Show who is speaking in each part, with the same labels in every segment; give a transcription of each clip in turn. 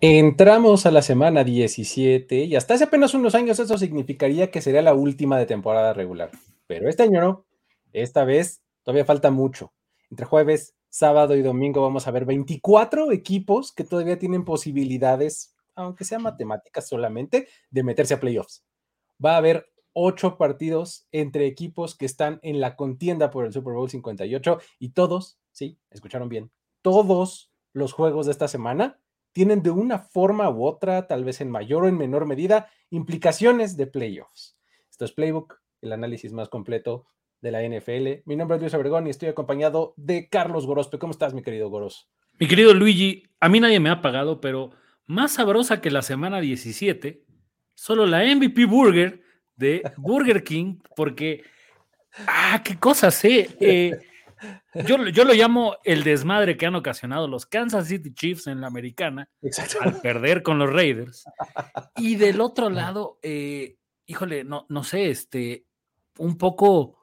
Speaker 1: Entramos a la semana 17 y hasta hace apenas unos años eso significaría que sería la última de temporada regular. Pero este año no. Esta vez todavía falta mucho. Entre jueves, sábado y domingo vamos a ver 24 equipos que todavía tienen posibilidades, aunque sean matemáticas solamente, de meterse a playoffs. Va a haber ocho partidos entre equipos que están en la contienda por el Super Bowl 58 y todos, sí, escucharon bien, todos los juegos de esta semana tienen de una forma u otra, tal vez en mayor o en menor medida, implicaciones de playoffs. Esto es Playbook, el análisis más completo de la NFL. Mi nombre es Luis Obregón y estoy acompañado de Carlos Gorospe. ¿Cómo estás, mi querido Goros?
Speaker 2: Mi querido Luigi, a mí nadie me ha pagado, pero más sabrosa que la semana 17, solo la MVP Burger de Burger King, porque, ah, qué cosas, ¿eh? eh yo, yo, lo llamo el desmadre que han ocasionado los Kansas City Chiefs en la americana al perder con los Raiders. Y del otro lado, eh, híjole, no, no sé, este, un poco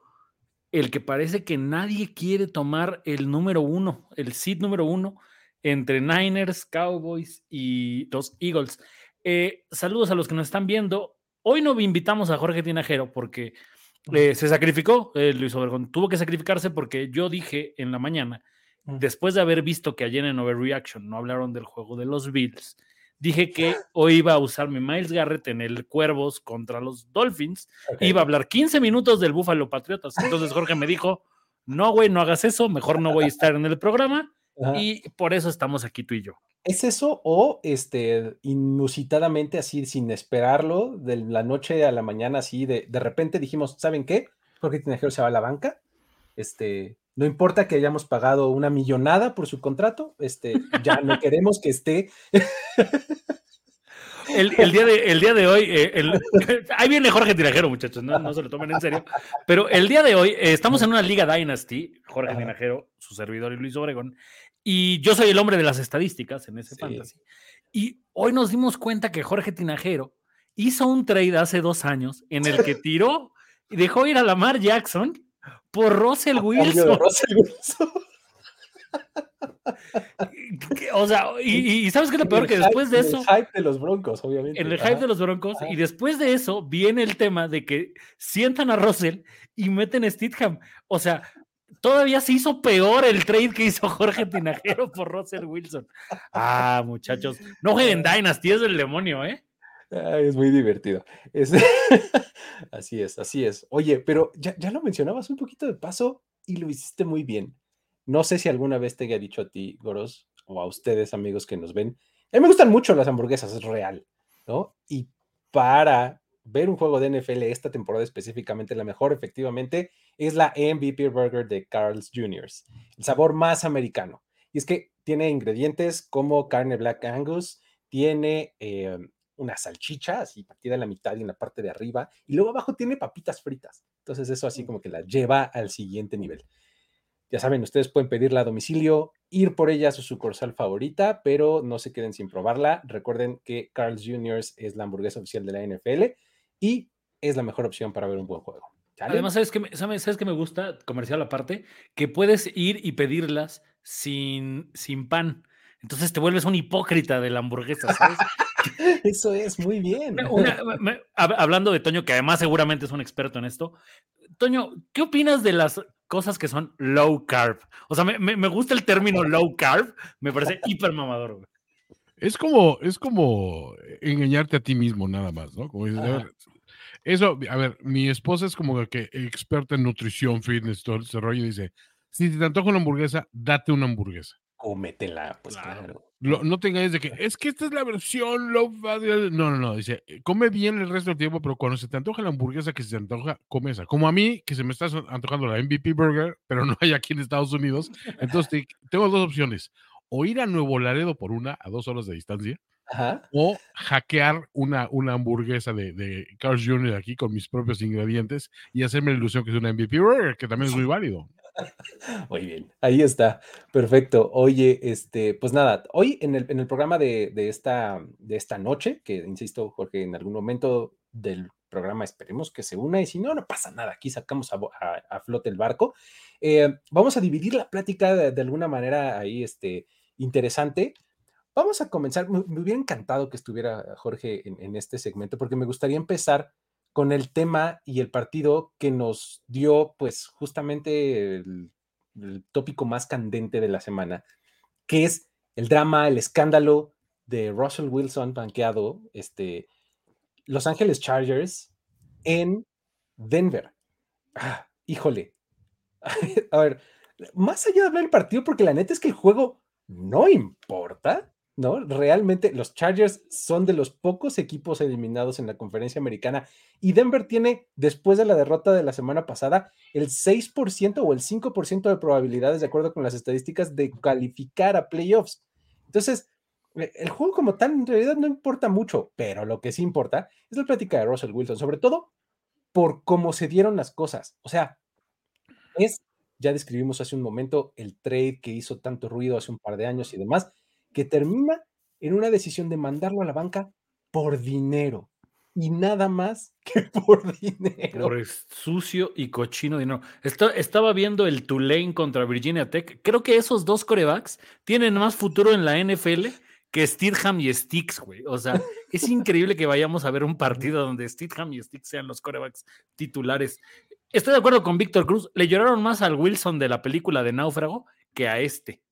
Speaker 2: el que parece que nadie quiere tomar el número uno, el seed número uno entre Niners, Cowboys y los Eagles. Eh, saludos a los que nos están viendo. Hoy no invitamos a Jorge Tinajero porque eh, se sacrificó, eh, Luis Obergón, tuvo que sacrificarse porque yo dije en la mañana, después de haber visto que ayer en Overreaction no hablaron del juego de los Bills, dije que hoy iba a usar mi Miles Garrett en el Cuervos contra los Dolphins, iba a hablar 15 minutos del Buffalo Patriotas. Entonces Jorge me dijo, no, güey, no hagas eso, mejor no voy a estar en el programa. Y por eso estamos aquí tú y yo.
Speaker 1: ¿Es eso o este inusitadamente así sin esperarlo, de la noche a la mañana así de, de repente dijimos, ¿saben qué? Jorge Tinajero se va a la banca. Este, no importa que hayamos pagado una millonada por su contrato, este, ya no queremos que esté.
Speaker 2: El, día, de, el día de hoy, eh, ahí viene Jorge Tinajero, muchachos, no, se lo tomen en serio, pero el día de hoy eh, estamos en una Liga Dynasty, Jorge Tinajero, su servidor y Luis Obregón, y yo soy el hombre de las estadísticas en ese fantasy. Y hoy nos dimos cuenta que Jorge Tinajero hizo un trade hace dos años en el que tiró y dejó ir a Lamar Jackson por Russell Wilson. o sea, y, sabes qué es lo peor que después de eso.
Speaker 1: En el hype de los Broncos, obviamente.
Speaker 2: En el hype de los Broncos, y después de eso viene el tema de que sientan a Russell y meten a Stidham. O sea, todavía se hizo peor el trade que hizo Jorge Tinajero por Russell Wilson. Ah, muchachos, no jueguen Dynasty, es del demonio, ¿eh?
Speaker 1: es muy divertido. así es, así es. Oye, pero ya, lo mencionabas un poquito de paso y lo hiciste muy bien. No sé si alguna vez te haya dicho a ti, Goros, o a ustedes, amigos que nos ven. A mí me gustan mucho las hamburguesas, es real, ¿no? Y para ver un juego de NFL esta temporada específicamente, la mejor efectivamente es la MVP Burger de Carl's Jr., el sabor más americano. Y es que tiene ingredientes como carne Black Angus, tiene eh, una salchicha así partida en la mitad y en la parte de arriba, y luego abajo tiene papitas fritas. Entonces eso así como que la lleva al siguiente nivel. Ya saben, ustedes pueden pedirla a domicilio, ir por ella a su sucursal favorita, pero no se queden sin probarla. Recuerden que Carl's Jr. es la hamburguesa oficial de la NFL y es la mejor opción para ver un buen juego.
Speaker 2: Además, ¿sabes qué, ¿sabes, ¿sabes me gusta? Comercial aparte, que puedes ir y pedirlas sin, sin pan. Entonces te vuelves un hipócrita de la hamburguesa, ¿sabes?
Speaker 1: Eso es muy bien.
Speaker 2: hablando de Toño, que además seguramente es un experto en esto. Toño, ¿qué opinas de las cosas que son low carb? O sea, me, gusta el término low carb, me parece hiper mamador.
Speaker 3: Es como, es como engañarte a ti mismo nada más, ¿no? Como dices, a ver, eso, a ver, mi esposa es como que experta en nutrición, fitness, todo ese rollo, y dice, si te antoja una hamburguesa, date una hamburguesa.
Speaker 1: Cómetela, pues
Speaker 3: Claro.
Speaker 1: claro.
Speaker 3: Lo- no te engañes de que es que esta es la versión low. No, no, no. Dice, come bien el resto del tiempo, pero cuando se te antoja la hamburguesa que se te antoja, come esa. Como a mí, que se me está antojando la MVP Burger, pero no hay aquí en Estados Unidos. Entonces, te- tengo dos opciones. O ir a Nuevo Laredo por una, a dos horas de distancia,
Speaker 1: Ajá.
Speaker 3: o hackear una, una hamburguesa de, de Carl's Jr. aquí con mis propios ingredientes y hacerme la ilusión que es una MVP Burger, que también es muy válido.
Speaker 1: Muy bien, ahí está, perfecto. Oye, este, pues nada, hoy en el, en el programa de, de esta, de esta noche, que insisto, Jorge, en algún momento del programa esperemos que se una y si no, no pasa nada, aquí sacamos a, a- a flote el barco. Eh, vamos a dividir la plática de, de alguna manera ahí, este, interesante. Vamos a comenzar, me, hubiera encantado que estuviera Jorge en, en este segmento porque me gustaría empezar con el tema y el partido que nos dio, pues, justamente el, el tópico más candente de la semana, que es el drama, el escándalo de Russell Wilson banqueado, este, Los Ángeles Chargers en Denver. Ah, híjole. A ver, más allá de hablar del partido, porque la neta es que el juego no importa, ¿no? Realmente los Chargers son de los pocos equipos eliminados en la conferencia americana y Denver tiene, después de la derrota de la semana pasada, el 6% o el 5% de probabilidades, de acuerdo con las estadísticas, de calificar a playoffs. Entonces, eh, el juego como tal en realidad no importa mucho, pero lo que sí importa es la plática de Russell Wilson, sobre todo por cómo se dieron las cosas. O sea, es, ya describimos hace un momento, el trade que hizo tanto ruido hace un par de años y demás, que termina en una decisión de mandarlo a la banca por dinero y nada más que por dinero.
Speaker 2: Por sucio y cochino dinero. Esta- estaba viendo el Tulane contra Virginia Tech. Creo que esos dos corebacks tienen más futuro en la NFL que Steedham y Sticks, güey. O sea, es increíble que vayamos a ver un partido donde Steedham y Sticks sean los corebacks titulares. Estoy de acuerdo con Víctor Cruz. Le lloraron más al Wilson de la película de Náufrago que a este.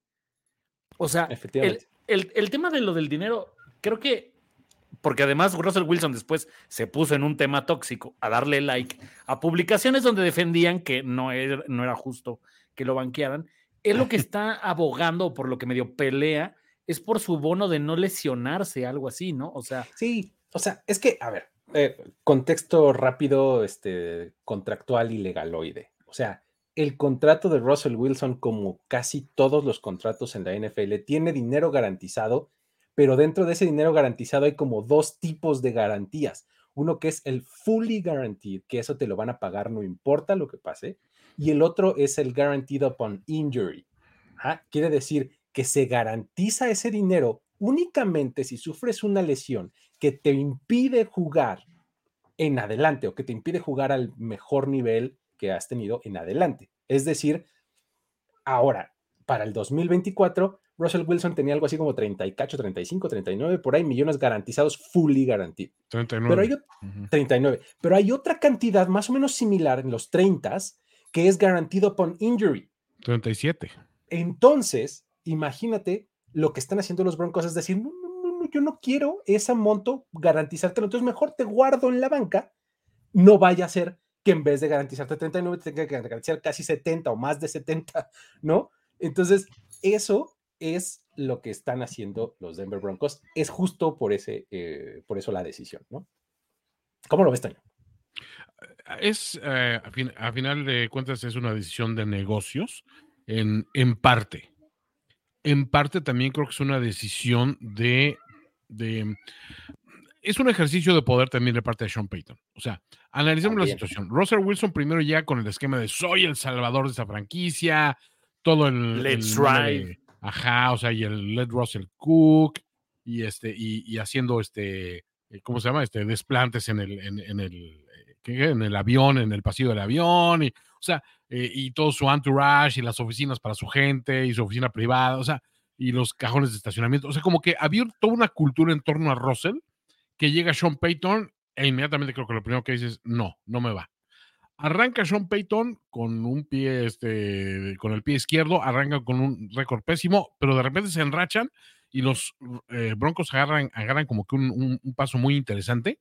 Speaker 2: O sea, el, el- el tema de lo del dinero, creo que, porque además Russell Wilson después se puso en un tema tóxico a darle like a publicaciones donde defendían que no era, no era justo que lo banquearan. Él lo que está abogando, o por lo que medio pelea, es por su bono de no lesionarse, algo así, ¿no? O sea,
Speaker 1: Sí, o sea, es que, a ver, eh, contexto rápido, este, contractual y legaloide. O sea, el contrato de Russell Wilson, como casi todos los contratos en la NFL, tiene dinero garantizado, pero dentro de ese dinero garantizado hay como dos tipos de garantías. Uno que es el fully guaranteed, que eso te lo van a pagar no importa lo que pase, y el otro es el guaranteed upon injury. Ajá, Quiere decir que se garantiza ese dinero únicamente si sufres una lesión que te impide jugar en adelante o que te impide jugar al mejor nivel que has tenido en adelante. Es decir, ahora, para el 2024, Russell Wilson tenía algo así como 30 y cacho, 35, 39, por ahí millones garantizados, fully guaranteed.
Speaker 3: 39.
Speaker 1: Pero hay, ot-
Speaker 3: Ujú.
Speaker 1: 39, pero hay otra cantidad más o menos similar en los 30 que es guaranteed upon injury.
Speaker 3: 37.
Speaker 1: Entonces, imagínate lo que están haciendo los Broncos, es decir, no, yo no quiero ese monto garantizártelo, entonces mejor te guardo en la banca, no vaya a ser que en vez de garantizarte 39 te tenga que garantizar casi 70 o más de 70, ¿no? Entonces, eso es lo que están haciendo los Denver Broncos, es justo por, ese, eh, por eso la decisión, ¿no? ¿Cómo lo ves, Toño?
Speaker 3: Es, eh, a, a final de cuentas, es una decisión de negocios en, en parte. En parte también creo que es una decisión de, de- Es un ejercicio de poder también de parte de Sean Payton. O sea, analicemos la situación. Russell Wilson primero ya con el esquema de soy el salvador de esta franquicia, todo el...
Speaker 2: Let's
Speaker 3: el
Speaker 2: ride.
Speaker 3: de- ajá, o sea, y el Let Russell Cook, y este, y, y haciendo este, eh, ¿cómo se llama? Este, desplantes en el, en, en el, en el avión, en el pasillo del avión, y, o sea, eh, y todo su entourage y las oficinas para su gente y su oficina privada, o sea, y los cajones de estacionamiento, o sea, como que había toda una cultura en torno a Russell que llega Sean Payton e inmediatamente creo que lo primero que dices es, no, no me va. Arranca Sean Payton con un pie, este, con el pie izquierdo, arranca con un récord pésimo, pero de repente se enrachan y los eh, Broncos agarran, agarran como que un, paso muy interesante.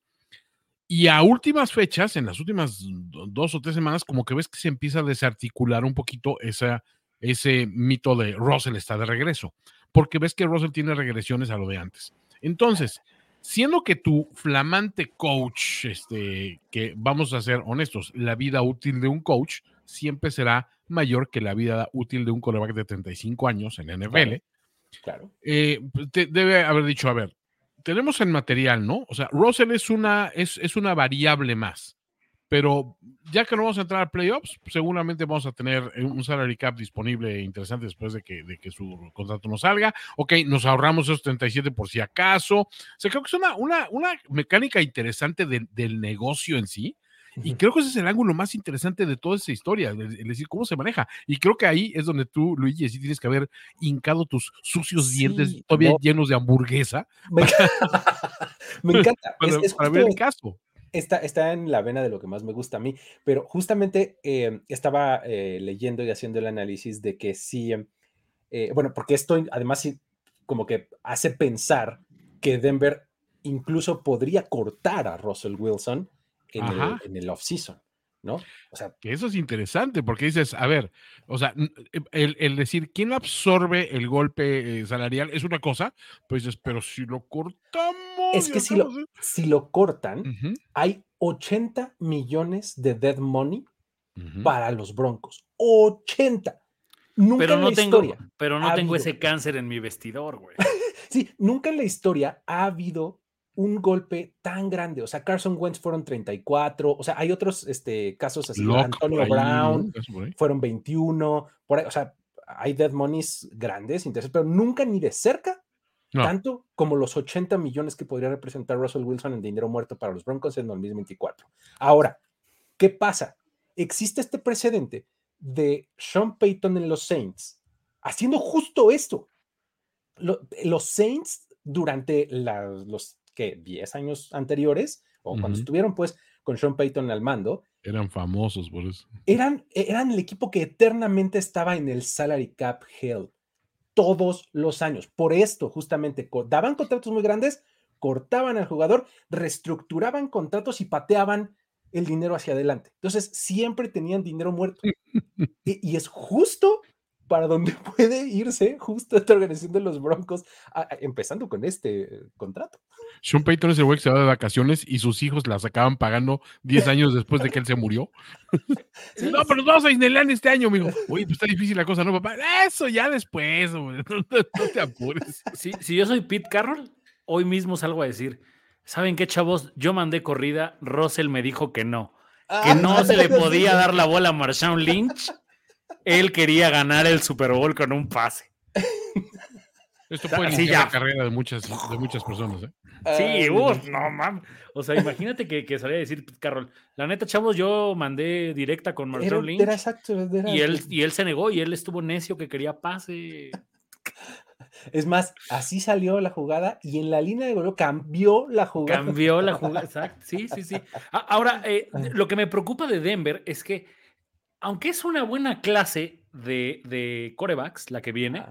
Speaker 3: Y a últimas fechas, en las últimas dos o tres semanas, como que ves que se empieza a desarticular un poquito esa, ese mito de Russell está de regreso, porque ves que Russell tiene regresiones a lo de antes. Entonces, siendo que tu flamante coach, este, que vamos a ser honestos, la vida útil de un coach siempre será mayor que la vida útil de un coreback de 35 años en NFL.
Speaker 1: Claro.
Speaker 3: Eh, pues, debe haber dicho, a ver, tenemos el material, ¿no? O sea, Russell es una, es, es una variable más. Pero ya que no vamos a entrar a playoffs, seguramente vamos a tener un salary cap disponible interesante después de que, de que su contrato no salga. Ok, nos ahorramos esos 37 por si acaso. O sea, creo que es una, una, una mecánica interesante del negocio en sí. Y creo que ese es el ángulo más interesante de toda esa historia, es decir, cómo se maneja. Y creo que ahí es donde tú, Luigi, sí tienes que haber hincado tus sucios dientes todavía llenos de hamburguesa.
Speaker 1: Me, encanta.
Speaker 3: para, ver el caso.
Speaker 1: Está, está, en la vena de lo que más me gusta a mí, pero justamente eh, estaba eh, leyendo y haciendo el análisis de que sí, eh, bueno, porque esto además sí, como que hace pensar que Denver incluso podría cortar a Russell Wilson en el, en el off-season. ¿no?
Speaker 3: O sea, que eso es interesante porque dices, a ver, o sea, el, el decir quién absorbe el golpe eh, salarial es una cosa, pues dices, pero si lo cortamos.
Speaker 1: Es que si lo, si lo cortan, hay 80 millones de dead money para los Broncos. 80. Nunca
Speaker 2: pero
Speaker 1: no
Speaker 2: tengo, Pero no tengo ese cáncer en mi vestidor, güey.
Speaker 1: sí, nunca en la historia ha habido un golpe tan grande. O sea, Carson Wentz fueron 34, o sea, hay otros este, casos así. Antonio Brown fueron 21, por ahí, o sea, hay dead monies grandes, interesantes, pero nunca ni de cerca tanto como los 80 millones que podría representar Russell Wilson en dinero muerto para los Broncos en 2024. Ahora, ¿qué pasa? Existe este precedente de Sean Payton en los Saints haciendo justo esto. los Saints durante los que 10 años anteriores, o cuando estuvieron pues con Sean Payton al mando.
Speaker 3: Eran famosos por eso.
Speaker 1: Eran, eran el equipo que eternamente estaba en el salary cap hell todos los años. Por esto, justamente, daban contratos muy grandes, cortaban al jugador, reestructuraban contratos y pateaban el dinero hacia adelante. Entonces, siempre tenían dinero muerto. y, es justo para donde puede irse justo esta organización de los Broncos, empezando con este eh, contrato.
Speaker 3: Sean Payton es el güey que se va de vacaciones y sus hijos las acaban pagando 10 años después de que él se murió. no, pero nos vamos a Disneyland este año, amigo. Oye, pues está difícil la cosa, ¿no, papá? Eso ya después, güey. No, te apures.
Speaker 2: si yo soy Pete Carroll, hoy mismo salgo a decir, ¿saben qué, chavos? Yo mandé corrida, Russell me dijo que no. Que ah, no se le podía dar la bola a Marshawn Lynch. Él quería ganar el Super Bowl con un pase.
Speaker 3: Esto puede iniciar la carrera de muchas, de muchas personas, ¿eh?
Speaker 2: Sí, uh, no mames. O sea, imagínate que, que salía a decir, Carol, la neta, chavos, yo mandé directa con Marcelo Lynch. y, él, y él se negó y él estuvo necio que quería pase.
Speaker 1: Es más, así salió la jugada y en la línea de gol cambió la jugada.
Speaker 2: Cambió la jugada, exacto. Sí, sí, sí. Ahora, eh, lo que me preocupa de Denver es que, aunque es una buena clase de, de corebacks, la que viene,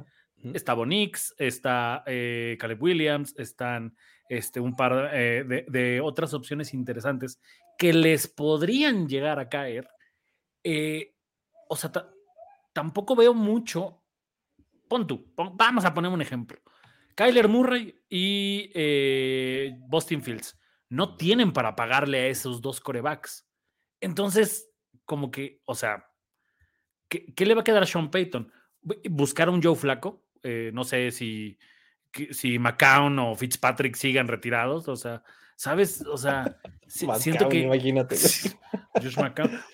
Speaker 2: está Bonix, está eh, Caleb Williams, están este, un par eh, de, otras opciones interesantes que les podrían llegar a caer. Eh, o sea, tampoco veo mucho. Pon tú, vamos a poner un ejemplo. Kyler Murray y Boston Fields no tienen para pagarle a esos dos corebacks. Entonces, como que, o sea, ¿qué, le va a quedar a Sean Payton? ¿Buscar un Joe Flaco? no sé si si McCown o Fitzpatrick sigan retirados, o sea, ¿sabes? O sea, siento que.
Speaker 1: Imagínate.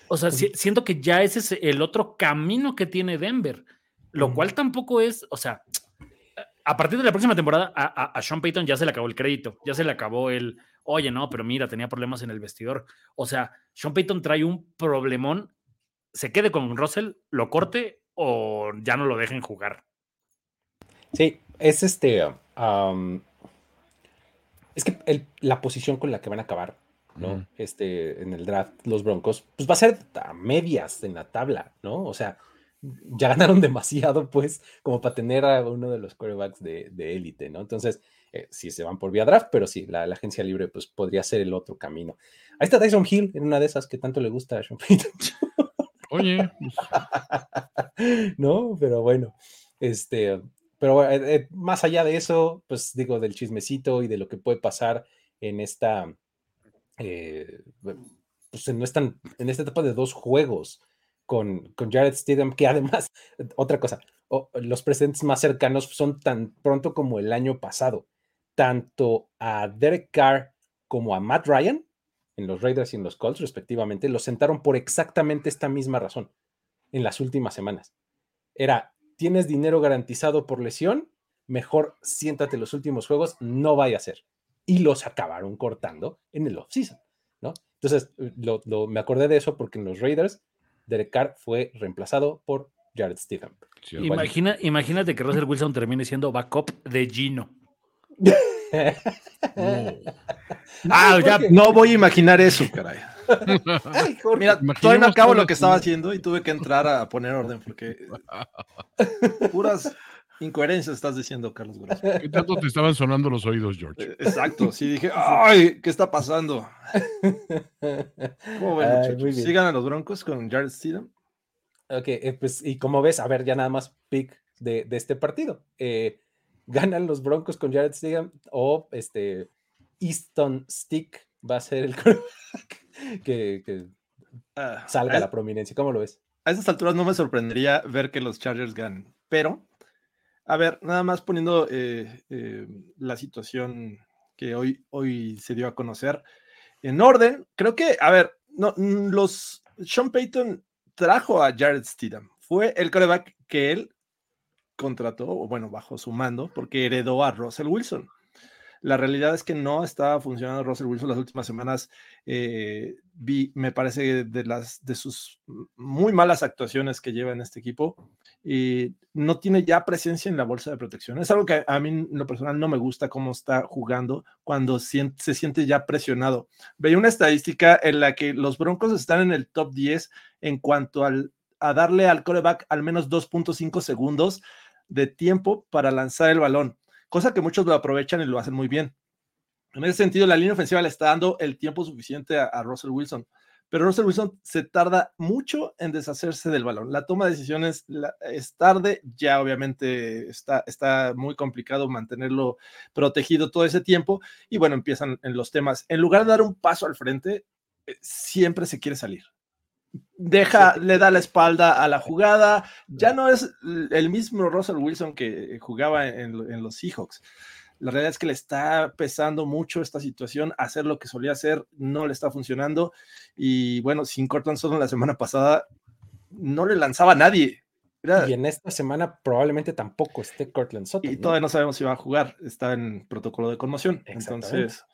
Speaker 2: O sea, siento que ya ese es el otro camino que tiene Denver, lo cual tampoco es, o sea, a partir de la próxima temporada, a, Sean Payton ya se le acabó el crédito, ya se le acabó el, oye, no, pero mira, tenía problemas en el vestidor. O sea, Sean Payton trae un problemón, se quede con Russell, lo corte o ya no lo dejen jugar.
Speaker 1: Sí, es este. es que la posición con la que van a acabar, ¿no? Este, en el draft, los Broncos, pues va a ser a medias en la tabla, ¿no? O sea, ya ganaron demasiado, pues, como para tener a uno de los quarterbacks de élite, ¿no? Entonces, eh, si se van por vía draft, pero sí, la, agencia libre, pues podría ser el otro camino. Ahí está Tyson Hill, en una de esas que tanto le gusta a Sean
Speaker 3: Oye.
Speaker 1: no, pero bueno, este, pero eh, eh, más allá de eso, pues digo, del chismecito y de lo que puede pasar en esta, pues no están en esta etapa de dos juegos con, con Jared Stidham, que además, otra cosa, los presentes más cercanos son tan pronto como el año pasado. Tanto a Derek Carr como a Matt Ryan, en los Raiders y en los Colts, respectivamente, los sentaron por exactamente esta misma razón en las últimas semanas. Era, tienes dinero garantizado por lesión, mejor siéntate los últimos juegos, no vaya a ser. Y los acabaron cortando en el offseason, ¿no? Entonces, me acordé de eso porque en los Raiders Derek Carr fue reemplazado por Jared Stephen.
Speaker 2: Imagina, imagínate que Russell Wilson termine siendo backup de Gino.
Speaker 4: ah, ya, no voy a imaginar eso, caray. Mira, todavía no acabo lo que estaba haciendo y tuve que entrar a poner orden porque puras incoherencias estás diciendo, Carlos
Speaker 3: ¿Qué tanto te estaban sonando los oídos, George?
Speaker 4: Eh, exacto, sí dije, ¡ay! ¿Qué está pasando? ¿Cómo ven, ¿Sigan a los Broncos con Jared Steedham?
Speaker 1: Ok, eh, pues, y como ves, a ver, ya nada más pick de, este partido. Eh, ¿Ganan los Broncos con Jared Steedham o este Easton Stick va a ser el que, ah, salga a la prominencia? ¿Cómo lo ves?
Speaker 4: A estas alturas no me sorprendería ver que los Chargers ganen, pero a ver, nada más poniendo eh, eh, la situación que hoy, hoy se dio a conocer en orden. Creo que, a ver, no, mm, los Sean Payton trajo a Jared Steedham. Fue el coreback que él contrató, o bueno, bajo su mando, porque heredó a Russell Wilson. La realidad es que no estaba funcionando Russell Wilson las últimas semanas. Eh, vi, me parece, de, las, de sus muy malas actuaciones que lleva en este equipo. Y no tiene ya presencia en la bolsa de protección. Es algo que a mí, en lo personal, no me gusta cómo está jugando cuando se siente ya presionado. Veía una estadística en la que los Broncos están en el top 10 en cuanto al, a darle al coreback al menos 2.5 segundos de tiempo para lanzar el balón cosa que muchos lo aprovechan y lo hacen muy bien. En ese sentido, la línea ofensiva le está dando el tiempo suficiente a, Russell Wilson, pero Russell Wilson se tarda mucho en deshacerse del balón. La toma de decisiones es tarde, ya obviamente está, está muy complicado mantenerlo protegido todo ese tiempo y bueno, empiezan en los temas. En lugar de dar un paso al frente, eh, siempre se quiere salir deja, le da la espalda a la jugada. Ya no es el mismo Russell Wilson que jugaba en, los Seahawks. La realidad es que le está pesando mucho esta situación. Hacer lo que solía hacer no le está funcionando. Y bueno, sin Cortland solo la semana pasada no le lanzaba a nadie.
Speaker 1: y en esta semana probablemente tampoco esté Cortland
Speaker 4: Y todavía no sabemos si va a jugar. Está en protocolo de conmoción. Entonces,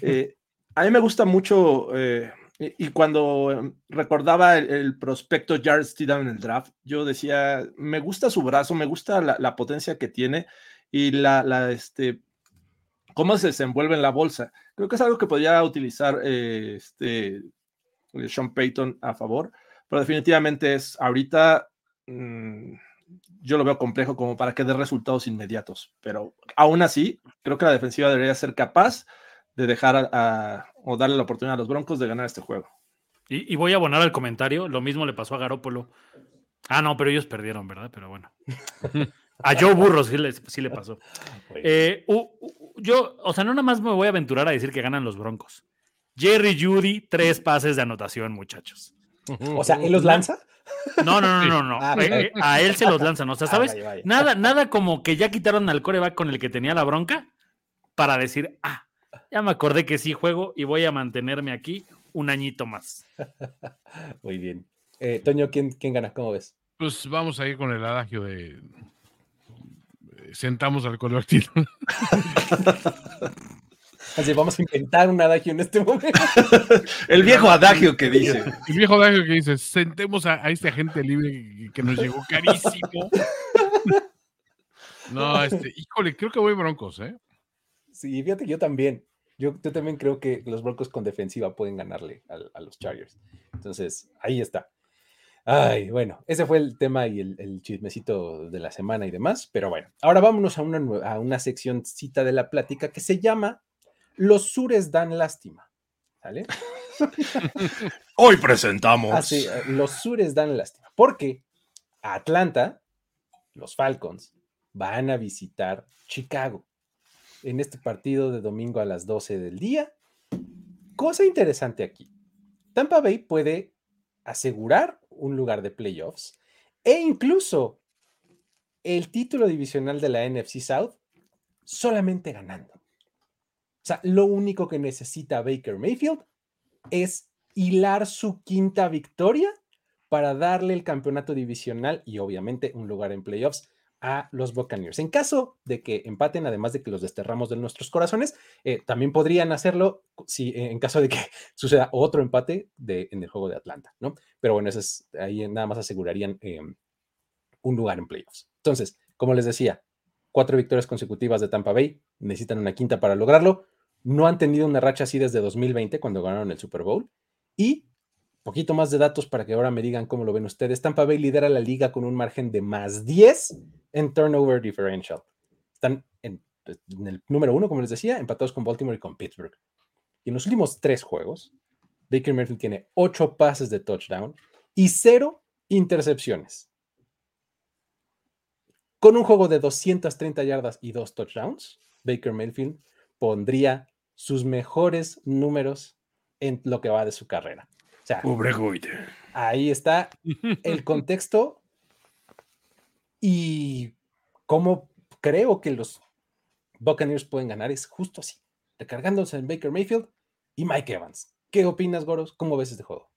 Speaker 4: eh, a mí me gusta mucho. Eh, y, cuando em, recordaba el, prospecto Jared Steedham en el draft, yo decía, me gusta su brazo, me gusta la, potencia que tiene y la, este, cómo se desenvuelve en la bolsa. Creo que es algo que podría utilizar eh, este, Sean Payton a favor, pero definitivamente es ahorita, mm, yo lo veo complejo como para que dé resultados inmediatos, pero aún así, creo que la defensiva debería ser capaz de dejar a, o darle la oportunidad a los Broncos de ganar este juego.
Speaker 2: Y, voy a abonar al comentario, lo mismo le pasó a Garópolo. Ah, no, pero ellos perdieron, ¿verdad? Pero bueno. A Joe Burros sí le, pasó. Eh, yo, o sea, no nada más me voy a aventurar a decir que ganan los Broncos. Jerry Judy, tres pases de anotación, muchachos.
Speaker 1: O sea, ¿él los lanza?
Speaker 2: No, no, no, no, no. Ah, eh, a él se los lanzan. O sea, ah, ¿sabes? Nada, nada como que ya quitaron al coreback con el que tenía la bronca para decir, ah, ya me acordé que sí juego y voy a mantenerme aquí un añito más.
Speaker 1: Muy bien. Eh, Toño, ¿quién, ¿quién gana? ¿Cómo ves?
Speaker 3: Pues vamos a ir con el adagio de eh, sentamos al convertido.
Speaker 1: Así vamos a inventar un adagio en este momento.
Speaker 4: el viejo adagio que dice.
Speaker 3: El viejo adagio que dice, sentemos a, este agente libre que nos llegó carísimo. No, este, híjole, creo que voy broncos, ¿eh?
Speaker 1: Sí, fíjate, yo también. Yo, también creo que los Broncos con defensiva pueden ganarle a, los Chargers. Entonces, ahí está. Ay, bueno, ese fue el tema y el, el chismecito de la semana y demás, pero bueno, ahora vámonos a una, a una seccióncita de la plática que se llama Los sures dan lástima. ¿Sale?
Speaker 5: Hoy presentamos.
Speaker 1: Así, eh, los sures dan lástima. Porque a Atlanta, los Falcons, van a visitar Chicago en este partido de domingo a las 12 del día. Cosa interesante aquí. Tampa Bay puede asegurar un lugar de playoffs e incluso el título divisional de la NFC South solamente ganando. O sea, lo único que necesita Baker Mayfield es hilar su quinta victoria para darle el campeonato divisional y obviamente un lugar en playoffs a los Buccaneers. En caso de que empaten, además de que los desterramos de nuestros corazones, eh, también podrían hacerlo si, eh, en caso de que suceda otro empate en el juego de Atlanta, ¿no? Pero bueno, eso es, ahí nada más asegurarían eh, un lugar en playoffs. Entonces, como les decía, cuatro victorias consecutivas de Tampa Bay, necesitan una quinta para lograrlo. No han tenido una racha así desde 2020 cuando ganaron el Super Bowl. Y poquito más de datos para que ahora me digan cómo lo ven ustedes. Tampa Bay lidera la liga con un margen de más 10 en turnover differential. Están en, en el número uno, como les decía, empatados con Baltimore y con Pittsburgh. Y en los últimos tres juegos, Baker Mayfield tiene ocho pases de touchdown y cero intercepciones. Con un juego de 230 yardas y dos touchdowns, Baker Mayfield pondría sus mejores números en lo que va de su carrera. O sea, ahí está el contexto y cómo creo que los Buccaneers pueden ganar es justo así, recargándose en Baker Mayfield y Mike Evans. ¿Qué opinas, Goros? ¿Cómo ves este juego?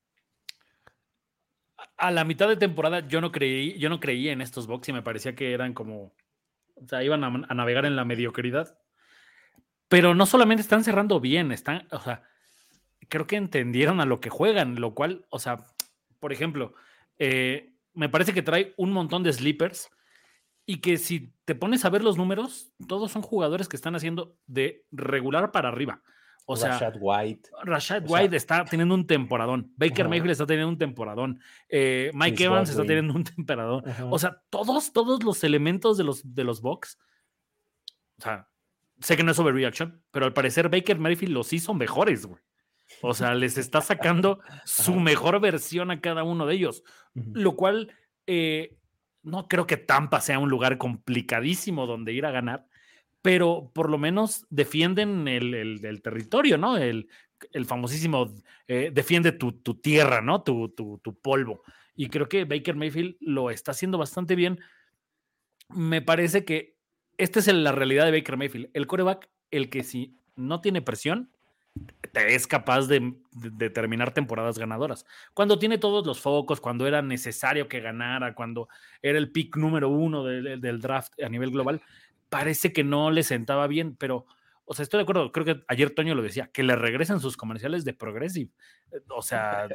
Speaker 2: A la mitad de temporada yo no creí, yo no creía en estos Bucks y me parecía que eran como, o sea, iban a, a navegar en la mediocridad. Pero no solamente están cerrando bien, están, o sea, creo que entendieron a lo que juegan, lo cual, o sea, por ejemplo, eh, me parece que trae un montón de sleepers y que si te pones a ver los números, todos son jugadores que están haciendo de regular para arriba. O sea,
Speaker 1: Rashad White.
Speaker 2: Rashad
Speaker 1: o sea-
Speaker 2: White está teniendo un temporadón. Baker. Mayfield está teniendo un temporadón. eh, Mike Evans está teniendo un temporadón. O sea, todos, todos los elementos de los, de los Bucks. O sea, sé que no es overreaction, pero al parecer Baker Mayfield los hizo mejores, güey. O sea, les está sacando su mejor versión a cada uno de ellos. Lo cual eh, no creo que Tampa sea un lugar complicadísimo donde ir a ganar, pero por lo menos defienden el, el- el territorio, ¿no? El, el famosísimo eh, defiende tu, tu tierra, ¿no? Tu, tu- tu polvo. Y creo que Baker Mayfield lo está haciendo bastante bien. Me parece que esta es la realidad de Baker Mayfield. El coreback, el que si no tiene presión, te es capaz de, de- terminar temporadas ganadoras. Cuando tiene todos los focos, cuando era necesario que ganara, cuando era el pick número uno del, draft a nivel global, parece que no le sentaba bien, pero, o sea, estoy de acuerdo, creo que ayer Toño lo decía, que le regresen sus comerciales de Progressive. O sea,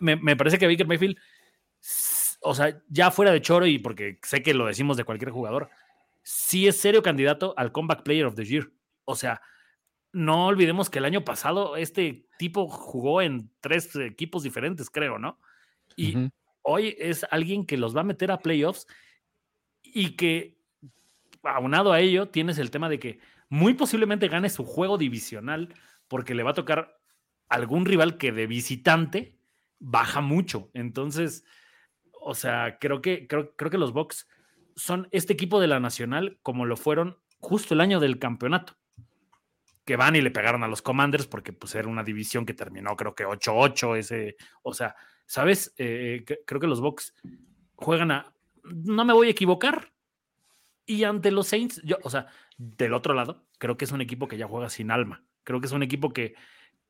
Speaker 2: me, me- parece que Baker Mayfield, o sea, ya fuera de choro y porque sé que lo decimos de cualquier jugador, sí es serio candidato al Comeback Player of the Year. O sea, no olvidemos que el año pasado este tipo jugó en tres equipos diferentes, creo, ¿no? Y hoy es alguien que los va a meter a playoffs y que, aunado a ello, tienes el tema de que muy posiblemente gane su juego divisional porque le va a tocar algún rival que de visitante baja mucho. Entonces, o sea, creo que, creo, creo que los Bucks son este equipo de la Nacional como lo fueron justo el año del campeonato que van y le pegaron a los Commanders porque pues era una división que terminó creo que 8-8 ese, o sea, ¿sabes? Eh, que- creo que los Bucks juegan a no me voy a equivocar y ante los Saints, yo, o sea, del otro lado, creo que es un equipo que ya juega sin alma. Creo que es un equipo que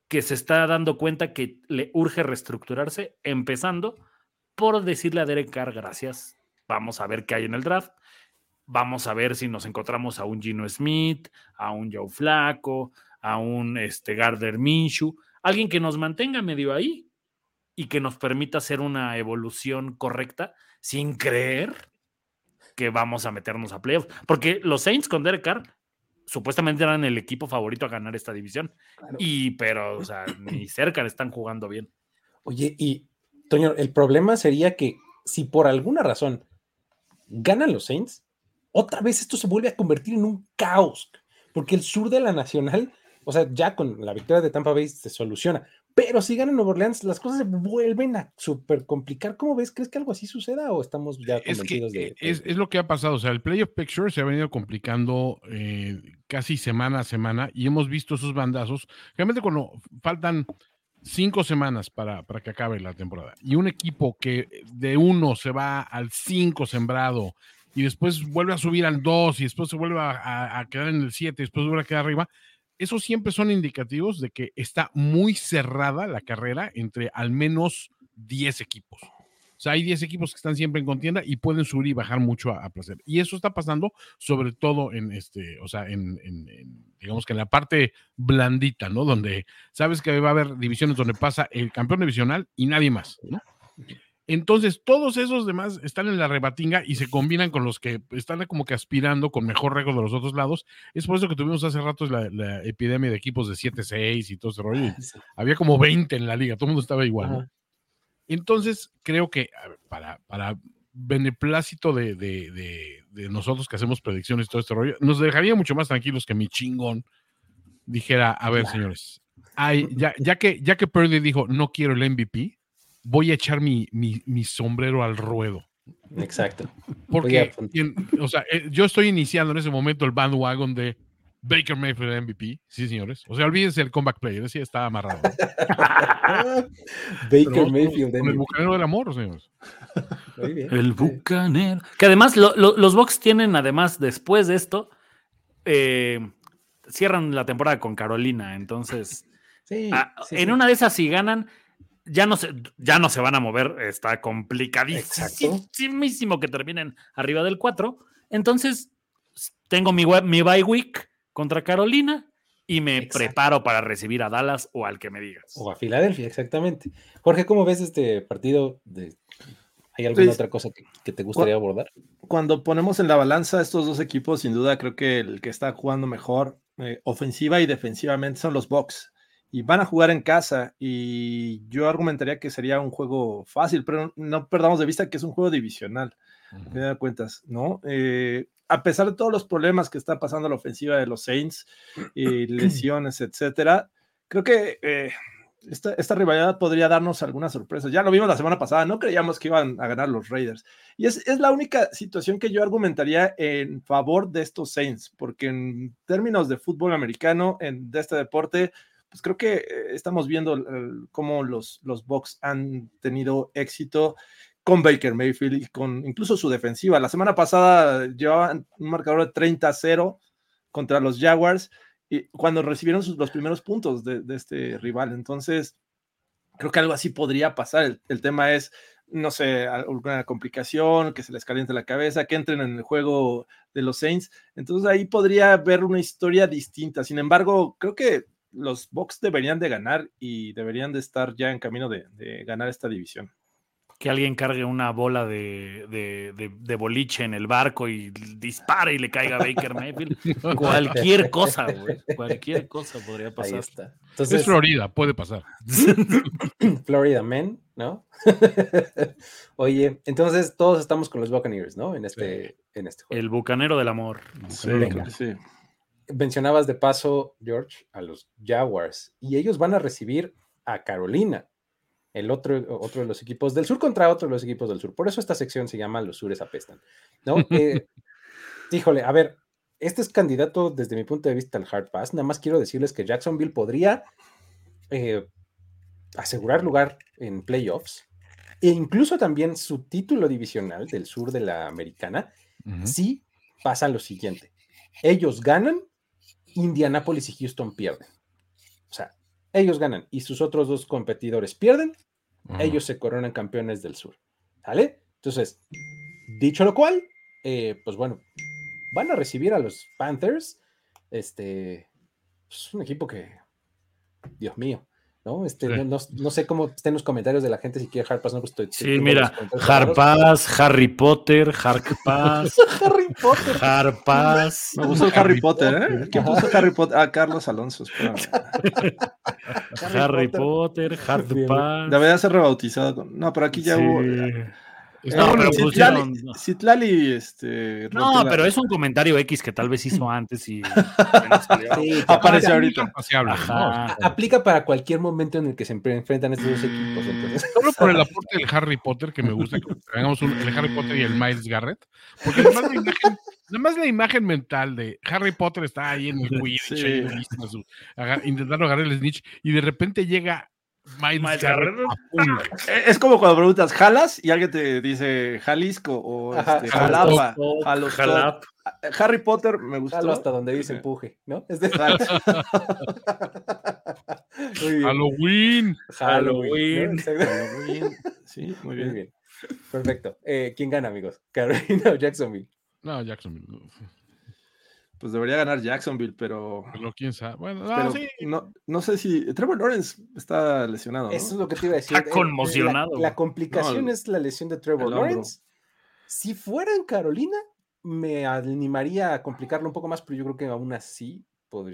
Speaker 2: que se está dando cuenta que le urge reestructurarse, empezando por decirle a Derek Carr, gracias, vamos a ver qué hay en el draft, vamos a ver si nos encontramos a un Gino Smith, a un Joe Flaco, a un este, Gardner Minshew, alguien que nos mantenga medio ahí y que nos permita hacer una evolución correcta sin creer que vamos a meternos a playoffs. Porque los Saints con Derek Carr supuestamente eran el equipo favorito a ganar esta división.
Speaker 1: Claro.
Speaker 2: Y, pero, o sea, ni cerca le están jugando bien.
Speaker 1: Oye, y Toño, el problema sería que si por alguna razón ganan los Saints, otra vez esto se vuelve a convertir en un caos, porque el sur de la Nacional, o sea, ya con la victoria de Tampa Bay se soluciona, pero si ganan Nueva Orleans, las cosas se vuelven a súper complicar. ¿Cómo ves? ¿Crees que algo así suceda o estamos ya
Speaker 3: Es, que,
Speaker 1: convencidos de,
Speaker 3: es, es lo que ha pasado. O sea, el playoff picture se ha venido complicando eh, casi semana a semana y hemos visto esos bandazos. Realmente cuando faltan cinco semanas para, para que acabe la temporada y un equipo que de uno se va al cinco sembrado y después vuelve a subir al dos y después se vuelve a, quedar en el siete y después vuelve a quedar arriba, esos siempre son indicativos de que está muy cerrada la carrera entre al menos 10 equipos. O sea, hay 10 equipos que están siempre en contienda y pueden subir y bajar mucho a, placer. Y eso está pasando sobre todo en este, o sea, en- en, digamos que en la parte blandita, ¿no? Donde sabes que va a haber divisiones donde pasa el campeón divisional y nadie más, ¿no? Entonces, todos esos demás están en la rebatinga y se combinan con los que están como que aspirando con mejor récord de los otros lados. Es por eso que tuvimos hace rato la, la epidemia de equipos de 7-6 y todo ese rollo.
Speaker 1: Sí.
Speaker 3: había como 20 en la liga, todo el mundo estaba igual. ¿no? Entonces, creo que ver, para, para beneplácito de, de- de- de nosotros que hacemos predicciones y todo este rollo, nos dejaría mucho más tranquilos que mi chingón dijera, a ver, señores, ay, ya, ya, que, ya que Purdy dijo, no quiero el MVP, voy a echar mi, mi- mi sombrero al ruedo.
Speaker 1: Exacto.
Speaker 3: Porque, o sea, eh, yo estoy iniciando en ese momento el bandwagon de Baker Mayfield MVP, sí, señores. O sea, olvídense el comeback player, ese está amarrado.
Speaker 1: Baker Mayfield.
Speaker 3: con el
Speaker 1: MVP.
Speaker 3: bucanero del amor, señores.
Speaker 1: Muy bien.
Speaker 2: El bucanero. Que además lo- lo- los Bucks tienen, además, después de esto, eh, cierran la temporada con Carolina. Entonces,
Speaker 1: Sí,
Speaker 2: ah,
Speaker 1: sí,
Speaker 2: en
Speaker 1: sí.
Speaker 2: una de esas, si ganan, ya no se, ya no se van a mover. Está
Speaker 1: Exacto.
Speaker 2: complicadísimo que terminen arriba del 4. Entonces, tengo mi, web- mi bye week contra Carolina y me
Speaker 1: Exacto.
Speaker 2: preparo para recibir a Dallas o al que me digas.
Speaker 1: O a Filadelfia, exactamente. Jorge, ¿cómo ves este partido? De... ¿Hay alguna
Speaker 4: Pues,
Speaker 1: otra cosa que, que te gustaría abordar?
Speaker 4: Cuando ponemos en la balanza estos dos equipos, sin duda creo que el que está jugando mejor eh, ofensiva y defensivamente son los Bucks. Y van a jugar en casa y yo argumentaría que sería un juego fácil, pero no perdamos de vista que es un juego divisional, final de cuentas, ¿no? Eh, a pesar de todos los problemas que está pasando la ofensiva de los Saints, y lesiones, etcétera, creo que eh, esta, esta rivalidad podría darnos algunas sorpresas. Ya lo vimos la semana pasada, no creíamos que iban a ganar los Raiders. Y es, es la única situación que yo argumentaría en favor de estos Saints, porque en términos de fútbol americano, en, de este deporte, pues creo que eh, estamos viendo cómo los, los Bucks han tenido éxito con Baker Mayfield y con incluso su defensiva. La semana pasada llevaban un marcador de 30-0 contra los Jaguars y cuando recibieron sus- los primeros puntos de, de este rival. Entonces, creo que algo así podría pasar. El, el tema es, no sé, alguna complicación, que se les caliente la cabeza, que entren en el juego de los Saints. Entonces ahí podría haber una historia distinta. Sin embargo, creo que los Bucks deberían de ganar y deberían de estar ya en camino de, de ganar esta división.
Speaker 2: que alguien cargue una bola de, de- de- de boliche en el barco y dispare y le caiga a Baker Mayfield. Cualquier cosa, güey. Cualquier cosa podría
Speaker 1: Ahí
Speaker 2: pasar.
Speaker 1: está.
Speaker 3: Es
Speaker 1: Entonces,
Speaker 3: Florida, puede pasar.
Speaker 1: Florida Man, ¿no? Oye, entonces todos estamos con los Buccaneers, ¿no? En este, en este juego.
Speaker 2: El bucanero del amor.
Speaker 4: Sí, sí.
Speaker 1: Mencionabas de paso, George, a los Jaguars y ellos van a recibir a Carolina, el otro, otro de los equipos del sur contra otro de los equipos del sur. Por eso esta sección se llama Los Sures Apestan, ¿no? Eh, híjole, a ver, este es candidato desde mi punto de vista al Hard Pass. Nada más quiero decirles que Jacksonville podría eh, asegurar lugar en playoffs e incluso también su título divisional del sur de la americana si pasa lo siguiente. Ellos ganan, Indianapolis y Houston pierden. O sea, ellos ganan y sus otros dos competidores pierden, ellos se coronan campeones del sur. ¿Sale? Entonces, dicho lo cual, eh, pues bueno, van a recibir a los Panthers. Este es un equipo que, Dios mío, ¿no? Este, no, no- no sé cómo estén los comentarios de la gente si quiere Hard Pass, no, pues estoy-
Speaker 2: Sí, mira. Harpaz, Harry Potter, Harpaz,
Speaker 1: Harry Potter.
Speaker 2: Harpaz.
Speaker 4: Me gustó el Harry
Speaker 3: Harry
Speaker 4: Potter, ¿eh? ¿Quién puso Harry Potter? Ah, Carlos Alonso.
Speaker 2: Harry Potter, Harpaz.
Speaker 4: Debería ser rebautizado. con- No, pero aquí ya
Speaker 2: Sí.
Speaker 4: hubo.
Speaker 3: Está
Speaker 2: No,
Speaker 3: bueno,
Speaker 2: pero pusieron-
Speaker 4: Citlali, Citlali, este.
Speaker 2: No,
Speaker 4: la-
Speaker 2: pero es un comentario X que tal vez hizo antes y.
Speaker 1: Sí,
Speaker 4: Apareció
Speaker 1: aparte,
Speaker 4: ahorita.
Speaker 3: ¿no?
Speaker 2: Ajá.
Speaker 1: aplica para cualquier momento en el que se enfrentan estos dos equipos. Entonces,
Speaker 3: Solo por el aporte del Harry Potter, que me gusta que tengamos un- el Harry Potter y el Miles Garrett, porque además la imagen, además la imagen mental de Harry Potter está ahí en el Quidditch,
Speaker 4: Sí.
Speaker 3: intentando agarrar el snitch, y de repente llega Miles,
Speaker 2: Miles
Speaker 3: Garrett.
Speaker 4: Eh, Es como cuando preguntas, ¿jalas? Y alguien te dice Jalisco o este,
Speaker 1: Jalapa.
Speaker 2: Jalap.
Speaker 4: Harry Potter me gustó.
Speaker 1: jalo hasta donde dice empuje, ¿no? Es de- Muy.
Speaker 3: Halloween.
Speaker 2: Halloween.
Speaker 1: ¿no? Exacto.
Speaker 4: Halloween. Sí, muy
Speaker 1: Muy
Speaker 4: bien.
Speaker 1: bien. Perfecto. Eh, ¿Quién gana, amigos? ¿Carolina o Jacksonville?
Speaker 3: No, Jacksonville.
Speaker 4: Pues debería ganar Jacksonville, pero.
Speaker 3: Pero quién sabe. Bueno, no,
Speaker 4: pero
Speaker 3: sí.
Speaker 4: no, no sé si. Trevor Lawrence está lesionado. ¿no?
Speaker 1: Eso es lo que te iba a decir.
Speaker 2: Está
Speaker 1: Eh,
Speaker 2: conmocionado.
Speaker 1: La, la complicación
Speaker 4: No, el-
Speaker 1: es la lesión de Trevor. Lawrence. Si fuera en Carolina, me animaría a complicarlo un poco más, pero yo creo que aún así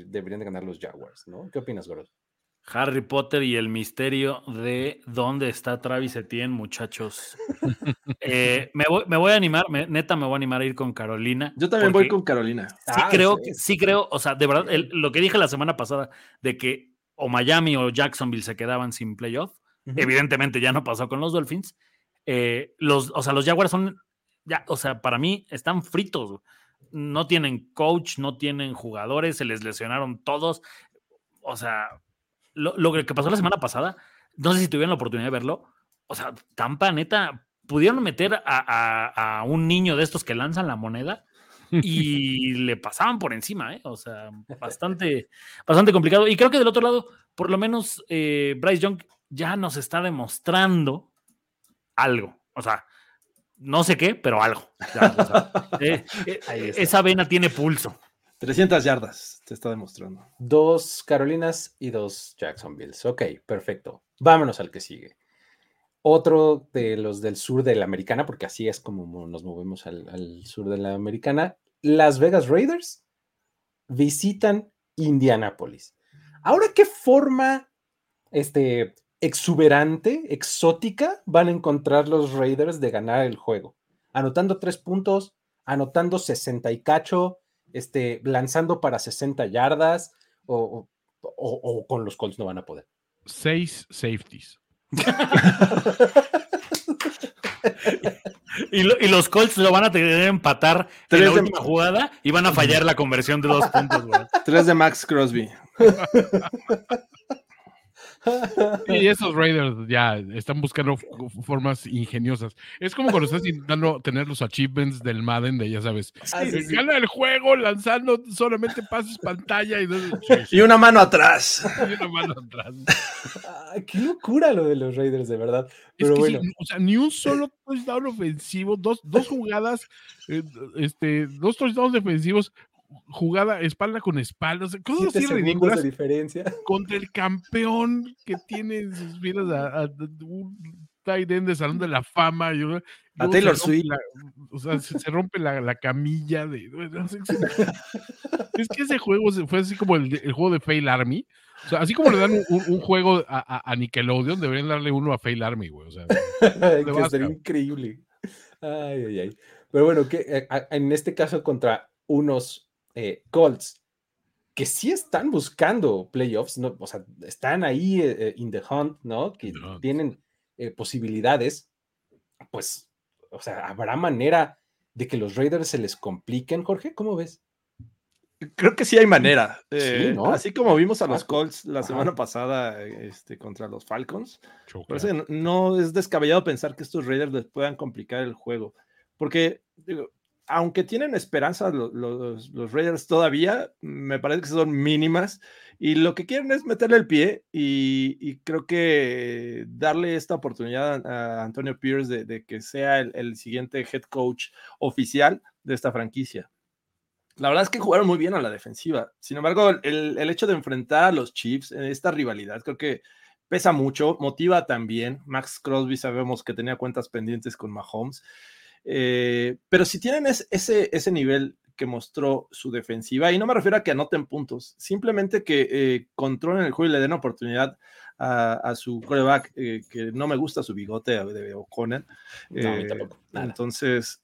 Speaker 1: deberían de ganar los Jaguars, ¿no? ¿Qué opinas, Goro?
Speaker 2: Harry Potter y el misterio de dónde está Travis Etienne, muchachos. Eh, me, voy, me voy a animar, me- neta me voy a animar a ir con Carolina.
Speaker 4: Yo también voy con Carolina.
Speaker 2: Sí
Speaker 1: Ah,
Speaker 2: creo,
Speaker 1: sí.
Speaker 2: que- sí creo, o sea, de verdad, el- lo que dije la semana pasada de que o Miami o Jacksonville se quedaban sin playoff, evidentemente ya no pasó con los Dolphins. Eh, los, o sea, los Jaguars son, ya, o sea, para mí están fritos. No tienen coach, no tienen jugadores, se les lesionaron todos. O sea, lo, lo que pasó la semana pasada, no sé si tuvieron la oportunidad de verlo. O sea, Tampa, neta, pudieron meter a, a- a un niño de estos que lanzan la moneda y le pasaban por encima, ¿eh? O sea, bastante, bastante complicado. Y creo que del otro lado, por lo menos eh, Bryce Young ya nos está demostrando algo. O sea, no sé qué, pero algo. Ya, o sea, eh, eh, esa vena tiene pulso.
Speaker 4: 300 yardas, te está demostrando.
Speaker 1: Dos Carolinas y dos Jacksonvilles. Ok, perfecto. Vámonos al que sigue. Otro de los del sur de la americana, porque así es como nos movemos al, sur de la americana. Las Vegas Raiders visitan Indianápolis. Ahora, ¿qué forma este, exuberante, exótica van a encontrar los Raiders de ganar el juego? Anotando tres puntos, anotando 60 y cacho, este, lanzando para 60 yardas, o, o- o- o con los Colts no van a poder.
Speaker 3: Seis safeties.
Speaker 2: Y, lo- y los Colts lo van a tener que empatar en
Speaker 4: Tres
Speaker 2: la
Speaker 4: de-
Speaker 2: última jugada y van a fallar la conversión de dos puntos, güey.
Speaker 4: Tres de Max Crosby.
Speaker 3: Y esos Raiders ya están buscando formas ingeniosas. Es como cuando estás intentando tener los achievements del Madden de, ya sabes,
Speaker 1: sí, sí.
Speaker 3: gana el juego lanzando solamente pases pantalla y,
Speaker 4: Y una mano atrás.
Speaker 3: y una mano atrás.
Speaker 1: Qué locura lo de los Raiders, de verdad.
Speaker 3: Es
Speaker 1: Pero
Speaker 3: que sí,
Speaker 1: bueno,
Speaker 3: o sea, ni un solo touchdown ofensivo, dos, dos jugadas, eh, este, dos touchdowns defensivos, jugada espalda con espalda, o sea, cosas así ridículas
Speaker 1: de diferencia.
Speaker 3: contra el campeón que tiene en sus filas a, a- un tight end de Salón de la Fama. y luego-
Speaker 4: A Taylor Swift.
Speaker 3: la- o sea, se, se rompe la, la camilla de. no sé, es que ese juego fue así como el, el juego de Fail Army. O sea, así como le dan un, un- un juego a, a- a Nickelodeon, deberían darle uno a Fail Army, güey. O sea,
Speaker 1: que sería increíble. Ay, ay, ay. Pero bueno, que a- en este caso contra unos eh, Colts que sí están buscando playoffs, ¿no? o sea, están ahí eh, eh, in the hunt, ¿no? Que
Speaker 3: hunt.
Speaker 1: tienen eh, posibilidades, pues, o sea, ¿habrá manera de que los Raiders se les compliquen, Jorge? ¿Cómo ves?
Speaker 4: Creo que sí hay manera. eh,
Speaker 1: ¿no?
Speaker 4: Así como vimos a los Colts la
Speaker 1: ajá.
Speaker 4: semana pasada este, contra los Falcons. no- no es descabellado pensar que estos Raiders les puedan complicar el juego. Porque, digo, aunque tienen esperanza lo- los, los Raiders todavía, me parece que son mínimas. Y lo que quieren es meterle el pie y, creo que darle esta oportunidad a, Antonio Pierce de, que sea el, el siguiente head coach oficial de esta franquicia. La verdad es que jugaron muy bien a la defensiva. Sin embargo, el, el hecho de enfrentar a los Chiefs en esta rivalidad, creo que pesa mucho, motiva también. Max Crosby sabemos que tenía cuentas pendientes con Mahomes. Eh, pero si tienen ese, ese nivel que mostró su defensiva, y no me refiero a que anoten puntos, simplemente que eh, controlen el juego y le den oportunidad a, su coreback, eh, que no me gusta su bigote de O'Connell. entonces,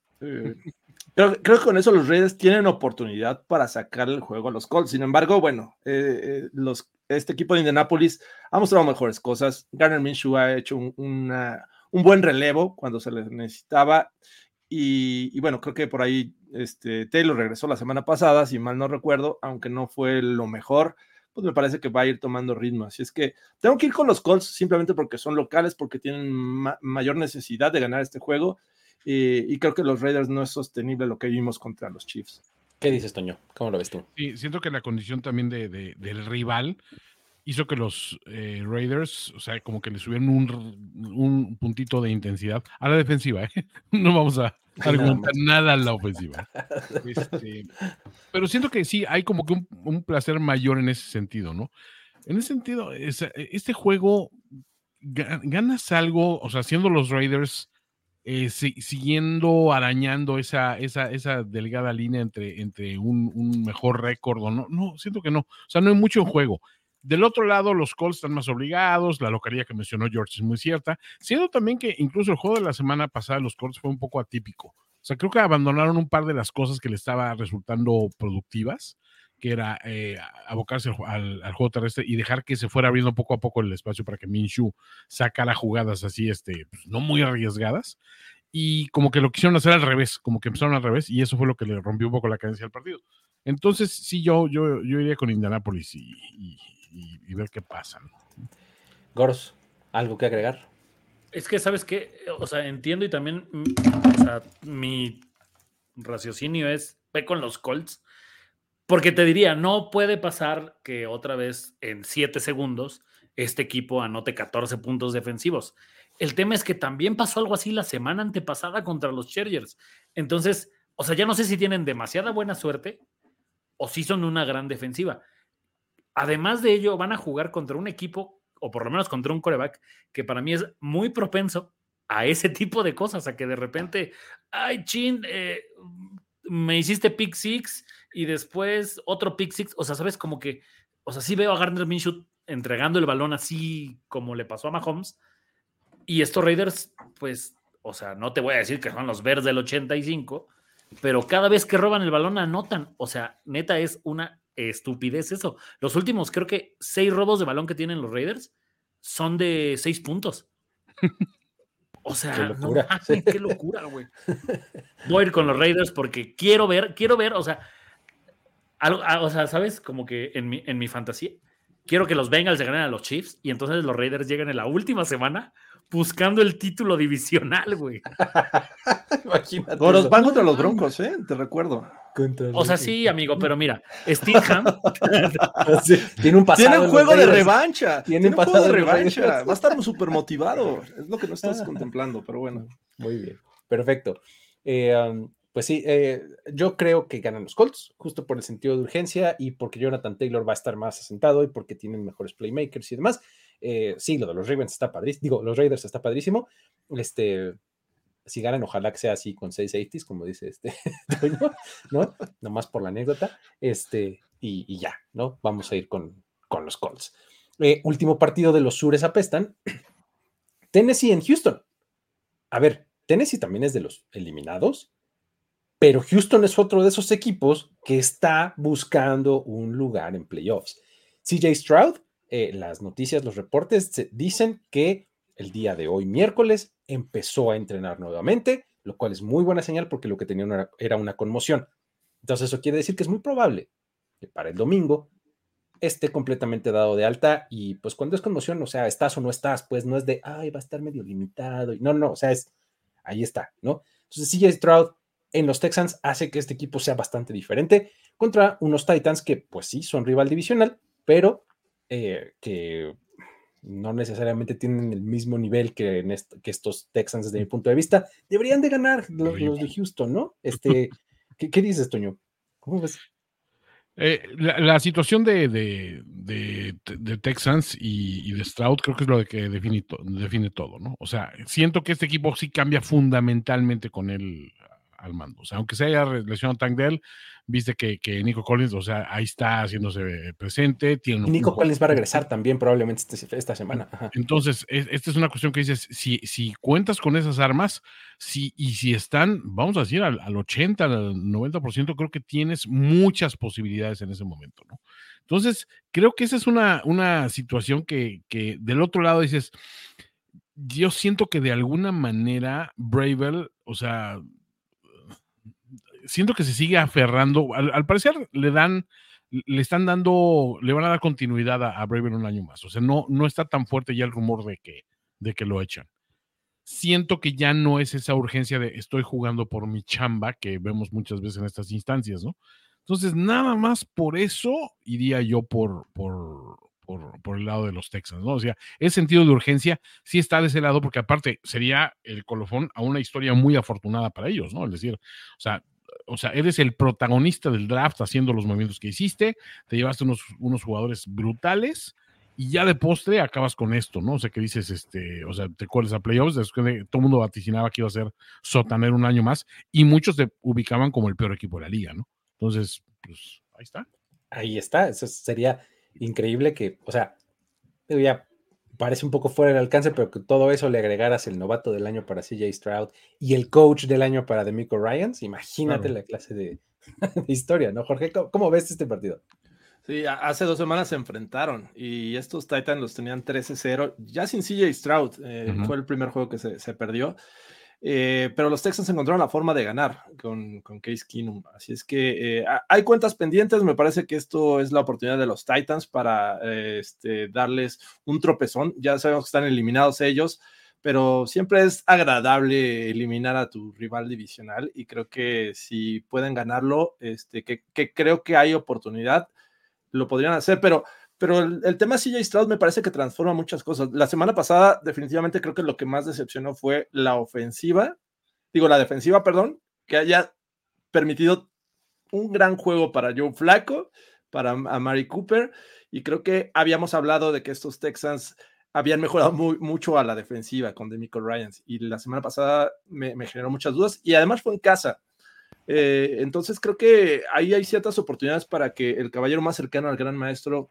Speaker 4: Creo, que con eso los Raiders tienen oportunidad para sacar el juego a los Colts. Sin embargo, bueno, eh, eh, los, este equipo de Indianapolis ha mostrado mejores cosas. Garner Minshew ha hecho un, un buen relevo cuando se le necesitaba. Y, bueno, creo que por ahí este, Taylor regresó la semana pasada, si mal no recuerdo, aunque no fue lo mejor, pues me parece que va a ir tomando ritmo. Así es que tengo que ir con los Colts simplemente porque son locales, porque tienen mayor necesidad de ganar este juego y, creo que los Raiders no es sostenible lo que vimos contra los Chiefs.
Speaker 1: ¿Qué dices, Toño? ¿Cómo lo ves tú?
Speaker 3: Sí, siento que la condición también de, del rival hizo que los eh, Raiders, o sea, como que le subieron un, puntito de intensidad a la defensiva. ¿eh? No vamos a argumentar nada, a la ofensiva. Este, pero siento que sí, hay como que un, un, placer mayor en ese sentido, ¿no? En ese sentido, este juego ganas algo, o sea, siendo los Raiders eh, siguiendo arañando esa, esa, esa delgada línea entre, entre un, mejor récord o no. No, siento que no. O sea, no hay mucho en juego. Del otro lado, los Colts están más obligados, la localidad que mencionó George es muy cierta, siendo también que incluso el juego de la semana pasada los Colts fue un poco atípico. O sea, creo que abandonaron un par de las cosas que le estaba resultando productivas, que era eh, abocarse al, juego terrestre y dejar que se fuera abriendo poco a poco el espacio para que Minshu sacara jugadas así, este, pues, no muy arriesgadas. Y como que lo quisieron hacer al revés, como que empezaron al revés, y eso fue lo que le rompió un poco la cadencia del partido. Entonces, sí, yo, yo, yo iría con Indianapolis y, y, ver qué pasa.
Speaker 1: Goros, ¿algo que agregar?
Speaker 2: Es que, ¿sabes qué? O sea, entiendo y también, mm, o sea, mi raciocinio es, ve con los Colts, porque te diría, no puede pasar que otra vez en siete segundos este equipo anote 14 puntos defensivos. El tema es que también pasó algo así la semana antepasada contra los Chargers. Entonces, o sea, ya no sé si tienen demasiada buena suerte o si son una gran defensiva. Además de ello, van a jugar contra un equipo, o por lo menos contra un coreback, que para mí es muy propenso a ese tipo de cosas, a que de repente, ay, chin, eh, me hiciste pick six y después otro pick six. O sea, sabes, como que, o sea, sí veo a Gardner Minshew entregando el balón así como le pasó a Mahomes. Y estos Raiders, pues, o sea, no te voy a decir que son los Bears del 85, pero cada vez que roban el balón anotan. O sea, neta es una estupidez eso. Los últimos, creo que seis robos de balón que tienen los Raiders son de seis puntos. O sea, qué locura, qué locura, güey. Voy a ir con los Raiders porque quiero ver, quiero ver, o sea, algo, ah, o sea, ¿sabes? Como que en mi, en mi fantasía, quiero que los Bengals se ganen a los Chiefs y entonces los Raiders lleguen en la última semana buscando el título divisional, güey.
Speaker 4: Imagínate. van contra los Broncos, ¿eh? Te recuerdo.
Speaker 2: o sea, sí, amigo, pero mira, Steelham
Speaker 4: tiene un pasado. Tiene un juego de revancha. Tiene, un juego de revancha. Va a estar súper motivado. Es lo que no estás contemplando, pero bueno.
Speaker 1: Muy bien. Perfecto. Eh, um, pues sí, eh, yo creo que ganan los Colts, justo por el sentido de urgencia y porque Jonathan Taylor va a estar más asentado y porque tienen mejores playmakers y demás. Eh, sí, lo de los Ravens está padrísimo, digo, los Raiders está padrísimo. Este, si ganan, ojalá que sea así con 6 safeties, como dice este, ¿no? Nomás por la anécdota. Este, y, ya, ¿no? Vamos a ir con, con los Colts. Eh, último partido de los Sures apestan. Tennessee en Houston. A ver, Tennessee también es de los eliminados, pero Houston es otro de esos equipos que está buscando un lugar en playoffs. CJ Stroud eh, las noticias, los reportes dicen que el día de hoy, miércoles, empezó a entrenar nuevamente, lo cual es muy buena señal porque lo que tenía era una conmoción. Entonces eso quiere decir que es muy probable que para el domingo esté completamente dado de alta y pues cuando es conmoción, o sea, estás o no estás, pues no es de, ay, va a estar medio limitado. No, no, o sea, es, ahí está, ¿no? Entonces CJ Stroud en los Texans hace que este equipo sea bastante diferente contra unos Titans que pues sí son rival divisional, pero eh, que no necesariamente tienen el mismo nivel que, en que estos Texans desde mi punto de vista, deberían de ganar los, de Houston, ¿no? Este, ¿qué, dices, Toño? ¿Cómo ves?
Speaker 3: Eh, la, la situación de, de, de- de Texans y, y de Stroud creo que es lo de que define, to- define todo, ¿no? O sea, siento que este equipo sí cambia fundamentalmente con él al mando. O sea, aunque se haya lesionado Tank Dell, viste que, que Nico Collins, o sea, ahí está haciéndose presente. Tiene
Speaker 1: Nico Collins va a regresar también probablemente este- esta semana. Ajá.
Speaker 3: Entonces, es- esta es una cuestión que dices, si, si cuentas con esas armas, si, y si están, vamos a decir, al, al 80, al 90%, creo que tienes muchas posibilidades en ese momento, ¿no? Entonces, creo que esa es una, una situación que, que del otro lado dices, yo siento que de alguna manera Bravel, o sea, siento que se sigue aferrando, al, parecer le dan, le están dando, le van a dar continuidad a, a Bravel un año más, o sea, no, no está tan fuerte ya el rumor de que, de que lo echan. Siento que ya no es esa urgencia de estoy jugando por mi chamba que vemos muchas veces en estas instancias, ¿no? Entonces, nada más por eso iría yo por, por, por, por el lado de los Texans, ¿no? O sea, ese sentido de urgencia sí está de ese lado, porque aparte sería el colofón a una historia muy afortunada para ellos, ¿no? Es decir, o sea, o sea, eres el protagonista del draft haciendo los movimientos que hiciste, te llevaste unos, unos jugadores brutales y ya de postre acabas con esto, ¿no? O sea, que dices, este, o sea, te cueles a playoffs, después de, todo el mundo vaticinaba que iba a ser sotanero un año más y muchos te ubicaban como el peor equipo de la liga, ¿no? Entonces, pues ahí está.
Speaker 1: Ahí está, eso sería increíble que, o sea, ya parece un poco fuera del alcance, pero que todo eso le agregaras el novato del año para CJ Stroud y el coach del año para Demico Ryans, imagínate
Speaker 3: Claro.
Speaker 1: la clase de, de historia, ¿no, Jorge? ¿Cómo, cómo ves este partido?
Speaker 4: Sí, hace dos semanas se enfrentaron y estos Titans los tenían 13-0, ya sin CJ Stroud, eh, fue el primer juego que se, se perdió, eh, pero los Texans encontraron la forma de ganar con, con Case Keenum, así es que eh, ha- hay cuentas pendientes, me parece que esto es la oportunidad de los Titans para eh, este, darles un tropezón, ya sabemos que están eliminados ellos, pero siempre es agradable eliminar a tu rival divisional y creo que si pueden ganarlo, este, que, que creo que hay oportunidad, lo podrían hacer, pero, pero el, el tema CJ Stroud me parece que transforma muchas cosas. La semana pasada, definitivamente creo que lo que más decepcionó fue la ofensiva, digo, la defensiva, perdón, que haya permitido un gran juego para Joe Flaco, para a Mari Cooper, y creo que habíamos hablado de que estos Texans habían mejorado muy, mucho a la defensiva con Demico Ryans, y la semana pasada me, me generó muchas dudas, y además fue en casa. Eh, entonces creo que ahí hay ciertas oportunidades para que el caballero más cercano al gran maestro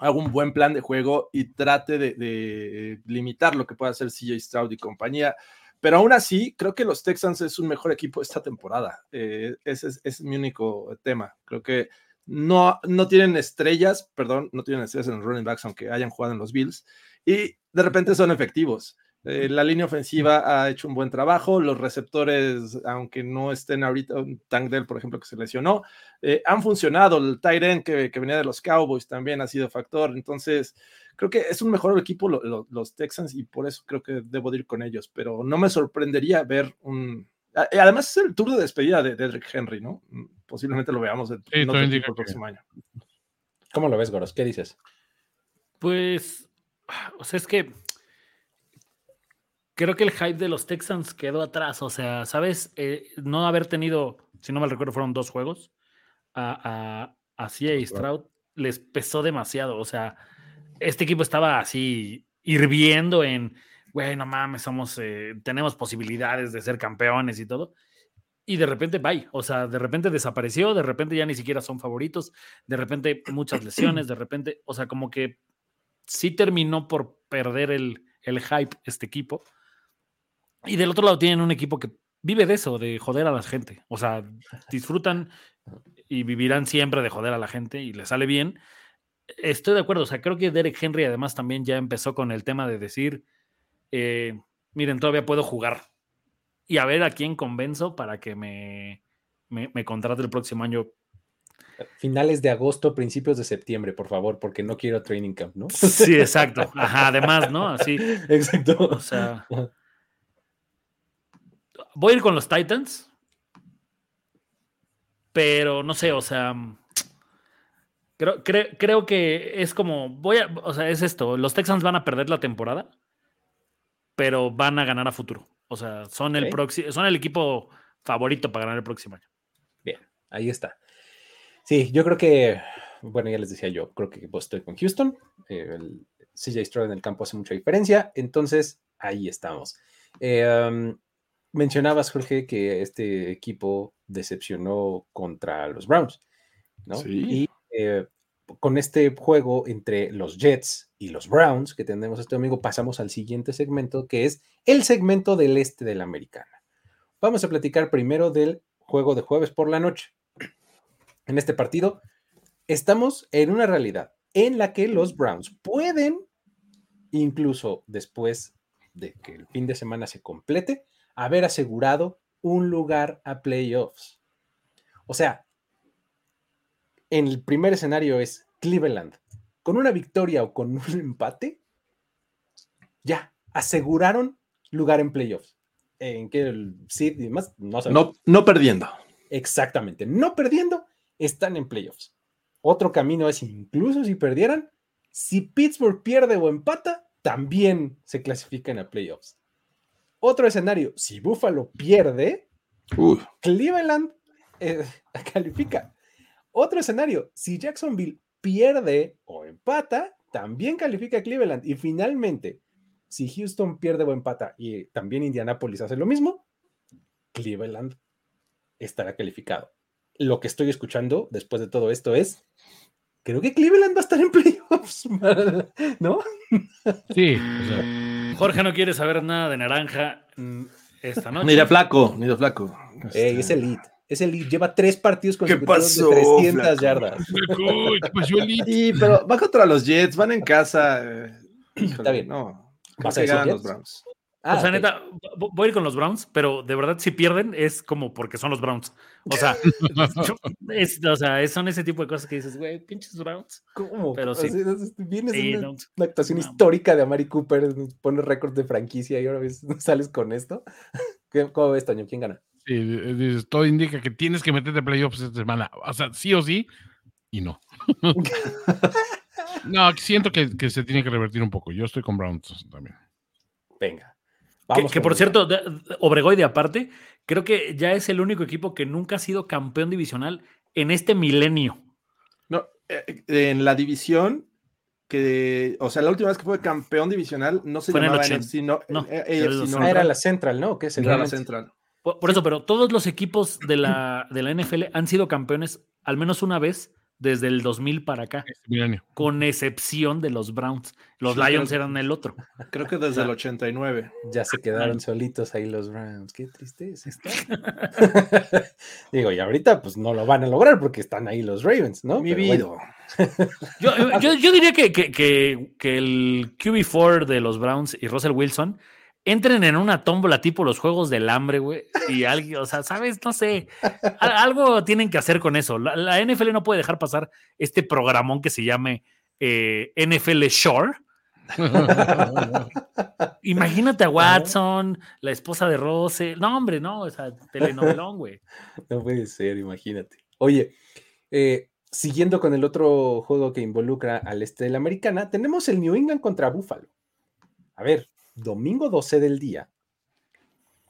Speaker 4: haga un buen plan de juego y trate de, de limitar lo que pueda hacer CJ Stroud y compañía. Pero aún así, creo que los Texans es un mejor equipo esta temporada. Eh, ese es, mi único tema. Creo que no, no tienen estrellas, perdón, no tienen estrellas en running backs, aunque hayan jugado en los Bills, y de repente son efectivos. Eh, la línea ofensiva ha hecho un buen trabajo, los receptores, aunque no estén ahorita, un Tank Dell, por ejemplo, que se lesionó, eh, han funcionado. El tight end que, que, venía de los Cowboys también ha sido factor. Entonces, creo que es un mejor equipo lo, lo, los Texans y por eso creo que debo de ir con ellos. Pero no me sorprendería ver un. Además, es el tour de despedida de Derrick Henry, ¿no? Posiblemente lo veamos el,
Speaker 3: Sí,
Speaker 4: el
Speaker 3: que-
Speaker 4: próximo año.
Speaker 1: ¿Cómo lo ves, Goros? ¿Qué dices?
Speaker 2: Pues, o sea, es que creo que el hype de los Texans quedó atrás. O sea, ¿sabes? Eh, no haber tenido, si no mal recuerdo, fueron dos juegos a, a, a Stroud les pesó demasiado. O sea, este equipo estaba así hirviendo en, güey, no mames, somos, eh, tenemos posibilidades de ser campeones y todo. Y de repente, bye. O sea, de repente desapareció, de repente ya ni siquiera son favoritos, de repente muchas lesiones, de repente, o sea, como que sí terminó por perder el, el hype este equipo. Y del otro lado tienen un equipo que vive de eso, de joder a la gente. O sea, disfrutan y vivirán siempre de joder a la gente y les sale bien. Estoy de acuerdo. O sea, creo que Derek Henry además también ya empezó con el tema de decir, eh, miren, todavía puedo jugar. Y a ver a quién convenzo para que me, me, me contrate el próximo año.
Speaker 1: Finales de agosto, principios de septiembre, por favor, porque no quiero training camp, ¿no?
Speaker 2: Sí, exacto. Ajá, además, ¿no? Así.
Speaker 1: Exacto.
Speaker 2: O sea, voy a ir con los Titans, pero no sé, o sea, creo, creo, creo que es como, voy a, o sea, es esto, los Texans van a perder la temporada, pero van a ganar a futuro. O sea, son el,
Speaker 1: Ok.
Speaker 2: próximo, son el equipo favorito para ganar el próximo año.
Speaker 1: Bien, ahí está. Sí, yo creo que, bueno, ya les decía yo, creo que pues, estoy con Houston. eh, el CJ Stroud en el campo hace mucha diferencia. Entonces, ahí estamos. Eh, um, mencionabas, Jorge, que este equipo decepcionó contra los Browns, ¿no?
Speaker 4: Sí.
Speaker 1: Y eh, con este juego entre los Jets y los Browns que tenemos este domingo, pasamos al siguiente segmento, que es el segmento del este de la americana. Vamos a platicar primero del juego de jueves por la noche. En este partido, estamos en una realidad en la que los Browns pueden, incluso después de que el fin de semana se complete, haber asegurado un lugar a playoffs. O sea, en el primer escenario es Cleveland. Con una victoria o con un empate, ya aseguraron lugar en playoffs. En que el seed y demás, no.
Speaker 4: No, no perdiendo.
Speaker 1: Exactamente, no perdiendo, están en playoffs. Otro camino es incluso si perdieran, si Pittsburgh pierde o empata, también se clasifican a playoffs. Otro escenario, si Buffalo pierde, Cleveland eh, califica. Otro escenario, si Jacksonville pierde o empata, también califica Cleveland. Y finalmente, si Houston pierde o empata y también Indianapolis hace lo mismo, Cleveland estará calificado. Lo que estoy escuchando después de todo esto es, creo que Cleveland va a estar en playoffs, ¿no?
Speaker 3: Sí, o sea,
Speaker 2: Jorge no quiere saber nada de naranja esta noche.
Speaker 4: ni de flaco, ni de flaco.
Speaker 1: Ey, es elite, es elite. Lleva tres partidos consecutivos de 300
Speaker 4: flaco?
Speaker 1: yardas.
Speaker 3: ¿qué pasó?
Speaker 4: Sí, pero va contra los Jets, van en casa. eh, híjole,
Speaker 1: bien.
Speaker 4: No,
Speaker 1: ¿Vas a
Speaker 4: ganan los? Browns.
Speaker 1: Ah,
Speaker 2: o sea, neta, vo- voy a ir con los Browns, pero de verdad, si pierden, es como porque son los Browns. O sea, es- o sea, son ese tipo de cosas que dices, güey, pinches Browns.
Speaker 1: ¿Cómo?
Speaker 2: Pero
Speaker 1: O
Speaker 2: sí.
Speaker 1: sea, es- vienes
Speaker 2: Sí,
Speaker 1: una,
Speaker 2: no.
Speaker 1: una actuación
Speaker 2: No.
Speaker 1: histórica de Amari Cooper, pone récord de franquicia y ahora ves- sales con esto. ¿Qué- ¿Cómo ves, Toño? ¿Quién gana?
Speaker 3: Sí, todo indica que tienes que meterte playoffs esta semana. O sea, sí o sí, y no. no, siento que, que se tiene que revertir un poco. Yo estoy con Browns también.
Speaker 1: Venga.
Speaker 2: Que,
Speaker 1: Vamos
Speaker 2: que
Speaker 1: con
Speaker 2: por cierto, de- de- Obregoide aparte, creo que ya es el único equipo que nunca ha sido campeón divisional en este milenio.
Speaker 4: No, eh, eh, en la división que, o sea, la última vez que fue campeón divisional no se
Speaker 2: Fue en el
Speaker 4: llamaba
Speaker 2: 80.
Speaker 4: NFC, no,
Speaker 2: No,
Speaker 4: eh,
Speaker 2: era
Speaker 4: AFC,
Speaker 2: los
Speaker 4: no,
Speaker 1: Ah, era la Central, ¿no? ¿Qué es
Speaker 4: era la? Central.
Speaker 2: Por, por eso, pero todos los equipos de la, de la NFL han sido campeones al menos una vez desde el 2000 para acá,
Speaker 3: Este milenio.
Speaker 2: con excepción de los Browns. Los
Speaker 4: Sí,
Speaker 2: Lions eran el otro.
Speaker 4: Creo que desde el 89.
Speaker 1: Ya se quedaron solitos ahí los Browns. Qué tristeza está. Digo, y ahorita pues no lo van a lograr porque están ahí los Ravens, ¿no?
Speaker 4: Mi vida.
Speaker 1: bueno,
Speaker 2: Yo, yo- yo diría que, que- que- que el QB4 de los Browns y Russell Wilson entren en una tómbola tipo los juegos del hambre, güey. Y alguien, o sea, ¿sabes? No sé. Algo tienen que hacer con eso. La, la NFL no puede dejar pasar este programón que se llame eh, NFL Shore. Imagínate a Watson, la esposa de Rose. No, hombre, no, o sea, telenovelón, güey.
Speaker 1: No puede ser, imagínate. Oye, eh, siguiendo con el otro juego que involucra al este de la americana, tenemos el New England contra Buffalo. A ver, domingo 12 del día.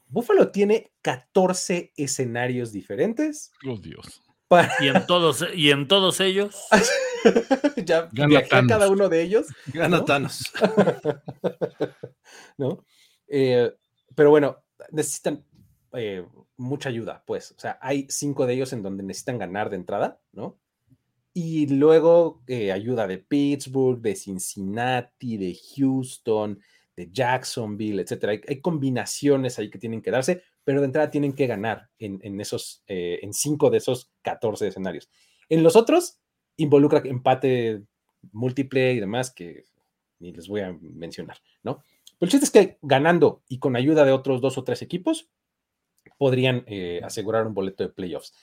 Speaker 1: Buffalo tiene 14 escenarios diferentes
Speaker 3: Oh, Dios.
Speaker 1: para
Speaker 2: Y en todos, y en todos ellos.
Speaker 1: ya
Speaker 3: Gana
Speaker 1: viajé a cada
Speaker 3: Thanos.
Speaker 1: uno de ellos,
Speaker 4: Gana
Speaker 1: ¿No?
Speaker 4: Thanos.
Speaker 1: ¿no? Eh, pero bueno, necesitan eh, mucha ayuda, pues. O sea, hay cinco de ellos en donde necesitan ganar de entrada, ¿no? Y luego eh, ayuda de Pittsburgh, de Cincinnati, de Houston, Jacksonville, etcétera. Hay, combinaciones ahí que tienen que darse, pero de entrada tienen que ganar en, en esos, eh, en cinco de esos 14 escenarios. En los otros, involucra empate múltiple y demás que ni les voy a mencionar, ¿no? Pero el chiste es que ganando y con ayuda de otros dos o tres equipos, podrían eh, asegurar un boleto de playoffs.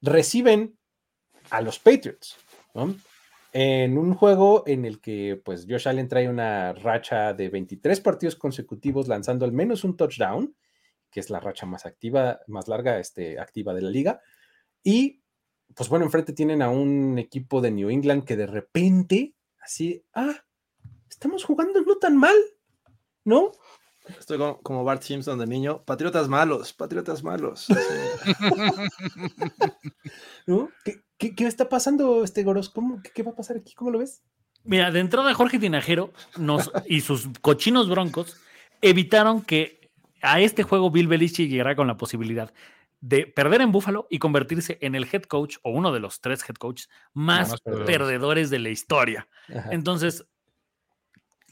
Speaker 1: Reciben a los Patriots, ¿no? En un juego en el que, pues, Josh Allen trae una racha de 23 partidos consecutivos lanzando al menos un touchdown, que es la racha más activa, más larga, este, activa de la liga. Y, pues bueno, enfrente tienen a un equipo de New England que de repente, así, ah, estamos jugando no tan mal, ¿no?
Speaker 4: Estoy como, como Bart Simpson de niño. Patriotas malos, patriotas malos. Sí.
Speaker 1: ¿no? Que, ¿Qué, qué está pasando, este Goros? ¿Cómo, qué, qué va a pasar aquí? ¿Cómo lo ves?
Speaker 2: Mira, de entrada Jorge Tinajero nos, y sus cochinos broncos evitaron que a este juego Bill Belichick llegara con la posibilidad de perder en Buffalo y convertirse en el head coach o uno de los tres head coaches más,
Speaker 3: más perdedores.
Speaker 2: perdedores de la historia.
Speaker 1: Ajá.
Speaker 2: Entonces,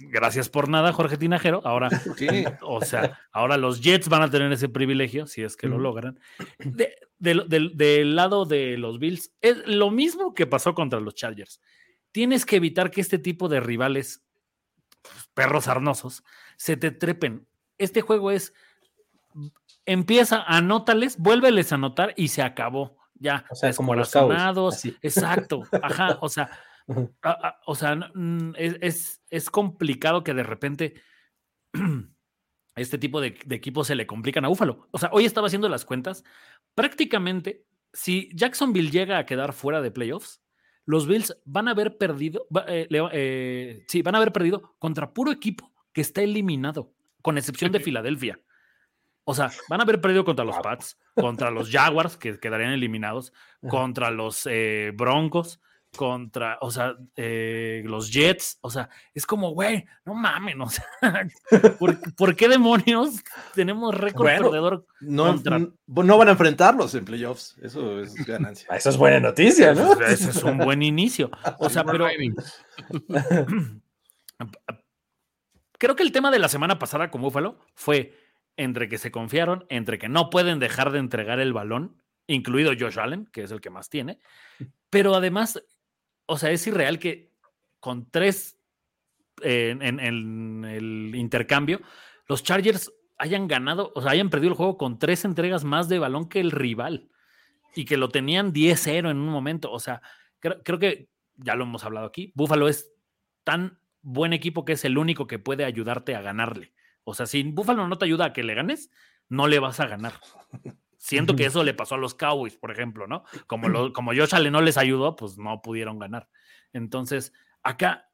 Speaker 2: gracias por nada, Jorge Tinajero. Ahora,
Speaker 4: ¿Qué?
Speaker 2: o sea, ahora los Jets van a tener ese privilegio, si es que lo logran. De- del- lado de los Bills, es lo mismo que pasó contra los Chargers. Tienes que evitar que este tipo de rivales, pues, perros arnosos, se te trepen. Este juego es, empieza, anótales, vuélveles a anotar y se acabó. Ya,
Speaker 1: O sea, como los.
Speaker 2: Exacto, ajá, o sea. A- a- o sea, es, es- es complicado que de repente este tipo de, de equipos se le complican a Búfalo. O sea, hoy estaba haciendo las cuentas. Prácticamente, si Jacksonville llega a quedar fuera de playoffs, los Bills van a haber perdido, eh, eh, sí, van a haber perdido contra puro equipo que está eliminado, con excepción de Filadelfia. O sea, van a haber perdido contra los Pats, contra los Jaguars, que quedarían eliminados, contra los eh, Broncos, contra, o sea, eh, los Jets. O sea, es como, güey, no mamen, o sea, ¿por, por qué demonios tenemos récord
Speaker 4: Bueno,
Speaker 2: perdedor?
Speaker 4: No,
Speaker 2: Contra-
Speaker 4: n- no van a enfrentarlos en playoffs. Eso es ganancia.
Speaker 1: Eso es buena noticia, ¿no?
Speaker 2: Pues, Ese es un buen inicio. O sea, pero creo que el tema de la semana pasada con Búfalo fue entre que se confiaron, entre que no pueden dejar de entregar el balón, incluido Josh Allen, que es el que más tiene, pero además, o sea, es irreal que con tres en, el intercambio, los Chargers hayan ganado, o sea, hayan perdido el juego con tres entregas más de balón que el rival y que lo tenían 10-0 en un momento. O sea, creo, creo que ya lo hemos hablado aquí. Buffalo es tan buen equipo que es el único que puede ayudarte a ganarle. O sea, si Buffalo no te ayuda a que le ganes, no le vas a ganar. Siento que eso le pasó a los Cowboys, por ejemplo, ¿no? Como, lo, como Josh Allen no les ayudó, pues no pudieron ganar. Entonces, acá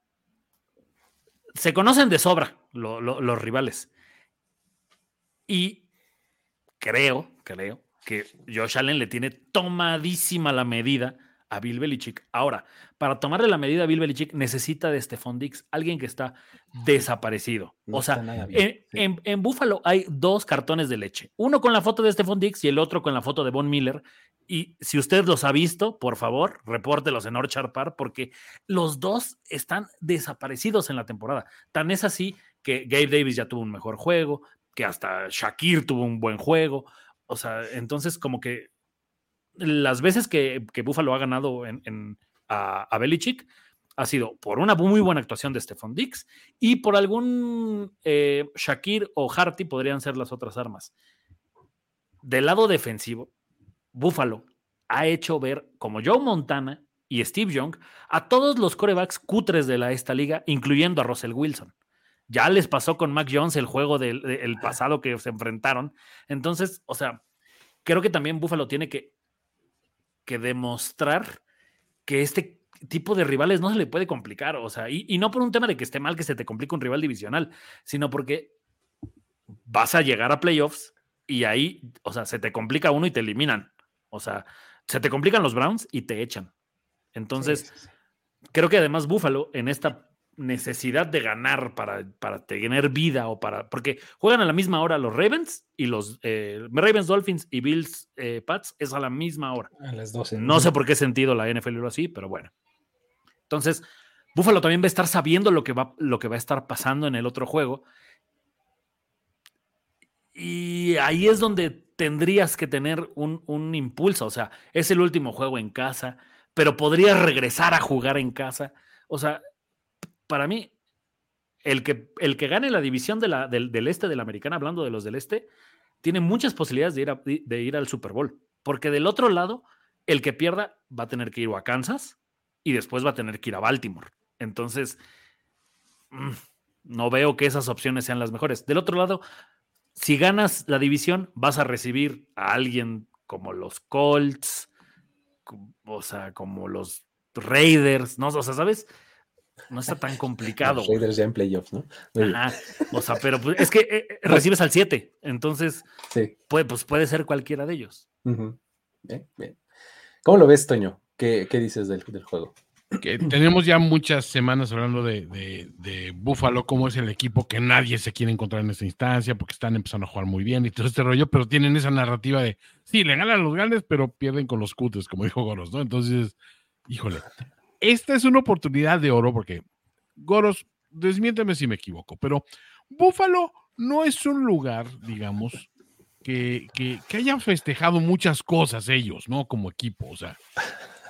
Speaker 2: se conocen de sobra lo- lo- los rivales. Y creo, creo que Josh Allen le tiene tomadísima la medida a Bill Belichick. Ahora, para tomarle la medida a Bill Belichick necesita de Stephon Dix, alguien que está desaparecido.
Speaker 1: No
Speaker 2: o sea,
Speaker 1: está nada bien,
Speaker 2: en,
Speaker 1: sí.
Speaker 2: en- en Buffalo hay dos cartones de leche. Uno con la foto de Stephon Dix y el otro con la foto de Von Miller. Y si usted los ha visto, por favor, repórtelos en Orchard Park porque los dos están desaparecidos en la temporada. Tan es así que Gabe Davis ya tuvo un mejor juego, que hasta Shakir tuvo un buen juego. O sea, entonces como que las veces que, que Buffalo ha ganado en, en- a, a Belichick ha sido por una muy buena actuación de Stephon Dix y por algún eh, Shakir o Harty podrían ser las otras armas. Del lado defensivo, Buffalo ha hecho ver como Joe Montana y Steve Young a todos los corebacks cutres de la, esta liga, incluyendo a Russell Wilson. Ya les pasó con Mac Jones el juego del de- el pasado que se enfrentaron. Entonces, o sea, creo que también Buffalo tiene que, que demostrar que este tipo de rivales no se le puede complicar. O sea, y, y no por un tema de que esté mal que se te complique un rival divisional, sino porque vas a llegar a playoffs y ahí, o sea, se te complica uno y te eliminan. O sea, se te complican los Browns y te echan. Entonces,
Speaker 1: Sí, sí, sí.
Speaker 2: creo que además Buffalo en esta necesidad de ganar para, para tener vida o para porque juegan a la misma hora los Ravens y los eh, Ravens Dolphins y Bills eh, Pats es a la misma hora.
Speaker 1: A las 12.
Speaker 2: No sé por qué sentido la NFL lo así, pero bueno. Entonces, Buffalo también va a estar sabiendo lo que va, lo que va a estar pasando en el otro juego. Y ahí es donde tendrías que tener un, un impulso. O sea, es el último juego en casa, pero podrías regresar a jugar en casa. O sea, para mí, el que, el que gane la división de la, del, del este de la americana, hablando de los del este, tiene muchas posibilidades de ir, de ir al Super Bowl. Porque del otro lado, el que pierda va a tener que ir a Kansas y después va a tener que ir a Baltimore. Entonces, mm, no veo que esas opciones sean las mejores. Del otro lado, si ganas la división, vas a recibir a alguien como los Colts, co- o sea, como los Raiders, ¿no? O sea, ¿sabes? No está tan complicado.
Speaker 1: Los Raiders ya en playoffs, ¿no?
Speaker 2: Ajá. O sea, pero pues, es que eh, eh, recibes al 7, entonces
Speaker 1: Sí.
Speaker 2: puede, pues puede ser cualquiera de ellos.
Speaker 1: Ujú. Bien, bien. ¿Cómo lo ves, Toño? ¿qué, qué dices del, del juego?
Speaker 3: que tenemos ya muchas semanas hablando de, de, de Buffalo, como es el equipo que nadie se quiere encontrar en esta instancia, porque están empezando a jugar muy bien y todo este rollo, pero tienen esa narrativa de, sí, le ganan los grandes, pero pierden con los cutres, como dijo Goros, ¿no? Entonces, híjole, esta es una oportunidad de oro, porque Goros, desmiénteme si me equivoco, pero Buffalo no es un lugar, digamos, que, que, que hayan festejado muchas cosas ellos, ¿no? Como equipo, o sea.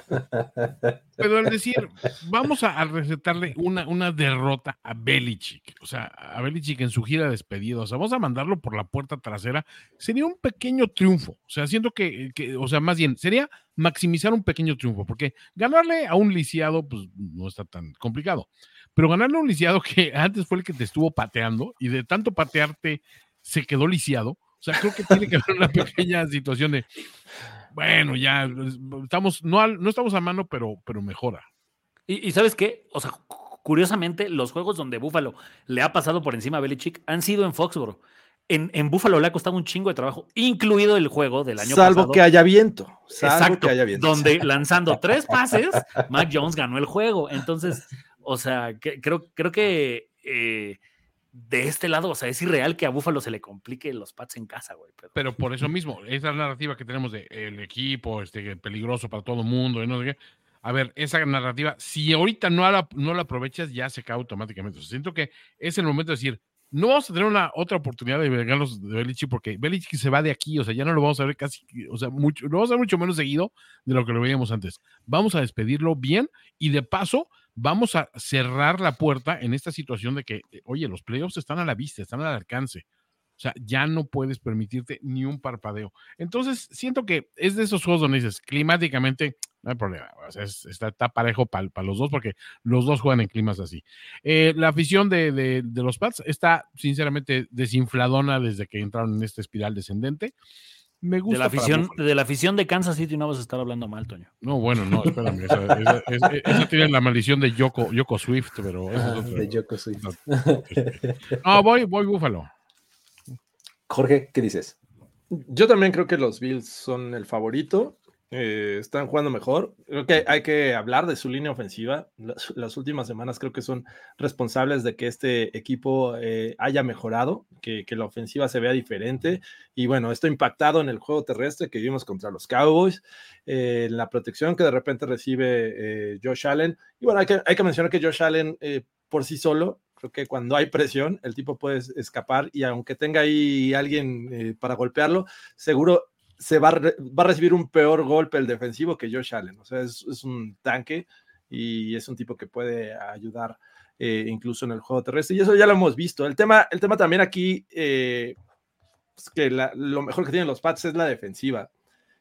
Speaker 3: Pero al decir, vamos a, recetarle una, una derrota a Belichick, o sea, a Belichick en su gira de despedida, o sea, vamos a mandarlo por la puerta trasera, sería un pequeño triunfo, o sea, siento que, que, o sea, más bien, sería maximizar un pequeño triunfo, porque ganarle a un lisiado, pues no está tan complicado, pero ganarle a un lisiado que antes fue el que te estuvo pateando y de tanto patearte se quedó lisiado, o sea, creo que tiene que haber una pequeña situación de, bueno, ya estamos, no, al- no estamos a mano, pero, pero mejora.
Speaker 2: Y, y ¿sabes qué? O sea, cu- curiosamente, los juegos donde Buffalo le ha pasado por encima a Belichick han sido en Foxboro. En, en Buffalo le ha costado un chingo de trabajo, incluido el juego del año
Speaker 4: Salvo
Speaker 2: pasado.
Speaker 4: que haya viento. Salvo
Speaker 2: Exacto,
Speaker 4: que haya viento.
Speaker 2: donde lanzando tres pases, Mac Jones ganó el juego. Entonces, o sea, que- creo, creo que eh, de este lado, o sea, es irreal que a Buffalo se le complique los Pats en casa, güey. pero-
Speaker 3: Pero por eso mismo, esa narrativa que tenemos de el equipo este, peligroso para todo el mundo, y no sé qué. A ver, esa narrativa, si ahorita no la, no la aprovechas, ya se cae automáticamente. O sea, siento que es el momento de decir, no vamos a tener una otra oportunidad de vengarnos de Belichick porque Belichick se va de aquí, o sea, ya no lo vamos a ver casi, o sea, mucho, lo vamos a ver mucho menos seguido de lo que lo veíamos antes. Vamos a despedirlo bien y de paso vamos a cerrar la puerta en esta situación de que, eh, oye, los playoffs están a la vista, están al alcance. O sea, ya no puedes permitirte ni un parpadeo. Entonces, siento que es de esos juegos donde dices, climáticamente, no hay problema. O sea, es- está, parejo para los dos porque los dos juegan en climas así. Eh, la afición de- de los Pats está, sinceramente, desinfladona desde que entraron en esta espiral descendente. Me gusta.
Speaker 2: De la, afición, de la afición de Kansas City no vas a estar hablando mal, Toño.
Speaker 3: No, bueno, no, espérame. Esa, esa- esa- esa tiene la maldición de Yoko, Yoko Swift, pero eso es
Speaker 1: Ah,
Speaker 3: otro-
Speaker 1: de Yoko Swift.
Speaker 3: No, voy, voy Búfalo.
Speaker 1: Jorge, ¿qué dices?
Speaker 4: Yo también creo que los Bills son el favorito. Eh, están jugando mejor. Creo que hay que hablar de su línea ofensiva. Las, últimas semanas creo que son responsables de que este equipo eh, haya mejorado, que, que la ofensiva se vea diferente. Y bueno, esto impactado en el juego terrestre que vimos contra los Cowboys, eh, en la protección que de repente recibe Josh Allen. Y bueno, hay que, hay que mencionar que Josh Allen por sí solo creo que cuando hay presión, el tipo puede escapar y aunque tenga ahí alguien para golpearlo, seguro se va va a recibir un peor golpe el defensivo que Josh Allen. O sea, es, un tanque y es un tipo que puede ayudar eh, incluso en el juego terrestre. Y eso ya lo hemos visto. El tema, el tema también aquí, eh, es que la- lo mejor que tienen los Pats es la defensiva.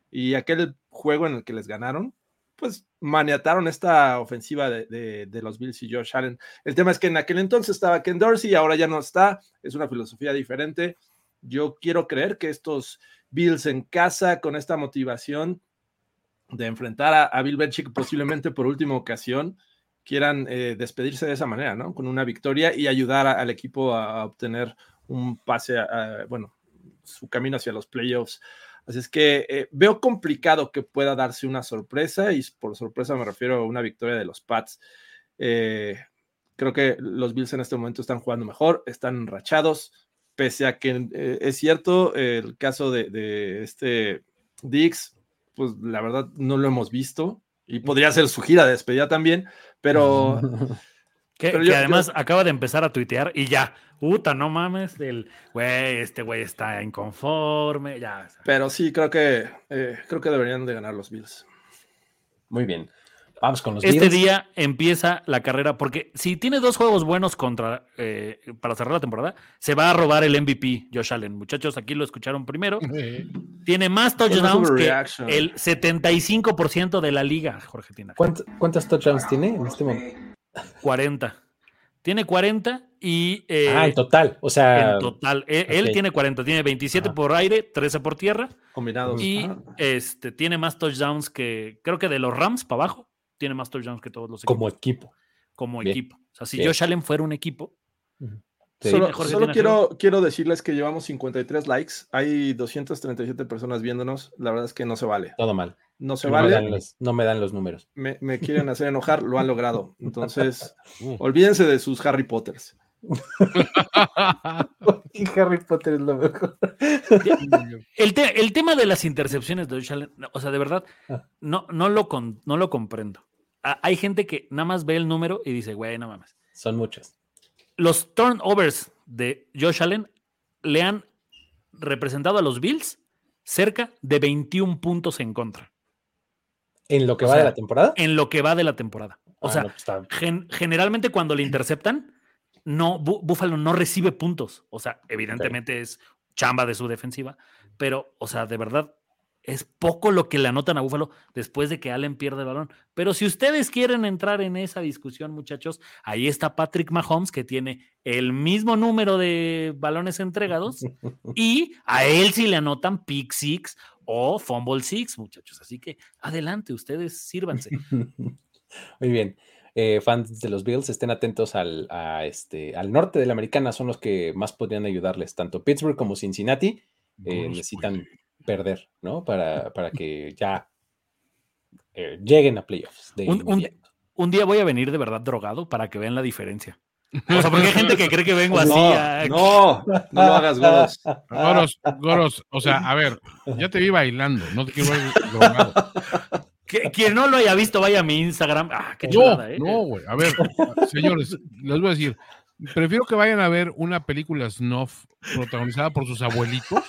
Speaker 4: Y aquel juego en el que les ganaron, pues maniataron esta ofensiva de, de- de los Bills y Josh Allen. El tema es que en aquel entonces estaba Ken Dorsey, ahora ya no está, es una filosofía diferente. Yo quiero creer que estos Bills en casa, con esta motivación de enfrentar a, Bill Belichick posiblemente por última ocasión, quieran eh, despedirse de esa manera, ¿no? Con una victoria y ayudar al equipo a, obtener un pase, a- bueno, su camino hacia los playoffs. Así es que eh, veo complicado que pueda darse una sorpresa y por sorpresa me refiero a una victoria de los Pats. Eh, creo que los Bills en este momento están jugando mejor, están enrachados, pese a que eh, es cierto el caso de, de este Dix, pues la verdad no lo hemos visto y podría ser su gira de despedida también, pero
Speaker 2: Que,
Speaker 4: Pero
Speaker 2: que
Speaker 4: yo-
Speaker 2: además acaba de empezar a tuitear y ya, puta, no mames, del güey, este güey está inconforme, ya.
Speaker 4: Pero sí, creo que, eh, creo que deberían de ganar los Bills.
Speaker 1: Muy bien. Vamos con los
Speaker 2: Este
Speaker 1: Bills.
Speaker 2: día empieza la carrera, porque si tiene dos juegos buenos contra eh, para cerrar la temporada, se va a robar el MVP, Josh Allen. Muchachos, aquí lo escucharon primero. Tiene más touchdowns que el 75% de la liga, Jorge Tina.
Speaker 1: ¿Cuánt- ¿Cuántos touchdowns tiene en este momento?
Speaker 2: 40. Tiene 40 y eh,
Speaker 1: ah, en total. O sea,
Speaker 2: en total. Él, él tiene 40, tiene 27
Speaker 1: Ajá.
Speaker 2: por aire, 13 por tierra
Speaker 4: Combinados.
Speaker 2: y
Speaker 4: Ajá.
Speaker 2: este tiene más touchdowns que creo que de los Rams para abajo tiene más touchdowns que todos los equipos
Speaker 1: como equipo.
Speaker 2: como
Speaker 1: bien.
Speaker 2: equipo. O sea, si
Speaker 1: Bien.
Speaker 2: Josh Allen fuera un equipo,
Speaker 1: Sí.
Speaker 4: Solo, quiero, quiero decirles que llevamos 53 likes. Hay 237 personas viéndonos. La verdad es que no se vale.
Speaker 1: Todo mal.
Speaker 4: no se
Speaker 1: No me,
Speaker 4: vale.
Speaker 1: dan los, no me dan los números.
Speaker 4: Me, me quieren hacer enojar, lo han logrado. Entonces,
Speaker 3: Uh.
Speaker 4: olvídense de sus Harry Potters.
Speaker 1: Y Harry Potter es lo mejor.
Speaker 2: El, te- el tema de las intercepciones de Josh Allen, o sea, de verdad,
Speaker 1: Ah.
Speaker 2: no, no, lo, con- no lo comprendo. Hay gente que nada más ve el número y dice, güey, no mames.
Speaker 1: Son muchos.
Speaker 2: Los turnovers de Josh Allen le han representado a los Bills cerca de 21 puntos en contra
Speaker 1: En lo que
Speaker 2: O
Speaker 1: va
Speaker 2: sea,
Speaker 1: de la temporada.
Speaker 2: en lo que va de la temporada. O
Speaker 1: Ah,
Speaker 2: sea,
Speaker 1: no, pues
Speaker 2: gen- generalmente cuando le interceptan, no, Bu- Buffalo no recibe puntos. O sea, evidentemente es chamba de su defensiva, pero, o sea, de verdad, es poco lo que le anotan a Buffalo después de que Allen pierde el balón. Pero si ustedes quieren entrar en esa discusión, muchachos, ahí está Patrick Mahomes, que tiene el mismo número de balones entregados, y a él sí le anotan pick six o fumble six, muchachos. Así que adelante, ustedes sírvanse.
Speaker 1: Muy bien. Eh, fans de los Bills, estén atentos al, a este, al norte de la americana, son los que más podrían ayudarles. Tanto Pittsburgh como Cincinnati eh, necesitan. Perder, ¿no? Para, para que ya eh, lleguen a playoffs. De
Speaker 2: Un- un- un día voy a venir de verdad drogado para que vean la diferencia. O sea, porque hay gente que cree que vengo así.
Speaker 4: No,
Speaker 2: a-
Speaker 4: no, no lo hagas, Goros.
Speaker 3: Goros, Goros, o sea, a ver, ya te vi bailando, no te quiero ver drogado.
Speaker 2: Quien no lo haya visto, vaya a mi Instagram. Ah, qué
Speaker 3: No,
Speaker 2: chulada, ¿eh?
Speaker 3: no, güey. A ver, señores, les voy a decir, prefiero que vayan a ver una película snuff protagonizada por sus abuelitos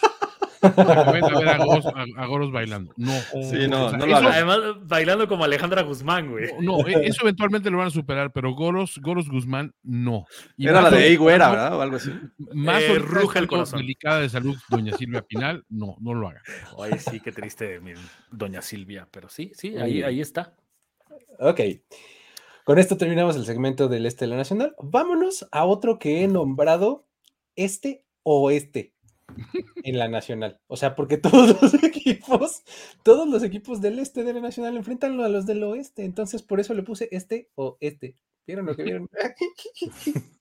Speaker 3: a ver Goros, a- a Goros bailando. No.
Speaker 4: Sí, no,
Speaker 3: O sea,
Speaker 4: no lo
Speaker 3: eso-.
Speaker 2: Además, bailando como Alejandra Guzmán, güey.
Speaker 3: No, e- eso eventualmente lo van a superar, pero Goros, Goros Guzmán, no. Y
Speaker 4: Era la de Higuera, ¿verdad? O algo así.
Speaker 3: Más
Speaker 2: Eh, ruja el corazón.
Speaker 3: delicada de salud, doña Silvia Pinal, no, no lo haga.
Speaker 2: Ay, sí, qué triste, mi doña Silvia. Pero sí, sí, ahí, ahí está.
Speaker 1: Ok. Con esto terminamos el segmento del Este de la Nacional. Vámonos a otro que he nombrado este o este en la Nacional. O sea, porque todos los equipos, todos los equipos del Este de la Nacional enfrentan a los del Oeste. Entonces, por eso le puse este o este. ¿Vieron lo que vieron?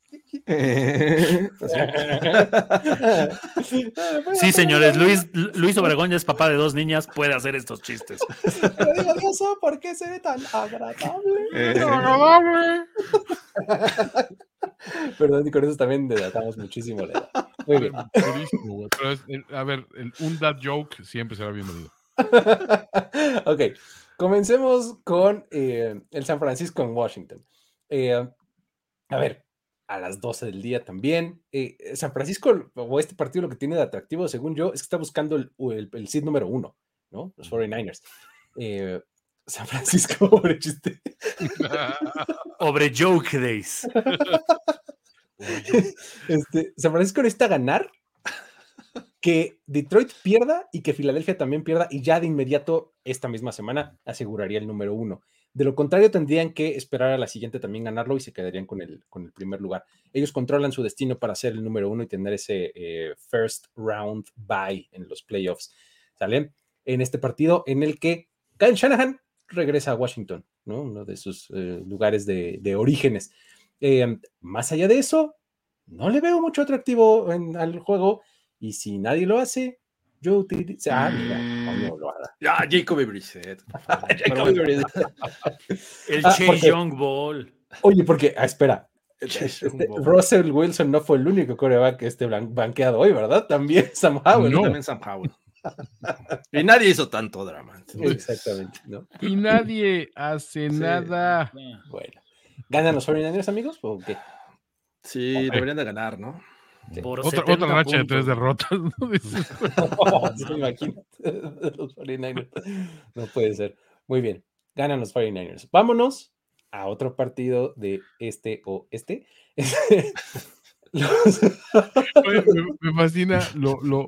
Speaker 2: Sí, señores, Luis, Luis Obregón ya es papá de dos niñas, puede hacer estos chistes.
Speaker 1: Pero digo, Dios, ¿por qué seré tan agradable?
Speaker 4: Eh,
Speaker 1: Perdón, y con eso también delatamos muchísimo la edad. Muy bien.
Speaker 3: Durísimo, güey. Pero es- el- a ver, el- un dad joke siempre será bienvenido.
Speaker 1: ok, comencemos con eh, el San Francisco en Washington. Eh, a ver, a las 12 del día también. eh, San Francisco, o este partido, lo que tiene de atractivo, según yo, es que está buscando el, el, el seed número uno, ¿no? Los 49ers. Eh, San Francisco, pobre chiste.
Speaker 2: Obre Joke Days.
Speaker 1: Este, San Francisco necesita ganar, que Detroit pierda y que Filadelfia también pierda y ya de inmediato esta misma semana aseguraría el número uno. De lo contrario, tendrían que esperar a la siguiente también ganarlo y se quedarían con el, con el primer lugar. Ellos controlan su destino para ser el número uno y tener ese eh, first round bye en los playoffs. ¿Sale? En este partido en el que Kyle Shanahan regresa a Washington, ¿no? Uno de sus eh, lugares de, de orígenes. Eh, más allá de eso, no le veo mucho atractivo en- al juego y si nadie lo hace, yo utilizo... Ah, mira, no haga.
Speaker 4: Ya, Jacoby Brissett. por favor. Pero
Speaker 1: Jacoby
Speaker 4: bueno,
Speaker 2: El
Speaker 1: Ah,
Speaker 2: Chase
Speaker 1: porque-
Speaker 2: Young Ball.
Speaker 1: Oye, porque, ah, espera, este. Russell Wilson no fue el único coreback este blan- banqueado hoy, ¿verdad? También Sam Howell.
Speaker 3: No.
Speaker 4: También Sam Howell. Y nadie hizo tanto drama.
Speaker 1: Exactamente, ¿no?
Speaker 3: Y nadie hace
Speaker 4: Sí.
Speaker 3: nada.
Speaker 1: Bueno. ¿Ganan los 49ers, amigos? ¿O qué?
Speaker 4: Sí, deberían de ganar, ¿no?
Speaker 2: Por
Speaker 3: Otra,
Speaker 2: 70
Speaker 3: otra racha de
Speaker 2: puntos.
Speaker 3: tres derrotas. ¿no?
Speaker 1: Imagínate, los 49ers. No puede ser. Muy bien. Ganan los 49ers. Vámonos a otro partido de este o este. Los-
Speaker 3: Oye, me, me fascina lo, lo,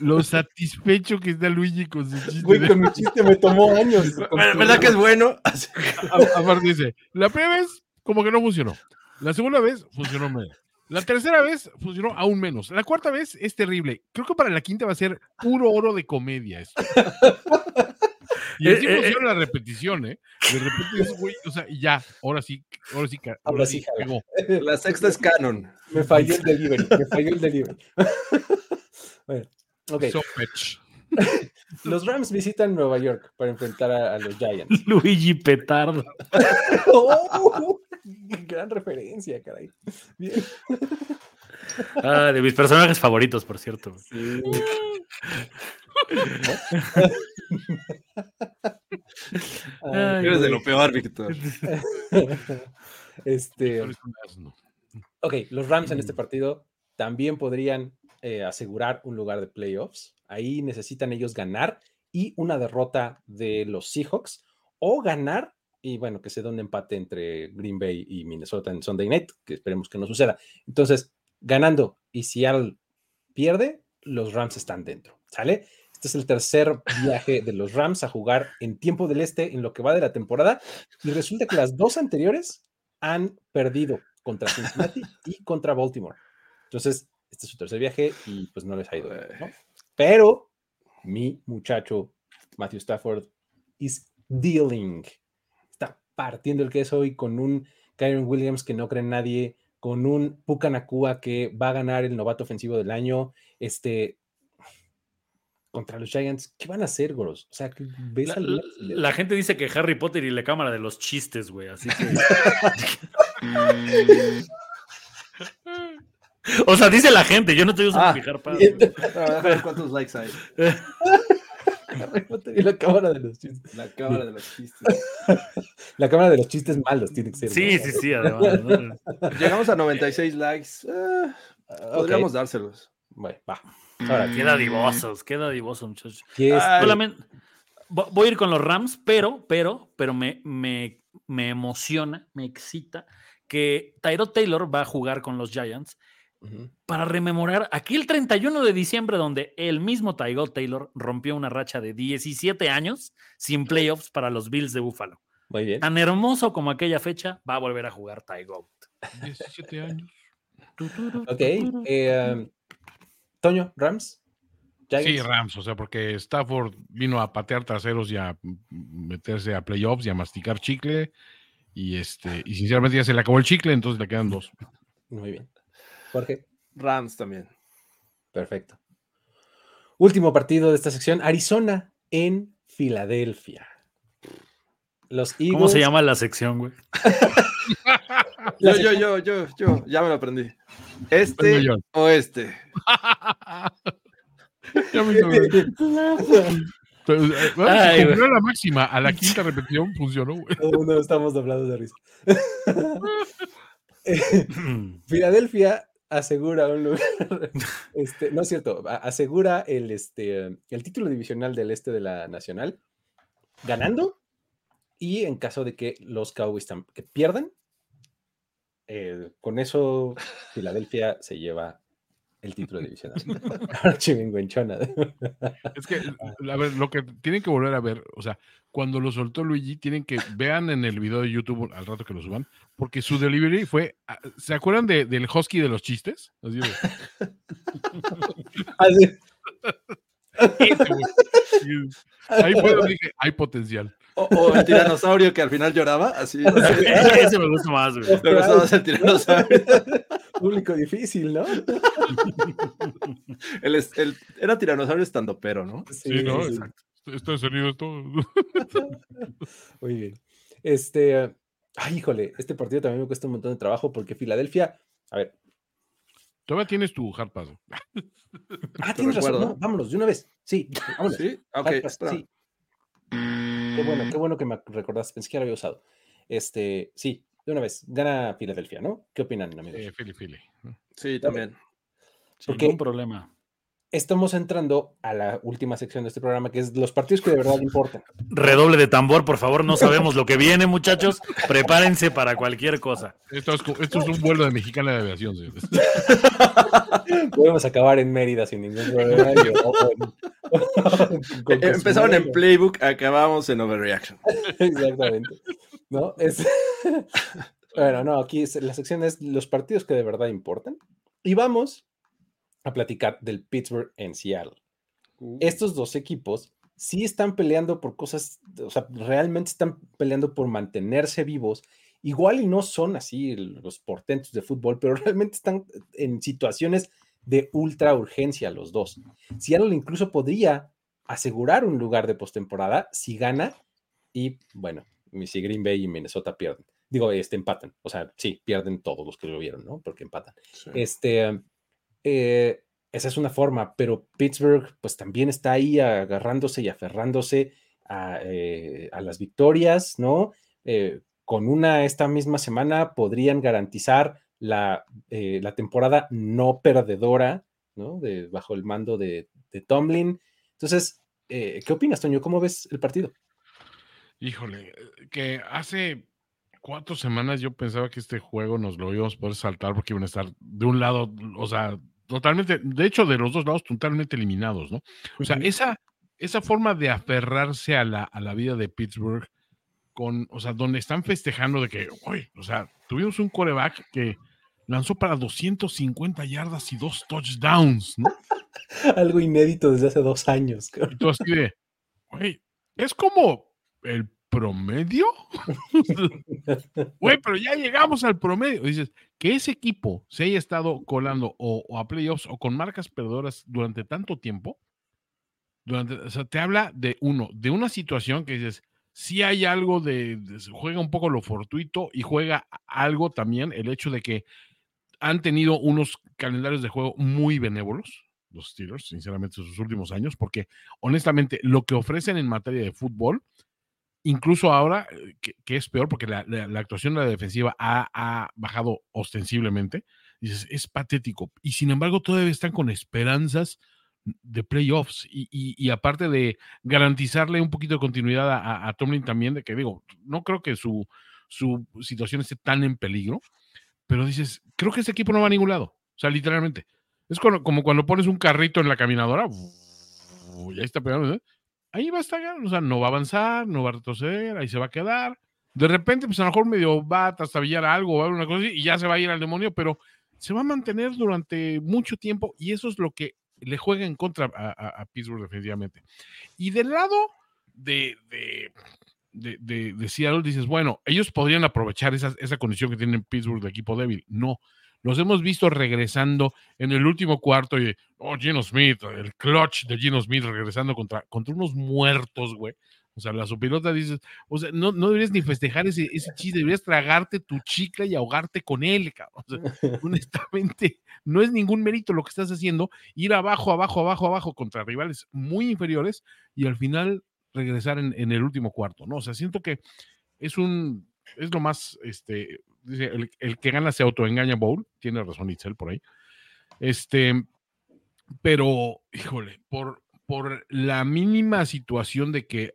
Speaker 3: lo satisfecho que está Luigi con su chiste.
Speaker 1: Güey,
Speaker 3: de-
Speaker 1: con mi chiste me tomó años.
Speaker 4: ¿Verdad que es bueno?
Speaker 3: Aparte dice, la primera vez como que no funcionó. La segunda vez funcionó menos. La tercera vez funcionó aún menos. La cuarta vez es terrible. Creo que para la quinta va a ser puro oro de comedia esto. Y así
Speaker 2: Eh, eh,
Speaker 3: funciona la repetición, ¿eh? De repente dices, güey, o sea, y ya, ahora sí, ahora sí, ahora,
Speaker 1: Ahora
Speaker 3: sí, pegó.
Speaker 4: La sexta es canon.
Speaker 1: Me falló el delivery. Me falló el delivery. bueno, ok.
Speaker 3: So.
Speaker 1: Los Rams visitan Nueva York para enfrentar a, a los Giants.
Speaker 2: Luigi Petardo.
Speaker 1: ¡Oh! Gran referencia, caray. Bien.
Speaker 2: Ah, de mis personajes favoritos, por cierto.
Speaker 1: Sí. Ay,
Speaker 4: Eres de lo peor, Víctor.
Speaker 1: Este, ok, los Rams en este partido también podrían eh, asegurar un lugar de playoffs. Ahí necesitan ellos ganar y una derrota de los Seahawks o ganar y bueno, que se dé un empate entre Green Bay y Minnesota en Sunday Night, que esperemos que no suceda. Entonces, ganando y Seattle pierde, los Rams están dentro, ¿sale? Este es el tercer viaje de los Rams a jugar en tiempo del este en lo que va de la temporada y resulta que las dos anteriores han perdido contra Cincinnati y contra Baltimore. Entonces, este es su tercer viaje y pues no les ha ido. Pero mi muchacho Matthew Stafford is dealing. Partiendo el queso y con un Kyron Williams que no cree en nadie, con un Puka Nakua que va a ganar el novato ofensivo del año, este contra los Giants, ¿qué van a hacer, Goros? O sea, ves
Speaker 2: La,
Speaker 1: al-
Speaker 2: la- la gente dice que Harry Potter y la cámara de los chistes, güey. Así que. o sea, dice la gente, yo no estoy usando
Speaker 4: Ah,
Speaker 2: fijar para.
Speaker 4: A ver cuántos likes hay.
Speaker 1: Harry Potter y la cámara de los chistes.
Speaker 4: La cámara de los chistes.
Speaker 1: La cámara de los chistes malos tiene que ser.
Speaker 2: Sí,
Speaker 1: ¿no?
Speaker 2: sí, sí, además. ¿no?
Speaker 4: Llegamos a 96 likes. eh,
Speaker 1: Ah,
Speaker 4: podríamos
Speaker 1: ok.
Speaker 4: dárselos.
Speaker 1: Bueno, va. Ahora,
Speaker 2: Qué dadivosos, qué dadivosos, muchachos. Solamente vo- voy a ir con los Rams, pero, pero, pero me, me, me emociona, me excita que Tyrod Taylor va a jugar con los Giants Para rememorar aquel 31 de diciembre donde el mismo Tyrod Taylor rompió una racha de 17 años sin playoffs para los Bills de Buffalo.
Speaker 1: Muy bien.
Speaker 2: Tan hermoso como aquella fecha, va a volver a jugar Tyrod.
Speaker 3: 17 años.
Speaker 1: Ok. eh, um, Toño, Rams.
Speaker 3: Sí. Rams, o sea, porque Stafford vino a patear traseros y a mm, meterse a playoffs y a masticar chicle. Y este, y sinceramente ya se le acabó el chicle, entonces le quedan dos.
Speaker 1: Muy bien. Jorge.
Speaker 4: Rams también.
Speaker 1: Perfecto. Último partido de esta sección. Arizona en Filadelfia. Los Eagles.
Speaker 2: ¿Cómo se llama la sección, güey?
Speaker 1: La
Speaker 4: Yo, yo,
Speaker 1: sección-
Speaker 4: yo, yo, yo, ya me lo aprendí. Este o este.
Speaker 3: Ya me hizo- Pero, eh,
Speaker 2: Ay,
Speaker 3: cumplió la máxima, a la quinta repetición funcionó. güey.
Speaker 1: El mundo estamos hablando de risa. Filadelfia asegura un lugar. Este, no es cierto, asegura el, este, el título divisional del este de la Nacional ganando. Y en caso de que los Cowboys que pierdan, eh, con eso Filadelfia se lleva el título divisional. Ahora chimenguenchona.
Speaker 3: Es que, a ver, lo que tienen que volver a ver, o sea, cuando lo soltó Luigi, tienen que vean en el video de YouTube al rato que lo suban, porque su delivery fue. ah, ¿Se acuerdan de- del husky de los chistes? Así de,
Speaker 1: Así,
Speaker 3: Ahí fue donde dije, hay potencial.
Speaker 4: O, o el tiranosaurio que al final lloraba, así.
Speaker 2: Ese me gusta más, güey.
Speaker 4: Me más el tiranosaurio.
Speaker 1: Público difícil, ¿no?
Speaker 4: El, era tiranosaurio estando pero, ¿no?
Speaker 3: Sí, ¿no?
Speaker 1: sí.
Speaker 3: Exacto. Esto de sonido es todo.
Speaker 1: Muy bien. Este, ay, híjole, este partido también me cuesta un montón de trabajo porque Filadelfia, a ver,
Speaker 3: Todavía tienes tu hard pass.
Speaker 1: ah, tienes razón, no, vámonos, de una vez, sí, vámonos.
Speaker 4: Sí, ok.
Speaker 1: Pass, sí. Qué bueno, qué bueno que me recordaste, pensé que lo había usado. Este, sí, de una vez, gana Filadelfia, ¿no? ¿Qué opinan, amigos?
Speaker 3: Fili, Fili.
Speaker 4: Sí, también.
Speaker 2: Sin
Speaker 1: Porque-
Speaker 2: ningún problema.
Speaker 1: Estamos entrando a la última sección de este programa, que es los partidos que de verdad importan.
Speaker 2: Redoble de tambor, por favor. No sabemos lo que viene, muchachos. Prepárense para cualquier cosa.
Speaker 3: Esto es, co- esto es un vuelo de mexicana de aviación. señores.
Speaker 1: Podemos acabar en Mérida sin ningún problema.
Speaker 4: Empezaron en Playbook, acabamos en Overreaction.
Speaker 1: Exactamente. ¿No? Es... bueno, no, aquí es- la sección es los partidos que de verdad importan. Y vamos a platicar del Pittsburgh en Seattle. Estos dos equipos sí están peleando por cosas, o sea, realmente están peleando por mantenerse vivos. Igual y no son así los portentos de fútbol, pero realmente están en situaciones de ultra urgencia los dos. Seattle incluso podría asegurar un lugar de postemporada si gana y, bueno, si Green Bay y Minnesota pierden. Digo, este, empatan. O sea, sí, pierden todos los que lo vieron, ¿no? Porque empatan.
Speaker 4: Sí.
Speaker 1: Este, eh, esa es una forma, pero Pittsburgh pues también está ahí agarrándose y aferrándose a, eh, las victorias, ¿no? Eh, con una esta misma semana podrían garantizar la, la temporada no perdedora, ¿no? De, bajo el mando de, de Tomlin. Entonces, ¿qué opinas, Toño? ¿Cómo ves el partido?
Speaker 3: Híjole, que hace cuatro semanas yo pensaba que este juego nos lo íbamos a poder saltar porque iban a estar de un lado, o sea, totalmente, de hecho, de los dos lados totalmente eliminados, ¿no? O sea, esa, esa forma de aferrarse a la, a la vida de Pittsburgh, con, o sea, donde están festejando de que, uy, o sea, tuvimos un coreback que lanzó para 250 yardas y dos touchdowns, ¿no?
Speaker 1: Algo inédito desde hace dos años. cabrón.
Speaker 3: Y tú así de, güey, es como el promedio. Güey, pero ya llegamos al promedio. Dices, que ese equipo se haya estado colando o, o a playoffs o con marcas perdedoras durante tanto tiempo, durante, o sea, te habla de uno, de una situación que dices, sí hay algo de, de- juega un poco lo fortuito y juega algo también el hecho de que han tenido unos calendarios de juego muy benévolos, los Steelers, sinceramente, en sus últimos años, porque honestamente lo que ofrecen en materia de fútbol, incluso ahora, eh, que, es peor porque la, actuación de la defensiva ha, bajado ostensiblemente, dices, es patético. Y sin embargo, todavía están con esperanzas de playoffs y, aparte de garantizarle un poquito de continuidad a, Tomlin también, de que digo, no creo que su, situación esté tan en peligro, pero dices, creo que este equipo no va a ningún lado, o sea, literalmente. Es como, cuando pones un carrito en la caminadora, y ahí está pegando, ¿eh? Ahí va a estar, o sea, no va a avanzar, no va a retroceder, ahí se va a quedar. De repente, pues a lo mejor medio va a trastabillar algo, va a haber una cosa así, y ya se va a ir al demonio, pero se va a mantener durante mucho tiempo y eso es lo que le juega en contra a Pittsburgh definitivamente. Y del lado de, de, de, de- de Seattle dices, bueno, ellos podrían aprovechar esa, esa condición que tienen Pittsburgh de equipo débil. No, los hemos visto regresando en el último cuarto y, oh, Gino Smith, el clutch de Gino Smith regresando contra, contra unos muertos, güey. O sea, la supilota dices, o sea, no, no deberías ni festejar ese, ese chiste, deberías tragarte tu chicle y ahogarte con él, cabrón. O sea, honestamente, no es ningún mérito lo que estás haciendo, ir abajo, abajo, abajo, abajo contra rivales muy inferiores y al final regresar en, en el último cuarto, ¿no? O sea, siento que es un, es lo más, este, dice, el, que gana se autoengaña Bowl, tiene razón Itzel por ahí. Este, pero, híjole, por, por la mínima situación de que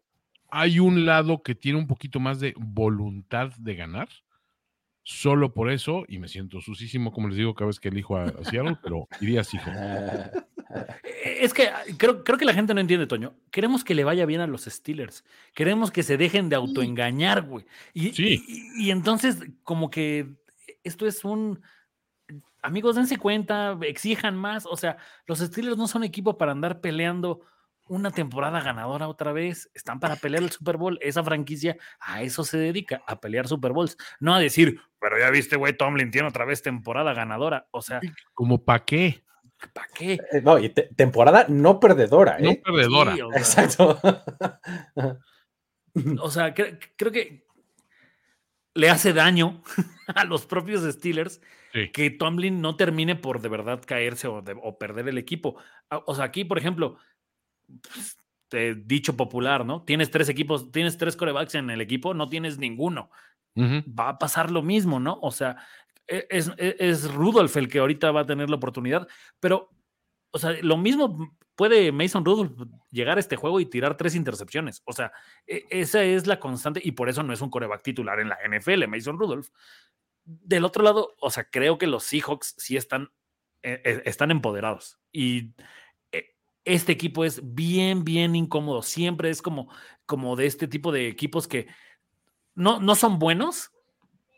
Speaker 3: hay un lado que tiene un poquito más de voluntad de ganar, solo por eso, y me siento susísimo, como les digo, cada vez que elijo a, a Seattle, pero iría así.
Speaker 2: Eh, Es que ah, creo, creo que la gente no entiende, Toño. Queremos que le vaya bien a los Steelers. Queremos que se dejen de autoengañar, güey. Y,
Speaker 3: Sí.
Speaker 2: y, y entonces, como que esto es un. Amigos, dense cuenta, exijan más. O sea, los Steelers no son equipo para andar peleando una temporada ganadora otra vez. Están para pelear el Super Bowl. Esa franquicia a eso se dedica, a pelear Super Bowls. No a decir, pero ya viste, güey, Tomlin tiene otra vez temporada ganadora. O sea,
Speaker 3: ¿Como para qué?
Speaker 2: ¿Para qué?
Speaker 1: Eh, No, y te- temporada no perdedora,
Speaker 3: No
Speaker 1: ¿eh?
Speaker 3: perdedora.
Speaker 2: Sí, o sea,
Speaker 1: Exacto.
Speaker 2: O sea, cre- creo que le hace daño a los propios Steelers
Speaker 3: Sí.
Speaker 2: que Tomlin no termine por de verdad caerse o, de- o perder el equipo. Ah, O sea, aquí, por ejemplo, pues, te- dicho popular, ¿no? Tienes tres equipos, tienes tres corebacks en el equipo, no tienes ninguno. Va a pasar lo mismo, ¿no? O sea, e- es, e- es Rudolph el que ahorita va a tener la oportunidad, pero, o sea, lo mismo puede Mason Rudolph llegar a este juego y tirar tres intercepciones. O sea, e- esa es la constante y por eso no es un coreback titular en la NFL, Mason Rudolph. Del otro lado, o sea, creo que los Seahawks sí están, están empoderados y este equipo es bien, bien incómodo. Siempre es como, como de este tipo de equipos que no, no son buenos,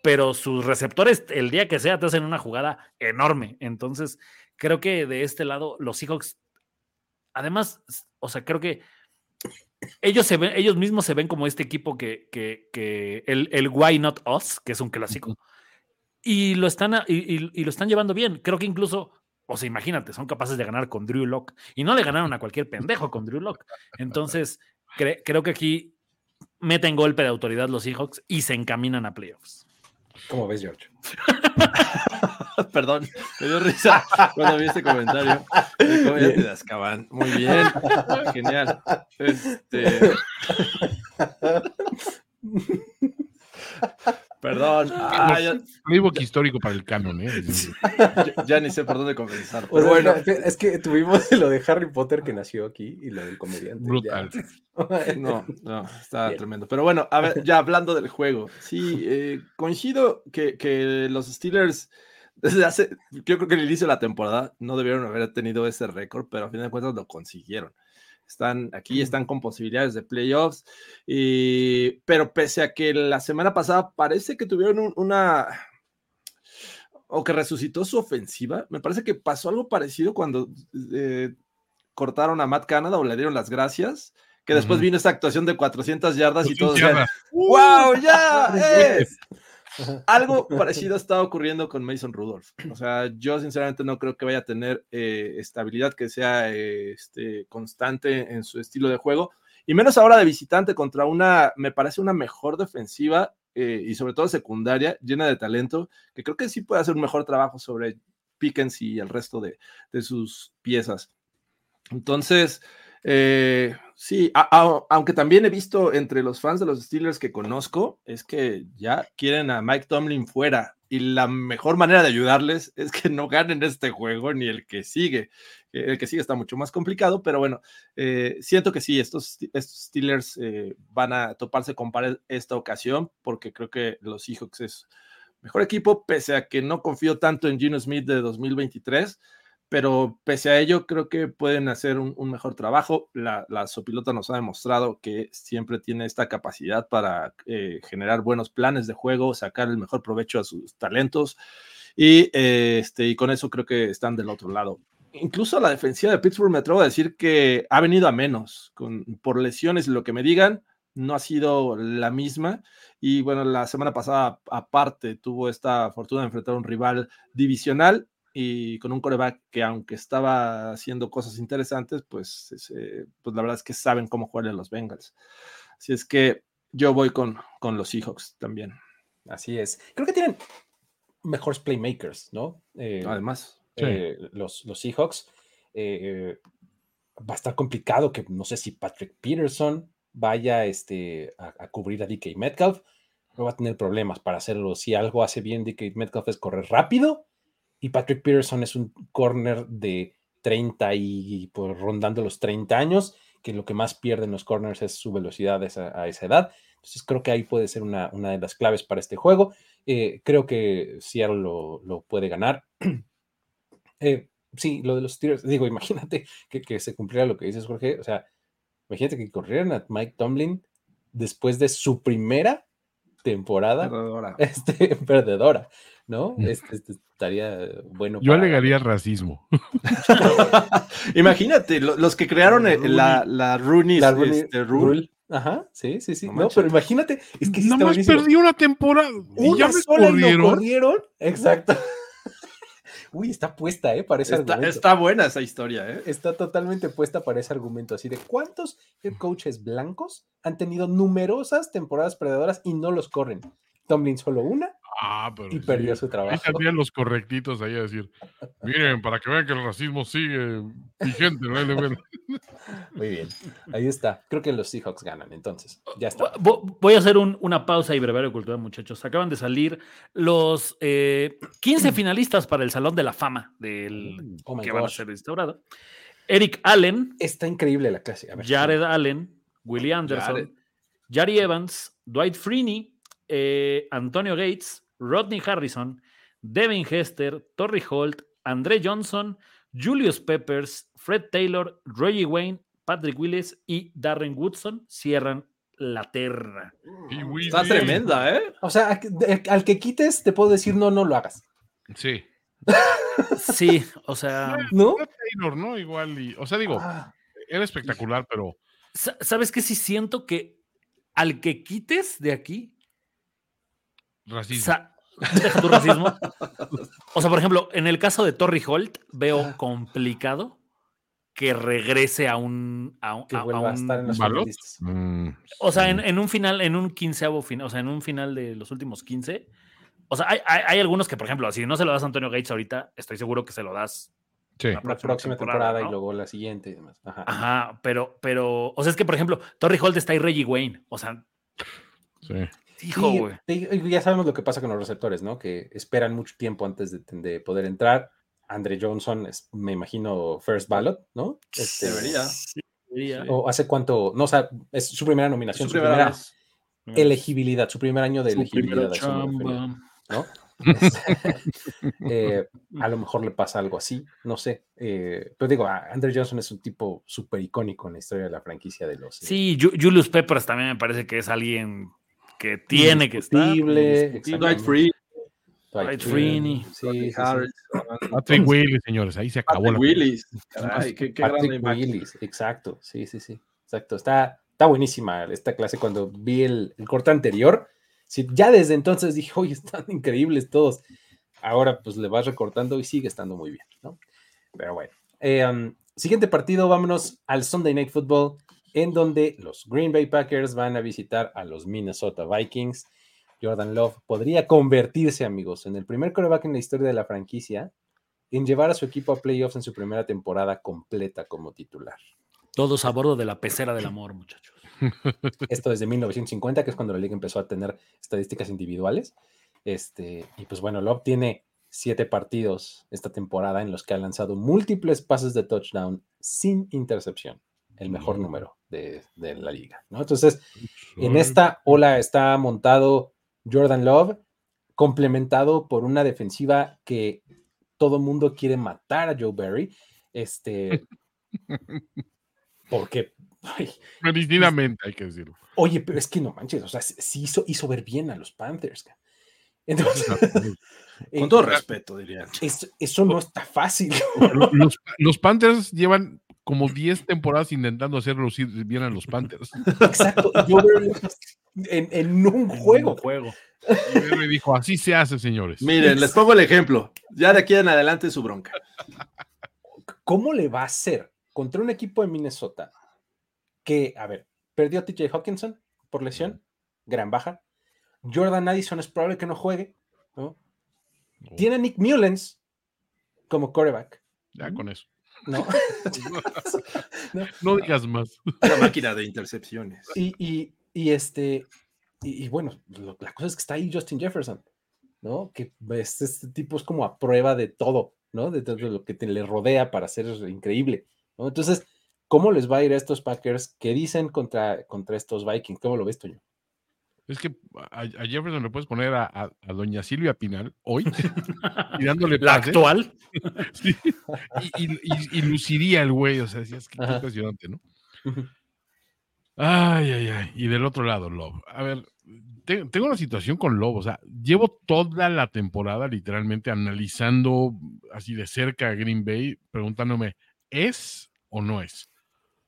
Speaker 2: pero sus receptores, el día que sea, te hacen una jugada enorme. Entonces, creo que de este lado, los Seahawks, además, o sea, creo que ellos, se ven, ellos mismos se ven como este equipo que, que, que el, el Why Not Us, que es un clásico, y lo están, y, y- y lo están llevando bien. Creo que incluso O sea, imagínate, son capaces de ganar con Drew Lock. Y no le ganaron a cualquier pendejo con Drew Lock. Entonces, cre- creo que aquí meten golpe de autoridad los Seahawks y se encaminan a playoffs.
Speaker 1: ¿Cómo ves, George?
Speaker 4: Perdón, me dio risa cuando vi este comentario. De Azkaban. Muy bien, genial. Este... Perdón, ah, ya,
Speaker 3: Playbook histórico para el canon, ¿eh?
Speaker 4: ya- ya ni sé por dónde comenzar. Pero
Speaker 1: sea,
Speaker 4: bueno,
Speaker 1: es que tuvimos lo de Harry Potter que nació aquí y lo del comediante.
Speaker 3: Brutal.
Speaker 1: ya.
Speaker 4: No, no, está
Speaker 1: Bien.
Speaker 4: tremendo. Pero bueno, a ver, ya hablando del juego, sí, eh, coincido que, que los Steelers, desde hace, yo creo que el inicio de la temporada no debieron haber tenido ese récord, pero a fin de cuentas lo consiguieron. Están aquí, están con posibilidades de playoffs, y, pero pese a que la semana pasada parece que tuvieron un- una, o que resucitó su ofensiva, me parece que pasó algo parecido cuando eh, cortaron a Matt Canada o le dieron las gracias, que después vino esta actuación de 400 yardas y decían, ¡Wow! ¡Ya! es". Algo parecido está ocurriendo con Mason Rudolph. O sea, yo sinceramente no creo que vaya a tener eh, estabilidad que sea eh, este, constante en su estilo de juego. Y menos ahora de visitante contra una, me parece una mejor defensiva eh, y sobre todo secundaria, llena de talento, que creo que sí puede hacer un mejor trabajo sobre Pickens y el resto de, de sus piezas. Entonces, eh, sí, aunque también he visto entre los fans de los Steelers que conozco, es que ya quieren a Mike Tomlin fuera y la mejor manera de ayudarles es que no ganen este juego ni el que sigue. Eh, El que sigue está mucho más complicado, pero bueno, eh, siento que sí, estos, Steelers van a toparse con esta ocasión porque creo que los Seahawks es mejor equipo, pese a que no confío tanto en Gino Smith de 2023 pero pese a ello creo que pueden hacer un, mejor trabajo. La, la Sopilota nos ha demostrado que siempre tiene esta capacidad para eh, generar buenos planes de juego, sacar el mejor provecho a sus talentos y, eh, este, y con eso creo que están del otro lado. Incluso la defensiva de Pittsburgh me atrevo a decir que ha venido a menos con, por lesiones lo que me digan. No ha sido la misma. Y bueno, la semana pasada, aparte, tuvo esta fortuna de enfrentar a un rival divisional y con un coreback que aunque estaba haciendo cosas interesantes, pues, ese- pues la verdad es que saben cómo jugarle a los Bengals. Así es que yo voy con, con los Seahawks también.
Speaker 1: Así es. Creo que tienen mejores playmakers, ¿no? Eh,
Speaker 4: Además,
Speaker 3: Sí.
Speaker 1: eh, los, los Seahawks. eh, va a estar complicado que no sé si Patrick Peterson vaya este, a, a cubrir a DK Metcalf. No va a tener problemas para hacerlo. Si algo hace bien DK Metcalf es correr rápido y Patrick Peterson es un corner de 30 y pues, rondando los 30 años, que lo que más pierden los corners es su velocidad a esa, a esa edad. Entonces creo que ahí puede ser una, una de las claves para este juego. Eh, creo que Seattle lo, lo puede ganar. Eh, sí, lo de los Steelers, digo, imagínate que, que se cumpliera lo que dices, Jorge. O sea, imagínate que corrieran a Mike Tomlin después de su primera temporada
Speaker 4: perdedora.
Speaker 1: este, perdedora, ¿no? Este, este estaría bueno.
Speaker 3: Yo
Speaker 1: para-
Speaker 3: alegaría racismo.
Speaker 4: Imagínate, lo- los que crearon
Speaker 1: La
Speaker 4: eh, la, la Rooney,
Speaker 1: la Rooney
Speaker 4: este, rule.
Speaker 1: rule. Ajá, sí, sí, sí.
Speaker 4: No
Speaker 1: pero imagínate, es que sí está
Speaker 3: Nada más
Speaker 1: buenísimo.
Speaker 3: perdí una temporada y
Speaker 1: Una
Speaker 3: ya me
Speaker 1: sola
Speaker 3: corrieron.
Speaker 1: corrieron. Exacto. Uy, está puesta, ¿eh? Para ese
Speaker 4: Está,
Speaker 1: argumento.
Speaker 4: está buena esa historia, ¿eh?
Speaker 1: está totalmente puesta para ese argumento, así de cuántos head coaches blancos han tenido numerosas temporadas predadoras y no los corren. Tomlin solo una
Speaker 3: Ah, pero
Speaker 1: y
Speaker 3: sí.
Speaker 1: perdió su
Speaker 3: Ahí
Speaker 1: trabajo.
Speaker 3: salían los correctitos ahí a decir, miren, para que vean que el racismo sigue vigente. ¿no?
Speaker 1: Muy bien, ahí está. Creo que los Seahawks ganan, entonces. Ya está.
Speaker 2: Vo- Voy a hacer un- una pausa y brevario cultural, muchachos. Acaban de salir los eh, 15 finalistas para el Salón de la Fama del
Speaker 1: Oh my
Speaker 2: que van a
Speaker 1: gosh.
Speaker 2: ser instaurado. Eric Allen,
Speaker 1: Está increíble la clase. A ver,
Speaker 2: Jared Allen, Willie Anderson,
Speaker 4: Jared.
Speaker 2: Jari Evans, Dwight Freeney, eh, Antonio Gates, Rodney Harrison, Devin Hester, Torrey Holt, André Johnson, Julius Peppers, Fred Taylor, Reggie Wayne, Patrick Willis y Darren Woodson cierran la terna.
Speaker 4: Está tremenda, ¿eh?
Speaker 1: O sea, al- que quites, te puedo decir, no, no lo hagas.
Speaker 3: Sí.
Speaker 2: Sí, o sea,
Speaker 1: ¿No?
Speaker 3: Fred Taylor, ¿no? Igual, y, o sea, digo,
Speaker 1: Ah,
Speaker 3: era espectacular, pero
Speaker 2: sa- ¿sabes qué? Sí siento que al que quites de aquí,
Speaker 3: racismo.
Speaker 2: sa- deja tu racismo. O sea, por ejemplo, en el caso de Torrey Holt, veo complicado que regrese a un. A, un-
Speaker 1: Que
Speaker 2: a-
Speaker 1: vuelva a
Speaker 2: un-
Speaker 1: estar en los.
Speaker 3: Mm,
Speaker 2: o sea,
Speaker 3: sí.
Speaker 2: en, en un final, en un quinceavo final, o sea, en un final de los últimos 15. O sea, hay, hay- hay algunos que, por ejemplo, si no se lo das a Antonio Gates ahorita, estoy seguro que se lo das
Speaker 3: Sí.
Speaker 2: la
Speaker 1: La
Speaker 2: próxima,
Speaker 1: temporada, y luego la siguiente y demás. Ajá.
Speaker 2: Ajá, pero, pero, o sea, es que, por ejemplo, Torrey Holt está ahí Reggie Wayne. O sea,
Speaker 3: sí.
Speaker 2: Hijo, güey.
Speaker 1: y- y ya sabemos lo que pasa con los receptores, ¿no? Que esperan mucho tiempo antes de, de poder entrar. Andre Johnson es, me imagino, first ballot, ¿no? Este,
Speaker 4: Debería.
Speaker 1: O hace cuánto, no, o sea, es su primera nominación,
Speaker 4: Su
Speaker 1: su,
Speaker 4: primera
Speaker 1: elegibilidad, su primer año de
Speaker 2: Su
Speaker 1: elegibilidad.
Speaker 2: chamba.
Speaker 1: ¿no? Eh, a lo mejor le pasa algo así, no sé. eh, pero digo, a- Andre Johnson es un tipo súper icónico en la historia de la franquicia de los. eh,
Speaker 2: Sí, Ju- Julius Peppers también me parece que es alguien que tiene que estar.
Speaker 1: indiscutible,
Speaker 4: Dwight. Free,
Speaker 1: Dwight Freeney, sí,
Speaker 3: Patrick Willis, señores, ahí se acabó
Speaker 4: Patrick
Speaker 3: la
Speaker 4: Willis. Caray, qué, qué grande
Speaker 1: Patrick. Willis, exacto, sí, sí, sí, exacto. Está, está buenísima esta clase. Cuando vi el, el corte anterior, sí, ya desde entonces dije, oye, están increíbles todos. Ahora pues le vas recortando y sigue estando muy bien, ¿no? Pero bueno. Eh, um, siguiente partido, vámonos al Sunday Night Football, en donde los Green Bay Packers van a visitar a los Minnesota Vikings. Jordan Love podría convertirse, amigos, en el primer coreback en la historia de la franquicia en llevar a su equipo a playoffs en su primera temporada completa como titular.
Speaker 2: Todos a bordo de la pecera del amor, muchachos.
Speaker 1: Esto desde 1950, que es cuando la liga empezó a tener estadísticas individuales. Este, y pues bueno, Love tiene siete partidos esta temporada en los que ha lanzado múltiples pases de touchdown sin intercepción, el mejor número de, de la liga. ¿no? Entonces, en esta ola está montado Jordan Love, complementado por una defensiva que todo mundo quiere matar a Joe Barry. Este, porque, ay,
Speaker 3: Merecidamente, hay que decirlo.
Speaker 1: oye, pero es que no manches, o sea, sí hizo, hizo ver bien a los Panthers. Entonces,
Speaker 4: Con todo respeto, diría.
Speaker 1: eso, eso no está fácil.
Speaker 3: Los, los Panthers llevan como 10 temporadas intentando hacer lucir bien a los Panthers.
Speaker 1: Exacto, Barry en, en un juego.
Speaker 2: juego.
Speaker 3: Y Barry dijo, así se hace, señores.
Speaker 4: Miren, les pongo el ejemplo. Ya de aquí en adelante es su bronca.
Speaker 1: ¿Cómo le va a hacer contra un equipo de Minnesota que, a ver, perdió a TJ Hawkinson por lesión, gran baja? Jordan Addison es probable que no juegue, ¿no? Tiene a Nick Mullens como quarterback,
Speaker 3: Ya con eso.
Speaker 1: ¿No? No.
Speaker 3: No digas más.
Speaker 4: Una máquina de intercepciones.
Speaker 1: Y, y- y este, y, y bueno, lo- la cosa es que está ahí Justin Jefferson, ¿no? Que es- este tipo es como a prueba de todo, ¿no? De todo lo que te, le rodea para ser increíble, ¿no? Entonces, ¿cómo les va a ir a estos Packers? ¿Qué dicen contra, contra estos Vikings? ¿Cómo lo ves, Toño?
Speaker 3: Es que a, a Jefferson le puedes poner a, a- a doña Silvia Pinal hoy y dándole
Speaker 2: La
Speaker 3: pases,
Speaker 2: actual.
Speaker 3: sí, y, y- y- y luciría el güey, o sea, es que
Speaker 1: Ajá.
Speaker 3: impresionante, ¿no? Ay, ay, ay. Y del otro lado, Love. A ver, te- tengo una situación con Love. O sea, llevo toda la temporada literalmente analizando así de cerca a Green Bay, preguntándome, ¿es o no es?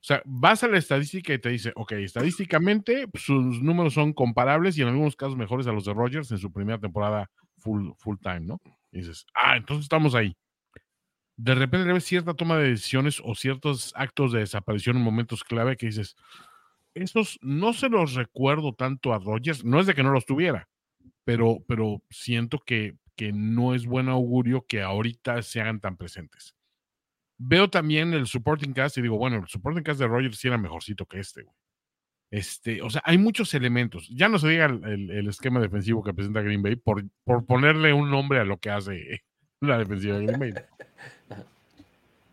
Speaker 3: O sea, vas a la estadística y te dice, ok, estadísticamente pues, sus números son comparables y en algunos casos mejores a los de Rodgers en su primera temporada full, full time, ¿no? Y dices, ah, entonces estamos ahí. De repente ves cierta toma de decisiones o ciertos actos de desaparición en momentos clave que dices, esos no se los recuerdo tanto a Rodgers, no es de que no los tuviera, pero, pero siento que, que no es buen augurio que ahorita se hagan tan presentes. Veo también el supporting cast y digo, bueno, el supporting cast de Rodgers sí era mejorcito que este, güey. Este, o sea, hay muchos elementos. Ya no se diga el, el- el esquema defensivo que presenta Green Bay por, por ponerle un nombre a lo que hace la defensiva de Green Bay.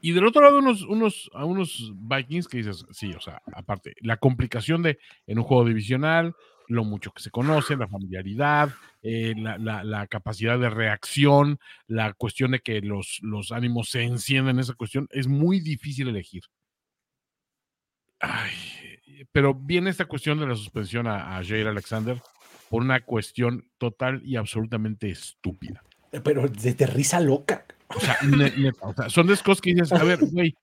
Speaker 3: Y del otro lado, unos, unos, a unos Vikings que dices, sí, o sea, aparte, la complicación de en un juego divisional, lo mucho que se conoce, la familiaridad, eh, la, la- la capacidad de reacción, la cuestión de que los, los ánimos se encienden en esa cuestión, es muy difícil elegir. Ay, pero viene esta cuestión de la suspensión a, a Jair Alexander por una cuestión total y absolutamente estúpida.
Speaker 1: Pero de, de risa loca.
Speaker 3: O sea, ne- neta, o sea, son de cosas que dices, a ver, güey,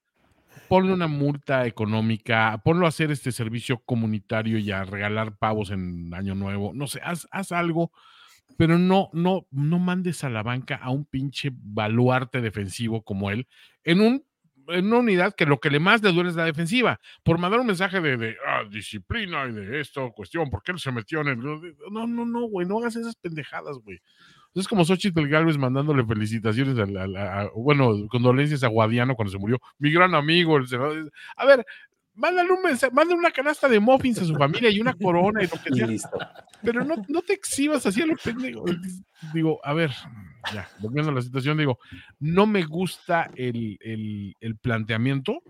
Speaker 3: ponle una multa económica, ponlo a hacer este servicio comunitario y a regalar pavos en Año Nuevo, no sé, haz, haz algo, pero no, no, no mandes a la banca a un pinche baluarte defensivo como él en un en una unidad que lo que le más le duele es la defensiva. Por mandar un mensaje de, de ah, disciplina y de esto, cuestión, ¿por qué él se metió en el. No, no, no, güey, no hagas esas pendejadas, güey. Es como Xochitl Galvez mandándole felicitaciones a, a, bueno, condolencias a Guadiano cuando se murió. Mi gran amigo, el senador. A ver, mándale un mensaje, mándale una canasta de muffins a su familia y una corona y lo que sea. Listo. Pero no, no te exhibas así a lo pendejo. Digo, a ver, ya, volviendo a la situación, digo, no me gusta el, el, el, planteamiento,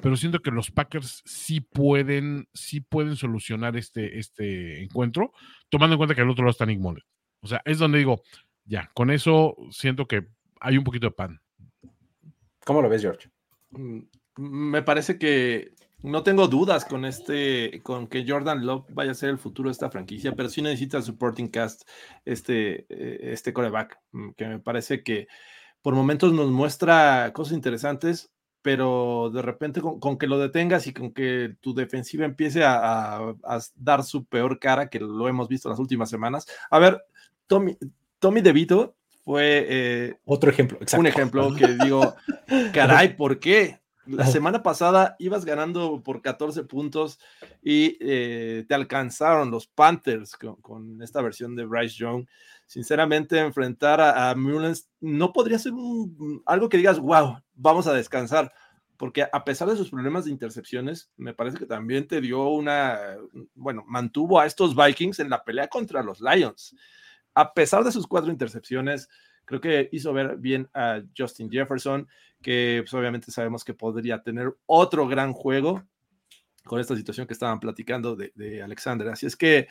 Speaker 3: pero siento que los Packers sí pueden, sí pueden solucionar este, este encuentro, tomando en cuenta que al otro lado está Nick Mullen. O sea, es donde digo, ya, con eso siento que hay un poquito de pan.
Speaker 1: ¿Cómo lo ves, George?
Speaker 4: Mm, me parece que no tengo dudas con este, con que Jordan Love vaya a ser el futuro de esta franquicia, pero sí necesita el supporting cast este, eh, este coreback, mm, que me parece que por momentos nos muestra cosas interesantes, pero de repente con, que lo detengas y con que tu defensiva empiece a, dar su peor cara, que lo hemos visto en las últimas semanas. A ver, Tommy, Tommy DeVito fue
Speaker 1: eh, otro ejemplo,
Speaker 4: un ejemplo que digo, caray, ¿por qué? La semana pasada ibas ganando por 14 puntos y eh, te alcanzaron los Panthers con, esta versión de Bryce Young. Sinceramente, enfrentar a, a Mullens no podría ser algo que digas, wow, vamos a descansar, porque a pesar de sus problemas de intercepciones, me parece que también te dio una, bueno, mantuvo a estos Vikings en la pelea contra los Lions. A pesar de sus cuatro intercepciones, creo que hizo ver bien a Justin Jefferson que pues, obviamente sabemos que podría tener otro gran juego con esta situación que estaban platicando de, Alexander. Así es que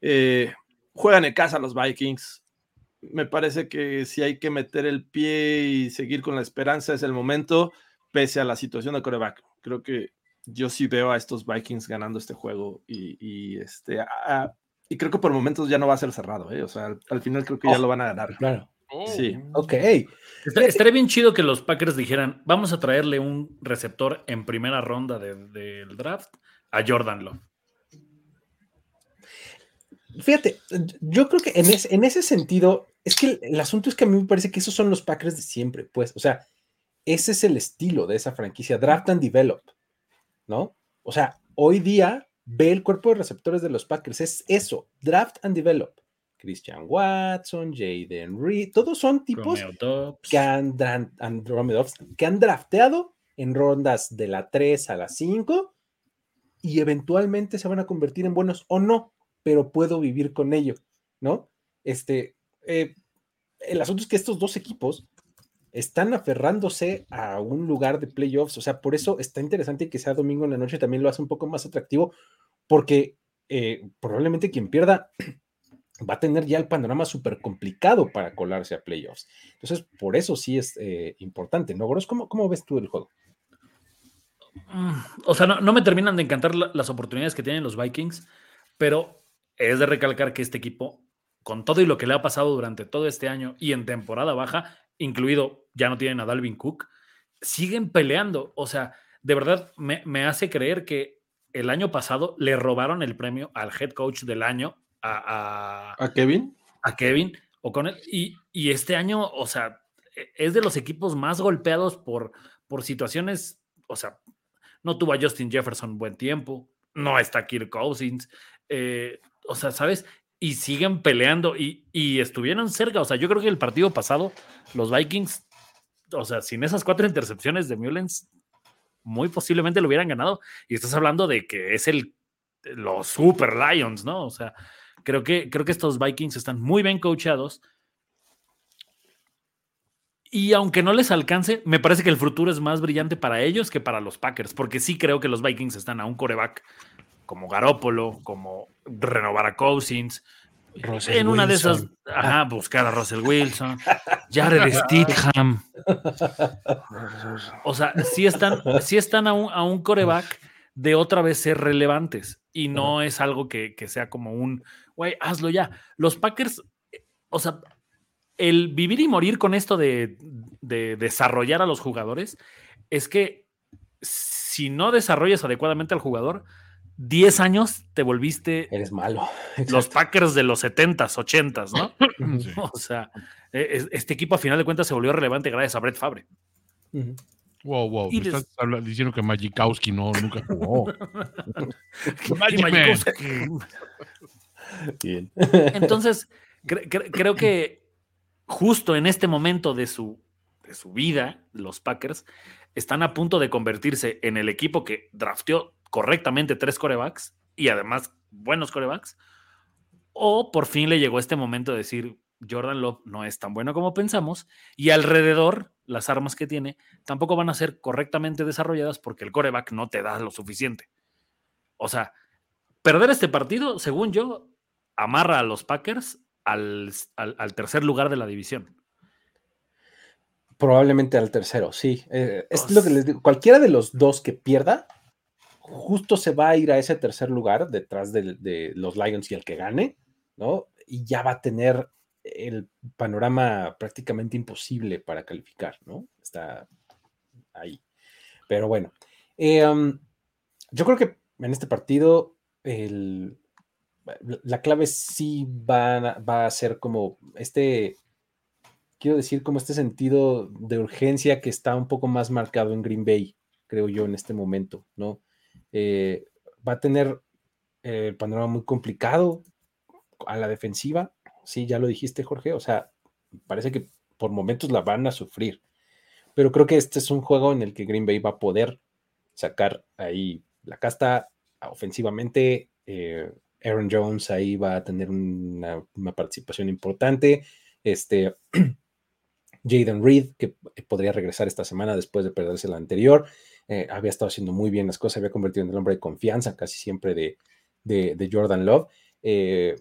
Speaker 4: eh, juegan en casa los Vikings. Me parece que si hay que meter el pie y seguir con la esperanza es el momento, pese a la situación de coreback. Creo que yo sí veo a estos Vikings ganando este juego y, este, y creo que por momentos ya no va a ser cerrado. ¿eh? O sea, al, final creo que ya lo van a ganar.
Speaker 1: Claro. Sí. Ok.
Speaker 2: Estaría bien chido que los Packers dijeran, vamos a traerle un receptor en primera ronda del draft a Jordan Love.
Speaker 1: Fíjate, yo creo que en, en ese sentido, es que el, asunto es que a mí me parece que esos son los Packers de siempre, pues, o sea, ese es el estilo de esa franquicia, draft and develop, ¿no? O sea, hoy día ve el cuerpo de receptores de los Packers, es eso, draft and develop. Christian Watson, Jaden Reed, todos son tipos que han, que han drafteado en rondas de la 3 a la 5 y eventualmente se van a convertir en buenos o no, pero puedo vivir con ello, ¿no? Este, eh, el asunto es que estos dos equipos están aferrándose a un lugar de playoffs, o sea, por eso está interesante que sea domingo en la noche, también lo hace un poco más atractivo, porque eh, probablemente quien pierda va a tener ya el panorama súper complicado para colarse a playoffs. Entonces, por eso sí es eh, importante, ¿no, Gross? ¿Cómo, ¿Cómo, ves tú el juego?
Speaker 2: Mm, o sea, no, me terminan de encantar las oportunidades que tienen los Vikings, pero es de recalcar que este equipo, con todo y lo que le ha pasado durante todo este año y en temporada baja, incluido ya no tienen a Dalvin Cook, siguen peleando. O sea, de verdad me, me hace creer que el año pasado le robaron el premio al head coach del año a,
Speaker 4: Kevin.
Speaker 2: A Kevin o con él. Y, este año, o sea, e, es de los equipos más golpeados por, por situaciones, o sea, no tuvo a Justin Jefferson buen tiempo, no está Kirk Cousins, eh, o sea, ¿sabes? Y siguen peleando y, y, estuvieron cerca, o sea, yo creo que el partido pasado, los Vikings, o sea, sin esas cuatro intercepciones de Mullens, muy posiblemente lo hubieran ganado. Y estás hablando de que es el los Super Lions, ¿no? O sea, Creo que, creo que estos Vikings están muy bien coachados. Y aunque no les alcance, me parece que el futuro es más brillante para ellos que para los Packers, porque sí creo que los Vikings están a un coreback como Garópolo, como renovar a Cousins. en una de esas, ajá, buscar a Russell Wilson, Jared Stidham. O sea, sí están, sí están a un, a un coreback de otra vez ser relevantes y no es algo que, que sea como un güey, hazlo ya. Los Packers, o sea, el vivir y morir con esto de, desarrollar a los jugadores es que si no desarrollas adecuadamente al jugador, 10 años te volviste
Speaker 1: Eres malo.
Speaker 2: los. Packers de los 70s, 80s, ¿no?
Speaker 3: Sí.
Speaker 2: O sea, eh, es- este equipo a final de cuentas se volvió relevante gracias a Brett Favre.
Speaker 1: Ujú.
Speaker 3: Wow, wow.
Speaker 2: Y
Speaker 3: me
Speaker 2: des-
Speaker 3: estás diciendo que Magikowski no, nunca jugó.
Speaker 1: Bien.
Speaker 2: Entonces, cre- cre- creo que justo en este momento de su, de su vida, los Packers están a punto de convertirse en el equipo que drafteó correctamente tres corebacks y además buenos corebacks. O por fin le llegó este momento de decir, Jordan Love no es tan bueno como pensamos y alrededor las armas que tiene tampoco van a ser correctamente desarrolladas porque el coreback no te da lo suficiente. O sea, perder este partido, según yo, amarra a los Packers al, al- al tercer lugar de la división.
Speaker 1: Probablemente al tercero, sí. Eh, es lo que les digo. Cualquiera de los dos que pierda, justo se va a ir a ese tercer lugar detrás de, los Lions y el que gane, ¿no? Y ya va a tener el panorama prácticamente imposible para calificar, ¿no? Está ahí. Pero bueno, um, yo creo que en este partido la clave sí va, va a ser como este quiero decir, como este sentido de urgencia que está un poco más marcado en Green Bay, creo yo, en este momento, ¿no? Eh, va a tener eh, el panorama muy complicado a la defensiva, sí, ya lo dijiste, Jorge, o sea, parece que por momentos la van a sufrir, pero creo que este es un juego en el que Green Bay va a poder sacar ahí la casta ofensivamente. eh, Aaron Jones ahí va a tener una, una participación importante. Este, Jaden Reed, que podría regresar esta semana después de perderse la anterior, eh, había estado haciendo muy bien las cosas, había convertido en el hombre de confianza casi siempre de, de- Jordan Love. Eh,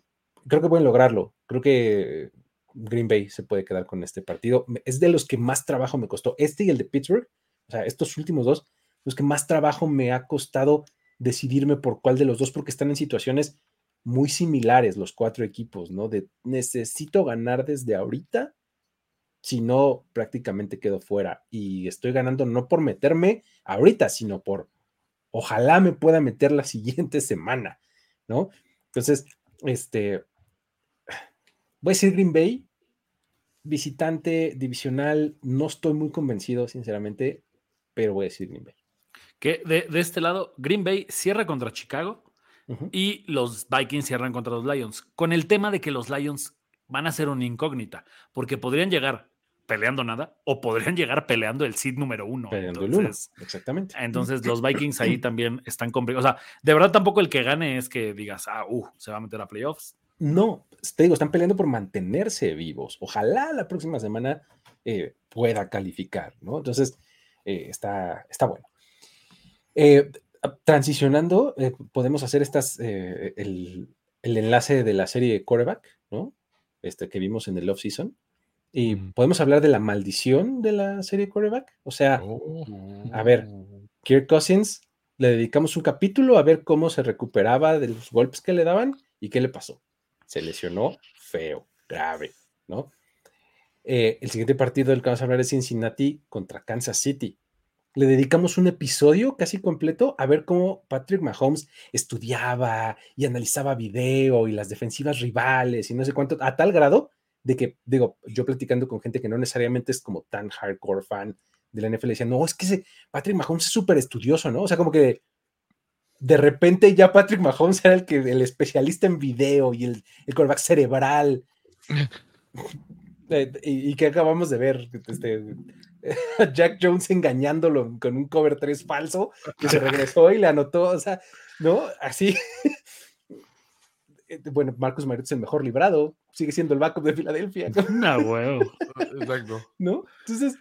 Speaker 1: creo que pueden lograrlo. Creo que Green Bay se puede quedar con este partido. Es de los que más trabajo me costó. Este y el de Pittsburgh, o sea, estos últimos dos, los que más trabajo me ha costado decidirme por cuál de los dos, porque están en situaciones muy similares los cuatro equipos, ¿no? De necesito ganar desde ahorita si no prácticamente quedo fuera y estoy ganando no por meterme ahorita, sino por ojalá me pueda meter la siguiente semana, ¿no? Entonces, este, voy a decir Green Bay, visitante divisional, no estoy muy convencido, sinceramente, pero voy a decir Green Bay.
Speaker 2: Que de, de este lado, Green Bay cierra contra Chicago y los Vikings cierran contra los Lions, con el tema de que los Lions van a ser una incógnita, porque podrían llegar peleando nada o podrían llegar peleando el seed número uno.
Speaker 1: Peleando el uno, exactamente.
Speaker 2: entonces los Vikings ahí también están complicados. O sea, de verdad tampoco el que gane es que digas, ah, uh, se va a meter a playoffs.
Speaker 1: No, te digo, están peleando por mantenerse vivos. Ojalá la próxima semana eh, pueda calificar, ¿no? Entonces, eh, está, está bueno. Eh, transicionando, podemos hacer estas, eh, el, el enlace de la serie de quarterback, ¿no? Este que vimos en el off-season. Y podemos hablar de la maldición de la serie quarterback. O sea,
Speaker 3: Oh.
Speaker 1: a ver, Kirk Cousins, le dedicamos un capítulo a ver cómo se recuperaba de los golpes que le daban y qué le pasó. Se lesionó feo, grave, ¿no? Eh, el siguiente partido del que vamos a hablar es Cincinnati contra Kansas City. Le dedicamos un episodio casi completo a ver cómo Patrick Mahomes estudiaba y analizaba video y las defensivas rivales y no sé cuánto, a tal grado de que, digo, yo platicando con gente que no necesariamente es como tan hardcore fan de la NFL, decía, no, es que ese Patrick Mahomes es súper estudioso, ¿no? O sea, como que de repente ya Patrick Mahomes era el, que, el especialista en video y el, el quarterback cerebral. Eh, y, y que acabamos de ver, este, Jack Jones engañándolo con un cover 3 falso, que se regresó y le anotó, o sea, ¿no? Así. Eh, Bueno, Marcus Mariota es el mejor librado, sigue siendo el backup de Filadelfia.
Speaker 2: No, huevo.
Speaker 3: Exacto.
Speaker 1: ¿no? Entonces,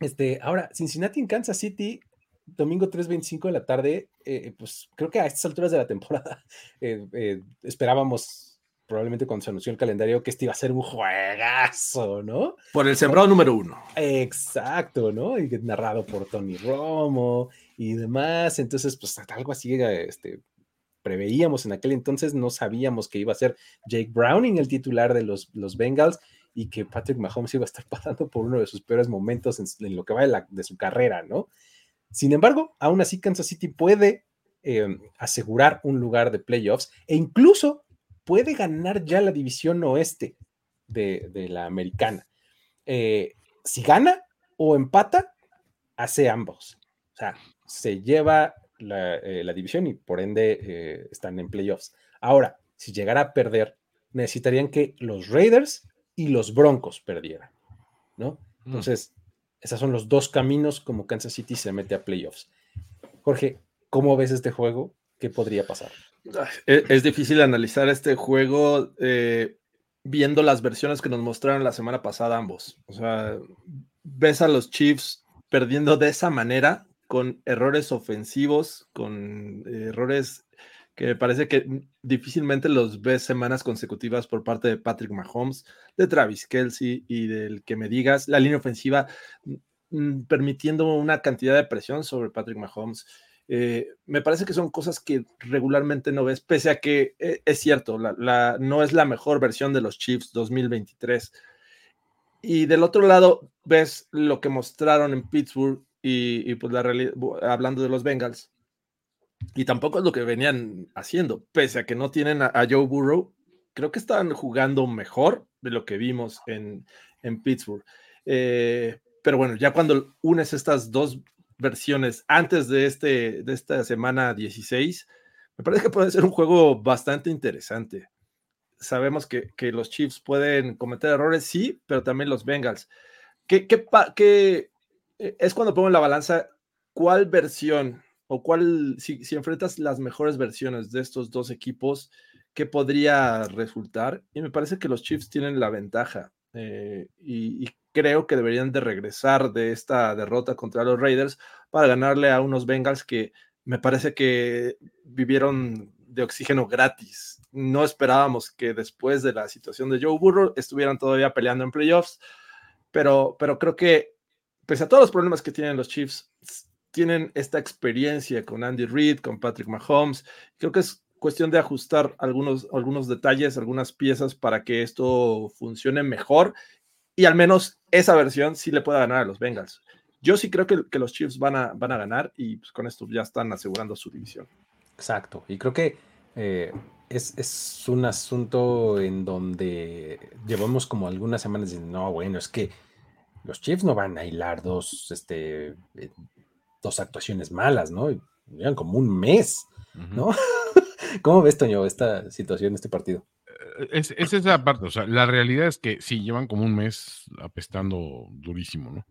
Speaker 1: este, ahora, Cincinnati en Kansas City, domingo 3.25 de la tarde, eh, pues creo que a estas alturas de la temporada eh, eh, esperábamos, probablemente cuando se anunció el calendario, que este iba a ser un juegazo, ¿no?
Speaker 4: Por el sembrado número uno.
Speaker 1: Exacto, ¿no? Y narrado por Tony Romo y demás. Entonces, pues algo así, este, preveíamos en aquel entonces, no sabíamos que iba a ser Jake Browning el titular de los, los Bengals y que Patrick Mahomes iba a estar pasando por uno de sus peores momentos en, lo que va de, su carrera, ¿no? Sin embargo, aún así Kansas City puede eh, asegurar un lugar de playoffs e incluso puede ganar ya la división oeste de, de la americana. Eh, si gana o empata, hace ambos. O sea, se lleva la, eh, la división y por ende eh, están en playoffs. Ahora, si llegara a perder, necesitarían que los Raiders y los Broncos perdieran, ¿no? Entonces, esos son los dos caminos como Kansas City se mete a playoffs. Jorge, ¿cómo ves este juego? ¿Qué podría pasar?
Speaker 4: Es, es difícil analizar este juego eh, viendo las versiones que nos mostraron la semana pasada ambos. O sea, ves a los Chiefs perdiendo de esa manera, con errores ofensivos, con errores que parece que difícilmente los ves semanas consecutivas por parte de Patrick Mahomes, de Travis Kelsey y del que me digas, la línea ofensiva mm, permitiendo una cantidad de presión sobre Patrick Mahomes. Eh, me parece que son cosas que regularmente no ves, pese a que eh, es cierto, la, la, no es la mejor versión de los Chiefs 2023. Y del otro lado, ves lo que mostraron en Pittsburgh y, pues la realidad, hablando de los Bengals, y tampoco es lo que venían haciendo, pese a que no tienen a, a Joe Burrow, creo que están jugando mejor de lo que vimos en, en Pittsburgh. Eh, pero bueno, ya cuando unes estas dos versiones antes de, este, de esta semana 16, me parece que puede ser un juego bastante interesante. Sabemos que, que los Chiefs pueden cometer errores, sí, pero también los Bengals. ¿Qué, qué, qué es cuando pongo en la balanza cuál versión o cuál, si, si, enfrentas las mejores versiones de estos dos equipos, qué podría resultar? Y me parece que los Chiefs tienen la ventaja eh, y, y, creo que deberían de regresar de esta derrota contra los Raiders para ganarle a unos Bengals que me parece que vivieron de oxígeno gratis. No esperábamos que después de la situación de Joe Burrow estuvieran todavía peleando en playoffs, pero, pero creo que pese a todos los problemas que tienen los Chiefs, tienen esta experiencia con Andy Reid, con Patrick Mahomes. Creo que es cuestión de ajustar algunos, algunos detalles, algunas piezas para que esto funcione mejor y al menos esa versión sí le pueda ganar a los Bengals. Yo sí creo que, los Chiefs van a, van a ganar y pues con esto ya están asegurando su división.
Speaker 1: Exacto. Y creo que eh, es, es, un asunto en donde llevamos como algunas semanas diciendo, no, bueno, es que los Chiefs no van a hilar dos, este, dos actuaciones malas, ¿no? Llevan como un mes, ¿no? Uh -huh. ¿Cómo ves, Toño, esta situación, este partido?
Speaker 3: Es, es, esa parte, o sea, la realidad es que sí, llevan como un mes apestando durísimo, ¿no?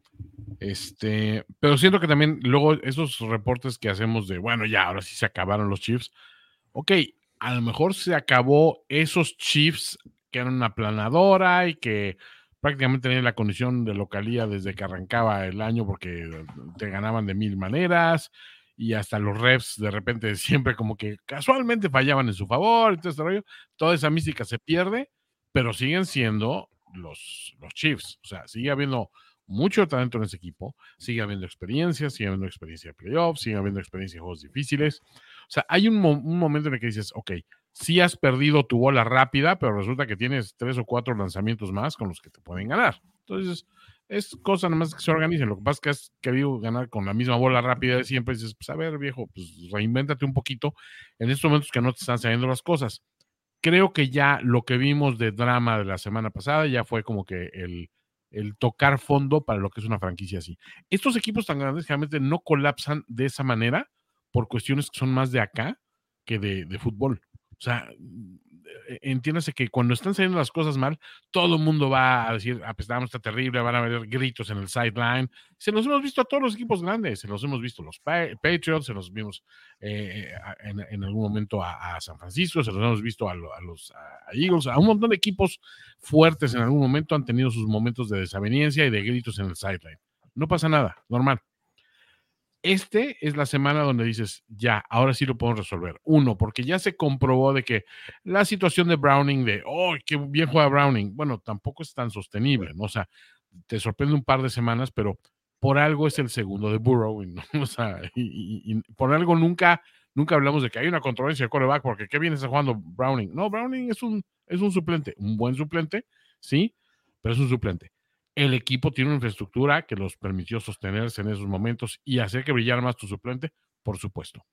Speaker 3: Este, pero siento que también luego esos reportes que hacemos de, bueno, ya, ahora sí se acabaron los Chiefs, ok, a lo mejor se acabó esos Chiefs que eran una planadora y que prácticamente tenían la condición de localía desde que arrancaba el año porque te ganaban de mil maneras y hasta los refs de repente siempre como que casualmente fallaban en su favor y todo este rollo, toda esa mística se pierde, pero siguen siendo los, los Chiefs, o sea, sigue habiendo mucho talento en ese equipo, sigue habiendo experiencia, sigue habiendo experiencia de playoffs, sigue habiendo experiencia de juegos difíciles, o sea, hay un, un momento en el que dices, ok, sí has perdido tu bola rápida, pero resulta que tienes tres o cuatro lanzamientos más con los que te pueden ganar. Entonces, es cosa nada más que se organicen. Lo que pasa es que has querido ganar con la misma bola rápida de siempre. Y dices, pues a ver, viejo, pues reinvéntate un poquito en estos momentos que no te están saliendo las cosas. Creo que ya lo que vimos de drama de la semana pasada ya fue como que el, tocar fondo para lo que es una franquicia así. Estos equipos tan grandes generalmente no colapsan de esa manera por cuestiones que son más de acá que de fútbol. O sea, entiéndase que cuando están saliendo las cosas mal, todo el mundo va a decir, apestamos, está terrible, van a haber gritos en el sideline. Se los hemos visto a todos los equipos grandes, se los hemos visto los Patriots, se los vimos eh, en, algún momento a, San Francisco, se los hemos visto a, los Eagles, a un montón de equipos fuertes en algún momento han tenido sus momentos de desaveniencia y de gritos en el sideline. No pasa nada, normal este es la semana donde dices, ya, ahora sí lo podemos resolver. Uno, porque ya se comprobó de que la situación de Browning, de, oh, qué bien juega Browning, bueno, tampoco es tan sostenible, ¿no? O sea, te sorprende un par de semanas, pero por algo es el segundo de Burrow, ¿no? o sea, y, y, y, por algo nunca, nunca hablamos de que hay una controversia de quarterback, porque qué bien está jugando Browning. No, Browning es un, es un suplente, un buen suplente, sí, pero es un suplente el equipo tiene una infraestructura que los permitió sostenerse en esos momentos y hacer que brillara más tu suplente, por supuesto.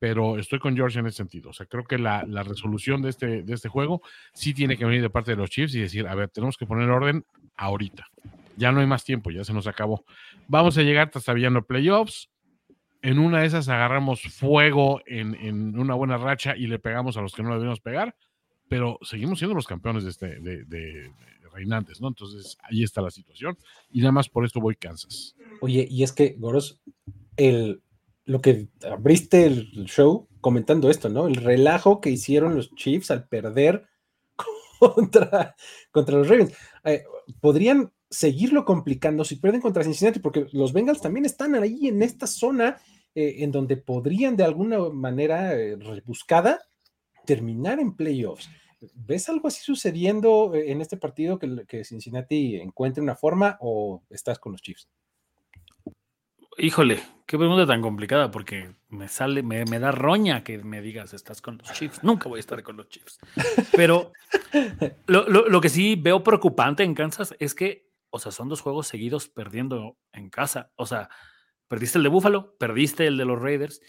Speaker 3: pero estoy con George en ese sentido. O sea, creo que la, la, resolución de este, de este juego sí tiene que venir de parte de los Chiefs y decir, a ver, tenemos que poner orden ahorita. Ya no hay más tiempo, ya se nos acabó. Vamos a llegar hasta viendo playoffs. En una de esas agarramos fuego en, en, una buena racha y le pegamos a los que no le debemos pegar, pero seguimos siendo los campeones de, este, de, reinantes, ¿no? Entonces ahí está la situación y nada más por esto voy Kansas.
Speaker 1: Oye, y es que, Goros, el, lo que abriste el show comentando esto, ¿no? El relajo que hicieron los Chiefs al perder contra, contra los Ravens. Eh, podrían seguirlo complicando si pierden contra Cincinnati, porque los Bengals también están ahí en esta zona eh, en donde podrían de alguna manera eh, rebuscada terminar en playoffs. ¿Ves algo así sucediendo en este partido que, que Cincinnati encuentre una forma o estás con los Chiefs?
Speaker 2: Híjole, qué pregunta tan complicada, porque me sale, me, me, da roña que me digas, estás con los Chiefs. Nunca voy a estar con los Chiefs. Pero lo, lo, lo, que sí veo preocupante en Kansas es que, o sea, son dos juegos seguidos perdiendo en casa. O sea, perdiste el de Buffalo, perdiste el de los Raiders.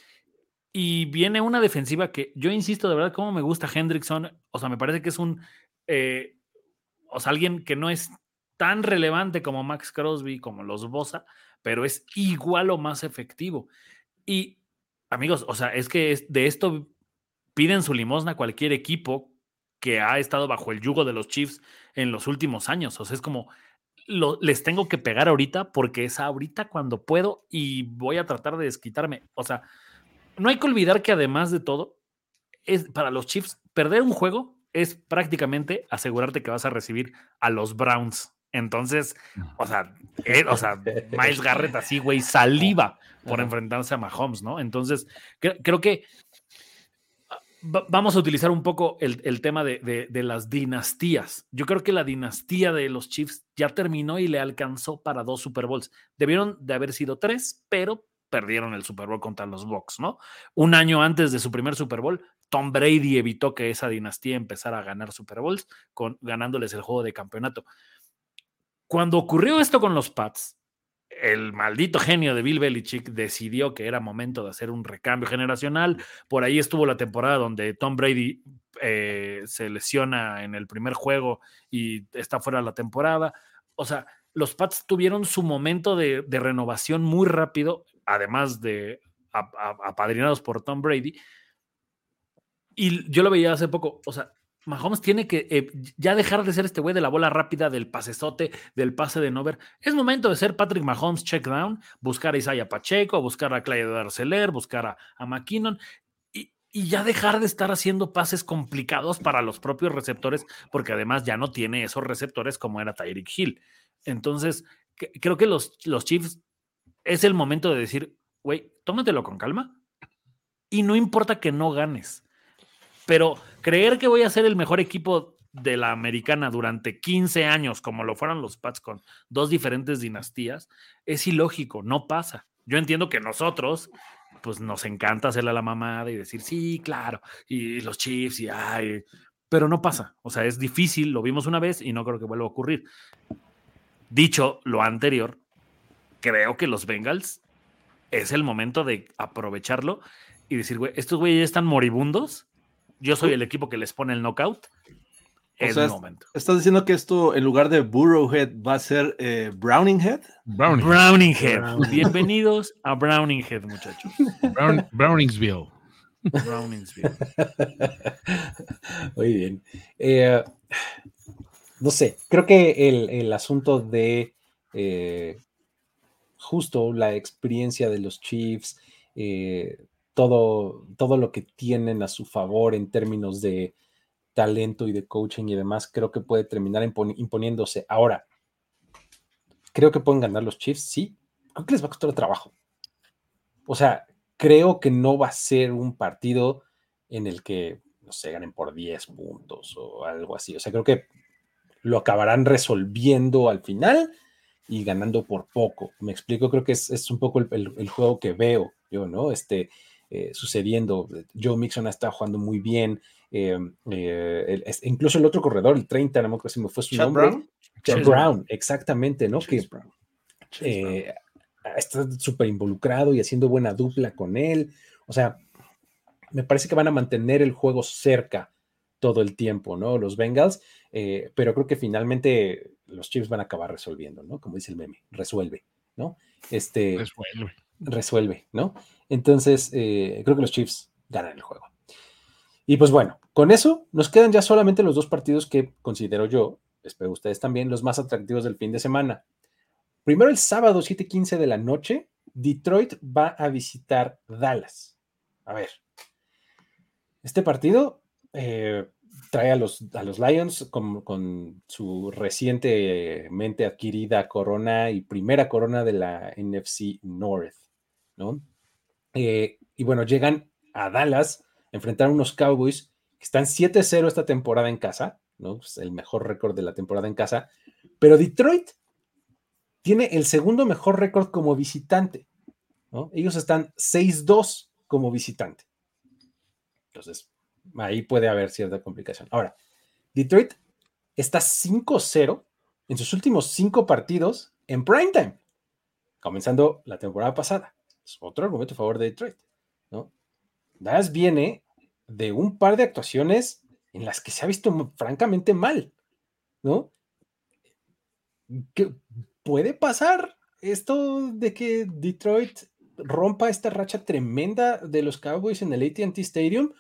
Speaker 2: Y viene una defensiva que yo insisto, de verdad, cómo me gusta Hendrickson. O sea, me parece que es un. Eh, o sea, alguien que no es tan relevante como Max Crosby, como los Bosa, pero es igual o más efectivo. Y amigos, o sea, es que de esto piden su limosna cualquier equipo que ha estado bajo el yugo de los Chiefs en los últimos años. O sea, es como, les tengo que pegar ahorita porque es ahorita cuando puedo y voy a tratar de desquitarme. O sea, no hay que olvidar que además de todo, es para los Chiefs, perder un juego es prácticamente asegurarte que vas a recibir a los Browns entonces, o sea, eh, o sea, Miles Garrett así, güey, saliva por enfrentarse a Mahomes, ¿no? Entonces, creo que ah, vamos a utilizar un poco el, el tema de, de, de, las dinastías. Yo creo que la dinastía de los Chiefs ya terminó y le alcanzó para dos Super Bowls. Debieron de haber sido tres, pero perdieron el Super Bowl contra los Bucks, ¿no? Un año antes de su primer Super Bowl, Tom Brady evitó que esa dinastía empezara a ganar Super Bowls, con, ganándoles el juego de campeonato. Cuando ocurrió esto con los Pats, el maldito genio de Bill Belichick decidió que era momento de hacer un recambio generacional. Por ahí estuvo la temporada donde Tom Brady eh, se lesiona en el primer juego y está fuera de la temporada. O sea, los Pats tuvieron su momento de, de renovación muy rápido, además de apadrinados por Tom Brady. Y yo lo veía hace poco, o sea, Mahomes tiene que eh, ya dejar de ser este güey de la bola rápida, del pasesote, del pase de Nover. Es momento de ser Patrick Mahomes check down, buscar a Isaiah Pacheco, buscar a Clyde Arcelor, buscar a, a McKinnon y, y, ya dejar de estar haciendo pases complicados para los propios receptores, porque además ya no tiene esos receptores como era Tyreek Hill. Entonces, creo que los, los Chiefs es el momento de decir, güey, tómatelo con calma y no importa que no ganes pero creer que voy a ser el mejor equipo de la americana durante 15 años, como lo fueron los Pats con dos diferentes dinastías, es ilógico, no pasa. Yo entiendo que nosotros, pues nos encanta hacerle la mamada y decir, sí, claro, y los Chiefs, y ay, pero no pasa. O sea, es difícil, lo vimos una vez y no creo que vuelva a ocurrir. Dicho lo anterior, creo que los Bengals es el momento de aprovecharlo y decir, güey, estos güeyes están moribundos yo soy el equipo que les pone el knockout. Es el momento.
Speaker 4: ¿Estás diciendo que esto en lugar de Burrowhead va a ser eh, Browninghead?
Speaker 2: Browning. Browninghead. Browning. Bienvenidos a Browninghead, muchachos.
Speaker 3: Brown, Browningsville.
Speaker 2: Browningsville.
Speaker 1: Muy bien. Eh, no sé, creo que el, el asunto de eh, justo la experiencia de los Chiefs, eh, todo, todo lo que tienen a su favor en términos de talento y de coaching y demás, creo que puede terminar imponiéndose. Ahora, creo que pueden ganar los Chiefs, sí. Creo que les va a costar trabajo. O sea, creo que no va a ser un partido en el que, no sé, ganen por 10 puntos o algo así. O sea, creo que lo acabarán resolviendo al final y ganando por poco. Me explico, creo que es, es un poco el, el, el, juego que veo yo, ¿no? Este, eh, sucediendo. Joe Mixon está jugando muy bien. Eh, eh, el, es, incluso el otro corredor, el 30, no me acuerdo si me fue su
Speaker 4: Chad
Speaker 1: nombre.
Speaker 4: Brown.
Speaker 1: Chad Brown, exactamente, ¿no?
Speaker 4: Chase
Speaker 1: que
Speaker 4: Brown.
Speaker 1: eh, está súper involucrado y haciendo buena dupla con él. O sea, me parece que van a mantener el juego cerca todo el tiempo, ¿no? Los Bengals, eh, pero creo que finalmente los Chiefs van a acabar resolviendo, ¿no? Como dice el meme, resuelve, ¿no? Este,
Speaker 3: Resuelve.
Speaker 1: resuelve, ¿no? Entonces, eh, creo que los Chiefs ganan el juego. Y pues bueno, con eso nos quedan ya solamente los dos partidos que considero yo, espero ustedes también, los más atractivos del fin de semana. Primero el sábado 7:15 de la noche, Detroit va a visitar Dallas. A ver, este partido eh, trae a los, a los Lions con, su recientemente adquirida corona y primera corona de la NFC North, ¿no? Eh, y bueno, llegan a Dallas a enfrentar a unos Cowboys que están 7-0 esta temporada en casa, ¿no? Pues el mejor récord de la temporada en casa, pero Detroit tiene el segundo mejor récord como visitante, ¿no? Ellos están 6-2 como visitante. Entonces, ahí puede haber cierta complicación. Ahora, Detroit está 5-0 en sus últimos cinco partidos en primetime, comenzando la temporada pasada. Es otro argumento a favor de Detroit, ¿no? Dallas viene de un par de actuaciones en las que se ha visto francamente mal, ¿no? ¿Qué puede pasar esto de que Detroit rompa esta racha tremenda de los Cowboys en el ATT Stadium?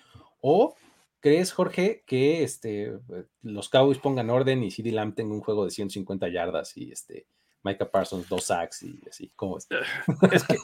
Speaker 1: ¿O crees, Jorge, que este, los Cowboys pongan orden y CD Lamb tenga un juego de 150 yardas y este, Micah Parsons dos sacks y así? ¿Cómo es?
Speaker 4: Es que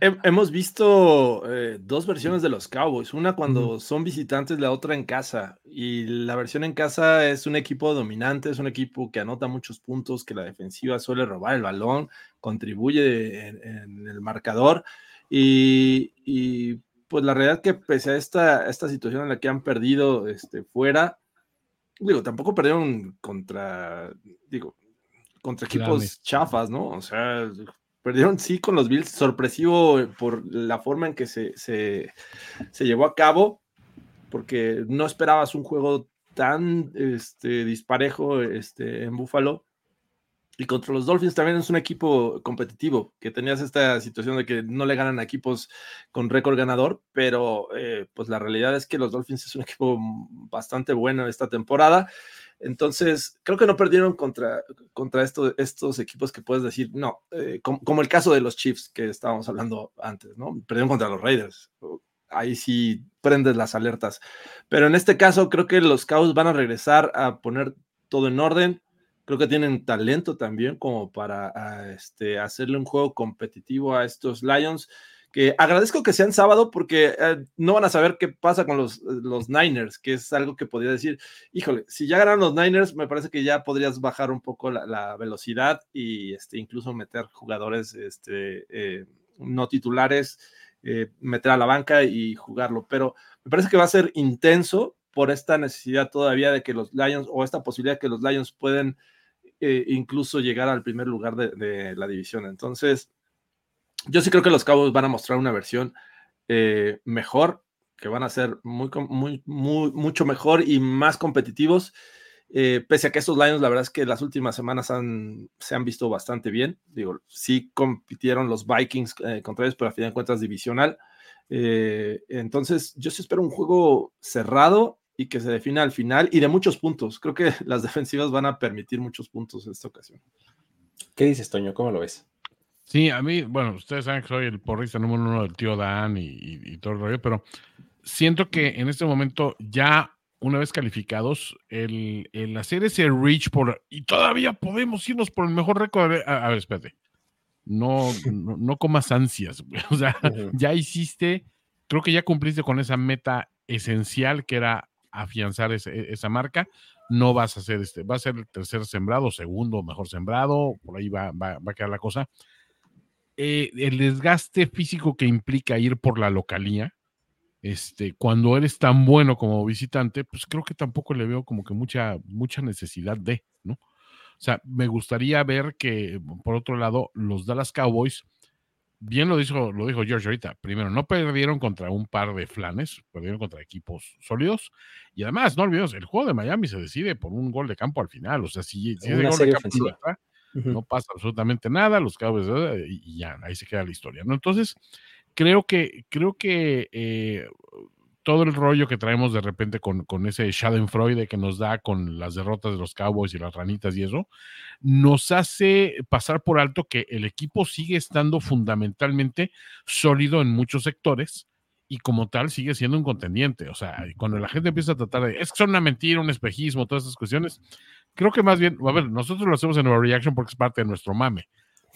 Speaker 4: he- hemos visto eh, dos versiones de los Cowboys, una cuando son visitantes, la otra en casa. Y la versión en casa es un equipo dominante, es un equipo que anota muchos puntos, que la defensiva suele robar el balón, contribuye en, en el marcador. Y, y, pues la realidad que pese a esta, esta situación en la que han perdido este, fuera, digo, tampoco perdieron contra, digo, contra equipos chafas, ¿no? O sea, perdieron sí con los Bills, sorpresivo por la forma en que se, se, se llevó a cabo, porque no esperabas un juego tan este, disparejo este, en Buffalo. Y contra los Dolphins también es un equipo competitivo, que tenías esta situación de que no le ganan equipos con récord ganador, pero eh, pues la realidad es que los Dolphins es un equipo bastante bueno esta temporada. Entonces, creo que no perdieron contra, contra esto, estos equipos que puedes decir, no, eh, como, como, el caso de los Chiefs que estábamos hablando antes, ¿no? Perdieron contra los Raiders. Ahí sí prendes las alertas. Pero en este caso, creo que los Cowboys van a regresar a poner todo en orden. Creo que tienen talento también como para a, este, hacerle un juego competitivo a estos Lions que agradezco que sean sábado porque eh, no van a saber qué pasa con los, los, Niners, que es algo que podría decir, híjole, si ya ganan los Niners, me parece que ya podrías bajar un poco la, velocidad y este, incluso meter jugadores este, eh, no titulares, eh, meter a la banca y jugarlo, pero me parece que va a ser intenso por esta necesidad todavía de que los Lions o esta posibilidad que los Lions pueden eh, incluso llegar al primer lugar de, la división. Entonces, yo sí creo que los Cowboys van a mostrar una versión eh, mejor, que van a ser mucho mejor y más competitivos. Eh, pese a que estos Lions, la verdad es que las últimas semanas han, se han visto bastante bien. Digo, sí compitieron los Vikings contra ellos, pero a fin de cuentas divisional. Entonces, yo sí espero un juego cerrado y que se defina al final y de muchos puntos. Creo que las defensivas van a permitir muchos puntos en esta ocasión.
Speaker 1: ¿Qué dices, Toño? ¿Cómo lo ves?
Speaker 3: Sí, a mí, bueno, ustedes saben que soy el porrista número uno del tío Dan y, y, y, todo el rollo, pero siento que en este momento ya una vez calificados, el, el hacer ese reach por y todavía podemos irnos por el mejor récord. A, a ver, espérate. No, no, no, comas ansias, güey. O sea, uh -huh. ya hiciste, creo que ya cumpliste con esa meta esencial que era afianzar esa marca. No vas a hacer este, va a ser el tercer sembrado, segundo mejor sembrado, por ahí va, va, va a quedar la cosa eh, el desgaste físico que implica ir por la localía, este, cuando eres tan bueno como visitante, pues creo que tampoco le veo como que mucha, mucha necesidad de, ¿no? O sea, me gustaría ver que, por otro lado, los Dallas Cowboys, bien lo dijo, lo dijo George ahorita, primero, no perdieron contra un par de flanes, perdieron contra equipos sólidos, y además, no olvidemos, el juego de Miami se decide por un gol de campo al final, o sea, si, si
Speaker 1: Una
Speaker 3: gol de campo uh -huh. no pasa absolutamente nada, los Cowboys, y ya, ahí se queda la historia, ¿no? Entonces, creo que, creo que eh, todo el rollo que traemos de repente con, con ese Schadenfreude que nos da con las derrotas de los Cowboys y las ranitas y eso, nos hace pasar por alto que el equipo sigue estando fundamentalmente sólido en muchos sectores y como tal sigue siendo un contendiente. O sea, cuando la gente empieza a tratar de, es que son una mentira, un espejismo, todas esas cuestiones, creo que más bien, a ver, nosotros lo hacemos en Reaction porque es parte de nuestro mame,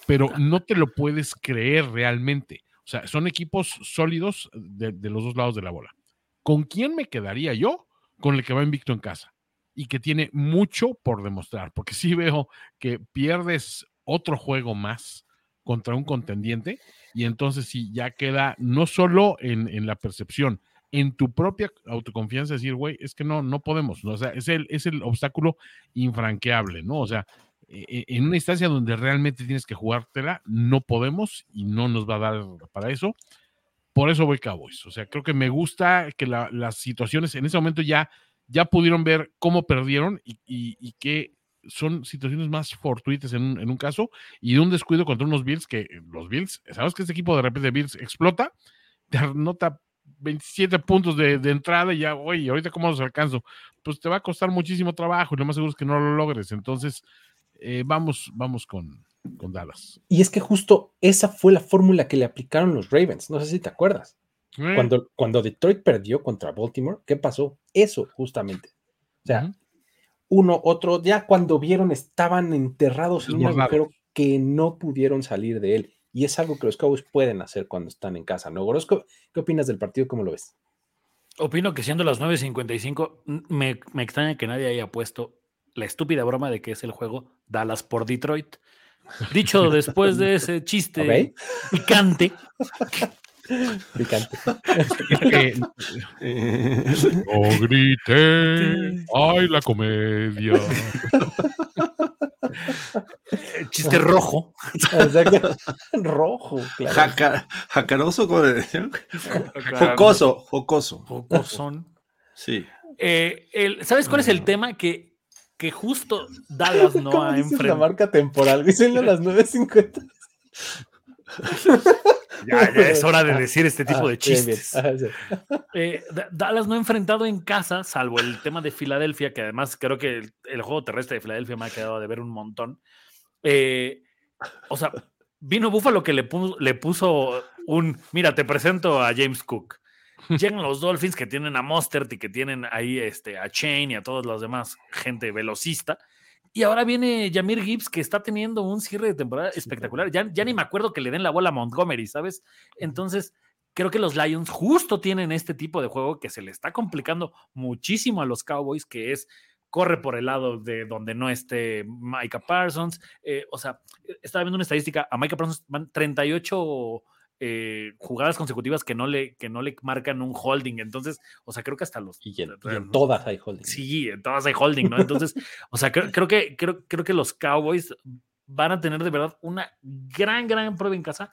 Speaker 3: pero no te lo puedes creer realmente. O sea, son equipos sólidos de, de los dos lados de la bola. ¿Con quién me quedaría yo? Con el que va invicto en casa y que tiene mucho por demostrar, porque sí veo que pierdes otro juego más contra un contendiente y entonces sí ya queda no solo en, en la percepción, en tu propia autoconfianza decir, güey, es que no, no podemos, ¿no? o sea, es el, es el obstáculo infranqueable, ¿no? O sea, e, e, en una instancia donde realmente tienes que jugártela, no podemos y no nos va a dar para eso. Por eso voy Cowboys. O sea, creo que me gusta que la, las situaciones en ese momento ya, ya pudieron ver cómo perdieron y, y, que son situaciones más fortuitas en un, en un, caso y de un descuido contra unos Bills que los Bills, sabes que este equipo de repente Bills explota, te anota 27 puntos de, de entrada y ya, oye, ahorita cómo los alcanzo, pues te va a costar muchísimo trabajo y lo más seguro es que no lo logres. Entonces, eh, vamos, vamos con, con Dallas.
Speaker 1: Y es que justo esa fue la fórmula que le aplicaron los Ravens, no sé si te acuerdas.
Speaker 3: Eh.
Speaker 1: Cuando, cuando Detroit perdió contra Baltimore, ¿qué pasó? Eso justamente. O sea, uno, otro, ya cuando vieron estaban enterrados en un agujero que no pudieron salir de él. Y es algo que los Cowboys pueden hacer cuando están en casa, ¿no? Gorosco, ¿qué opinas del partido? ¿Cómo lo ves?
Speaker 2: Opino que siendo las 9.55, me, me extraña que nadie haya puesto la estúpida broma de que es el juego Dallas por Detroit. Dicho después de ese chiste okay. picante.
Speaker 1: Picante.
Speaker 3: no grite. ¡Ay, la comedia!
Speaker 2: Chiste rojo.
Speaker 1: rojo, claro.
Speaker 4: Jaca, jacaroso, como decían. Jocoso, jocoso.
Speaker 2: Jocosón.
Speaker 4: Sí.
Speaker 2: Eh, el, ¿Sabes cuál es el tema? Que, que justo Dallas no ha enfrentado.
Speaker 1: la marca temporal, dicen a las 9.50.
Speaker 2: ya, ya, es hora de decir este tipo ah, de chistes. Bien, bien. Ah, sí. eh, Dallas no ha enfrentado en casa, salvo el tema de Filadelfia, que además creo que el, el juego terrestre de Filadelfia me ha quedado de ver un montón. Eh, o sea, vino Buffalo que le puso, le puso un, mira, te presento a James Cook. Llegan los Dolphins que tienen a Mostert y que tienen ahí este, a Chain y a todos los demás, gente velocista. Y ahora viene Jamir Gibbs, que está teniendo un cierre de temporada espectacular. Ya, ya, ni me acuerdo que le den la bola a Montgomery, ¿sabes? Entonces, creo que los Lions justo tienen este tipo de juego que se le está complicando muchísimo a los Cowboys, que es corre por el lado de donde no esté Micah Parsons. Eh, o sea, estaba viendo una estadística, a Micah Parsons van 38 eh, jugadas consecutivas que no, le, que no le marcan un holding. Entonces, o sea, creo que hasta los.
Speaker 1: Y en, y en todas hay holding.
Speaker 2: Sí, en todas hay holding, ¿no? Entonces, o sea, creo, creo, que, creo, creo que los Cowboys van a tener de verdad una gran, gran prueba en casa.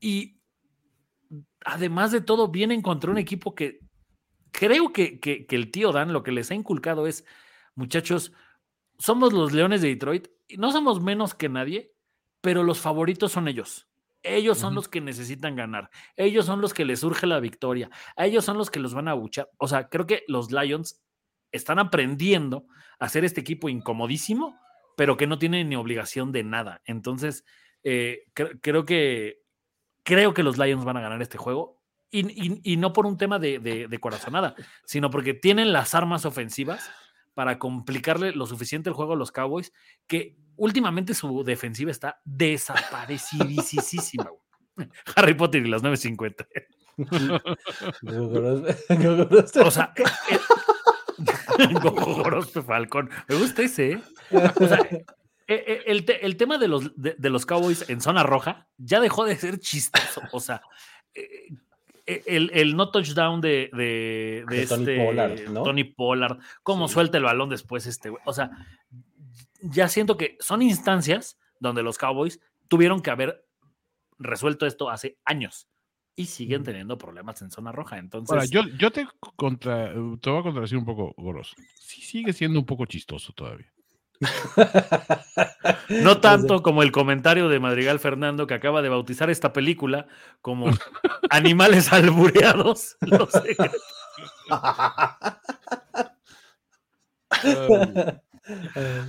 Speaker 2: Y además de todo, vienen contra un equipo que creo que, que, que el tío Dan lo que les ha inculcado es, muchachos, somos los Leones de Detroit y no somos menos que nadie, pero los favoritos son ellos. Ellos son uh -huh. los que necesitan ganar. Ellos son los que les surge la victoria. A ellos son los que los van a buchar. O sea, creo que los Lions están aprendiendo a hacer este equipo incomodísimo, pero que no tienen ni obligación de nada. Entonces, eh, cre creo que creo que los Lions van a ganar este juego. Y, y, y no por un tema de, de, de corazonada, sino porque tienen las armas ofensivas para complicarle lo suficiente el juego a los Cowboys, que últimamente su defensiva está desaparecidísima. Harry Potter y las 9.50. o sea, Gorospe Falcón. Me gusta ese, ¿eh? O sea, el, te, el, tema de los, de, de, los Cowboys en zona roja ya dejó de ser chistoso. O sea, el, el, no touchdown de, de, de
Speaker 1: Tony
Speaker 2: este
Speaker 1: Pollard, ¿no?
Speaker 2: Tony Pollard, cómo sí. suelta el balón después este O sea, ya siento que son instancias donde los Cowboys tuvieron que haber resuelto esto hace años y siguen teniendo problemas en zona roja. Entonces,
Speaker 3: Ahora, yo, yo te, contra, te voy a contradecir un poco, Goros. Sí sigue siendo un poco chistoso todavía.
Speaker 2: No tanto como el comentario de Madrigal Fernando que acaba de bautizar esta película como Animales albureados. Los.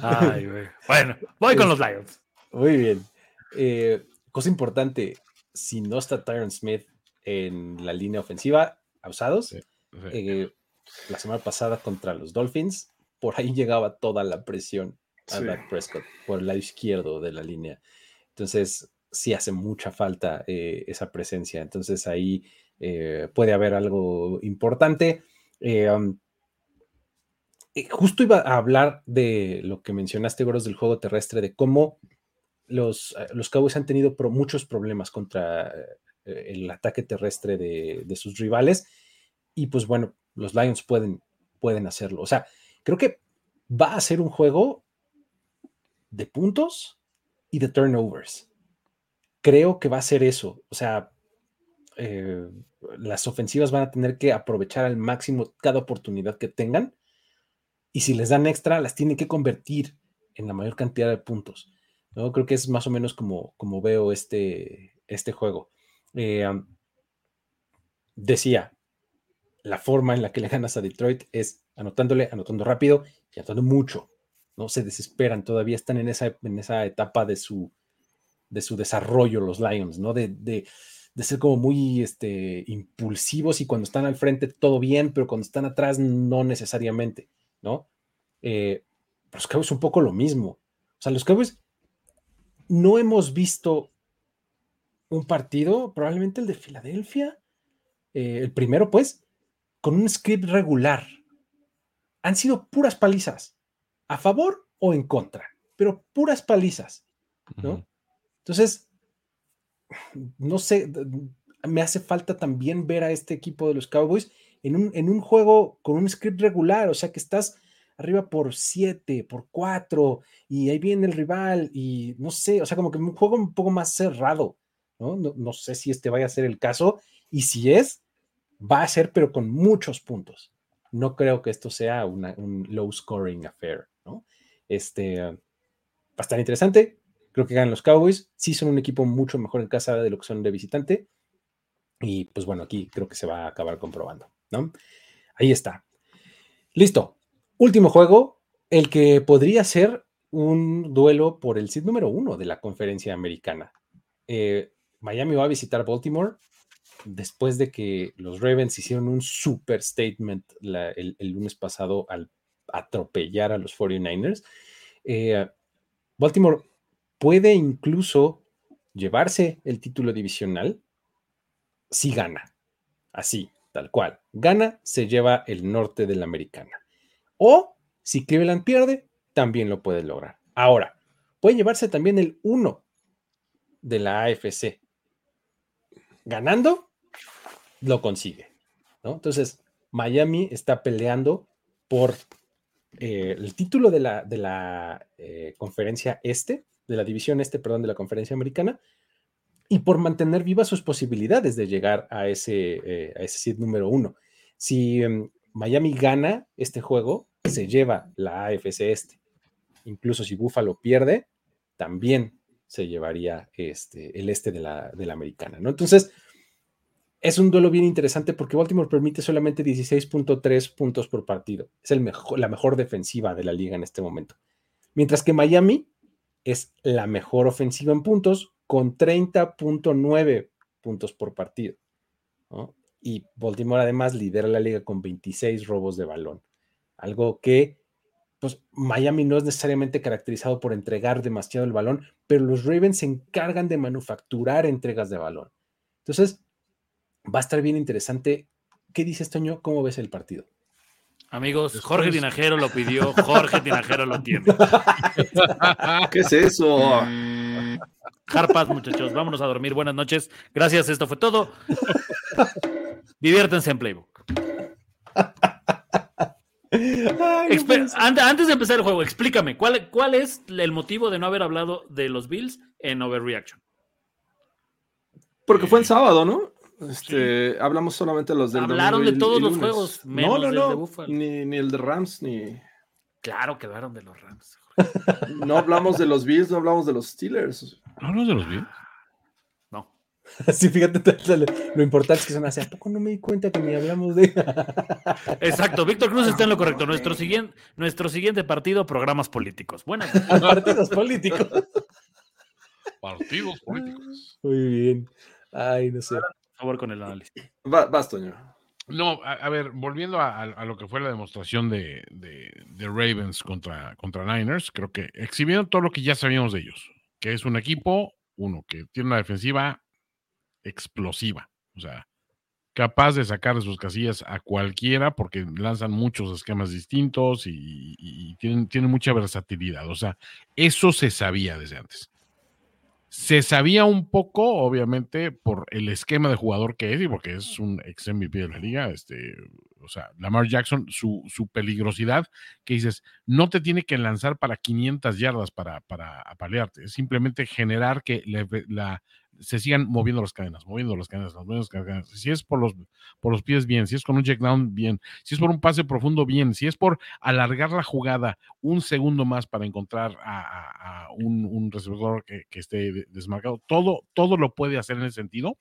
Speaker 2: Ay. Bueno, voy con los Lions.
Speaker 1: Muy bien. Eh, cosa importante, si no está Tyron Smith en la línea ofensiva, abusados,
Speaker 3: Sí, Sí.
Speaker 1: eh, la semana pasada contra los Dolphins, por ahí llegaba toda la presión a
Speaker 4: Sí.
Speaker 1: Dak Prescott por el lado izquierdo de la línea. Entonces, sí hace mucha falta eh, esa presencia. Entonces, ahí eh, puede haber algo importante. Eh, um, justo iba a hablar de lo que mencionaste, Goros, del juego terrestre, de cómo los, los Cowboys han tenido pro- muchos problemas contra el ataque terrestre de, de sus rivales. Y pues bueno, los Lions pueden, pueden hacerlo. O sea, creo que va a ser un juego de puntos y de turnovers. Creo que va a ser eso. O sea, eh, las ofensivas van a tener que aprovechar al máximo cada oportunidad que tengan. Y si les dan extra, las tienen que convertir en la mayor cantidad de puntos. ¿no? Creo que es más o menos como, como veo este, este juego. Eh, um, decía, la forma en la que le ganas a Detroit es anotándole, anotando rápido y anotando mucho. No se desesperan, todavía están en esa, en esa etapa de su, de su desarrollo los Lions, ¿no? De, de, de ser como muy este, impulsivos y cuando están al frente todo bien, pero cuando están atrás no necesariamente, ¿no? Eh, los Cowboys un poco lo mismo. O sea, los Cowboys no hemos visto un partido, probablemente el de Filadelfia, eh, el primero pues, con un script regular. Han sido puras palizas, a favor o en contra, pero puras palizas, ¿no? Entonces, no sé, me hace falta también ver a este equipo de los Cowboys en un, en un juego con un script regular, o sea que estás arriba por 7, por 4, y ahí viene el rival, y no sé, o sea, como que un juego un poco más cerrado, ¿no? No, no sé si este vaya a ser el caso, y si es, va a ser, pero con muchos puntos. No creo que esto sea una- un low scoring affair, ¿no? Este, va a estar interesante. Creo que ganan los Cowboys. Sí son un equipo mucho mejor en casa de lo que son de visitante. Y pues bueno, aquí creo que se va a acabar comprobando, ¿no? Ahí está. Listo. Último juego, el que podría ser un duelo por el seed número uno de la conferencia americana. Eh, Miami va a visitar Baltimore después de que los Ravens hicieron un super statement el lunes pasado al atropellar a los 49ers. Eh, Baltimore puede incluso llevarse el título divisional si gana. Así, tal cual. Gana, se lleva el norte de la americana. O si Cleveland pierde, también lo puede lograr. Ahora, puede llevarse también el 1 de la AFC. Ganando, lo consigue. Entonces, Miami está peleando por eh, el título de la, de la eh, conferencia este, de la división este, perdón, de la conferencia americana, y por mantener vivas sus posibilidades de llegar a ese, eh, a ese seed número uno. Si em, Miami gana este juego, se lleva la AFC este. Incluso si Buffalo pierde, también se llevaría este, el este de la, de la americana, ¿no? Entonces, es un duelo bien interesante porque Baltimore permite solamente 16.3 puntos por partido. Es la mejor defensiva de la liga en este momento. Mientras que Miami es la mejor ofensiva en puntos con 30.9 puntos por partido. Y Baltimore además lidera la liga con 26 robos de balón. Algo que, pues, Miami no es necesariamente caracterizado por entregar demasiado el balón, pero los Ravens se encargan de manufacturar entregas de balón. Entonces, va a estar bien interesante. ¿Qué dices, Toño? ¿Cómo ves el partido?
Speaker 2: Amigos, Jorge Tinajero lo pidió, Jorge Tinajero lo tiene.
Speaker 5: ¿Qué es eso?
Speaker 2: Harpas, muchachos, vámonos a dormir. Buenas noches. Gracias, esto fue todo. Diviértense en Playbook.
Speaker 1: Ay, no
Speaker 2: antes de empezar el juego, explícame, ¿cuál, ¿cuál es el motivo de no haber hablado de los Bills en Overreaction?
Speaker 4: Porque fue en sábado, ¿no? Este, hablamos solamente de los del
Speaker 2: Hablaron de todos
Speaker 4: y
Speaker 2: los
Speaker 4: lunes.
Speaker 2: juegos, menos
Speaker 4: no, no,
Speaker 2: del
Speaker 4: no,
Speaker 2: de Buffalo.
Speaker 4: Ni, ni el de Rams, ni.
Speaker 2: Claro que hablaron de los Rams.
Speaker 5: No hablamos de los Bills, no hablamos de los Steelers.
Speaker 3: ¿No hablamos de los Bills?
Speaker 2: No.
Speaker 1: Sí, fíjate lo importante es que son así. ¿A poco no me di cuenta que ni hablamos de.
Speaker 2: Exacto, Víctor Cruz está en lo correcto. Nuestro siguiente, nuestro siguiente partido, programas políticos. Buenas.
Speaker 1: partidos políticos?
Speaker 3: Partidos políticos.
Speaker 1: Muy bien. Ay, no sé.
Speaker 2: Por favor, con el análisis.
Speaker 5: Va, vas, Toño.
Speaker 3: No, a, a ver, volviendo a, a- a lo que fue la demostración de, de- de Ravens contra, contra Niners, creo que exhibieron todo lo que ya sabíamos de ellos, que es un equipo, uno, que tiene una defensiva explosiva, o sea, capaz de sacar de sus casillas a cualquiera porque lanzan muchos esquemas distintos y, y- y tienen, tienen mucha versatilidad, o sea, eso se sabía desde antes. Se sabía un poco, obviamente, por el esquema de jugador que es y porque es un ex MVP de la liga. Este, o sea, Lamar Jackson, su, su peligrosidad, que dices, no te tiene que lanzar para 500 yardas para, para apalearte, es simplemente generar que la, se sigan moviendo las cadenas, moviendo las cadenas, moviendo las cadenas. Si es por los, por los pies, bien. Si es con un check down, bien. Si es por un pase profundo, bien. Si es por alargar la jugada un segundo más para encontrar a, un, un receptor que, esté de- desmarcado, todo, todo lo puede hacer en ese sentido.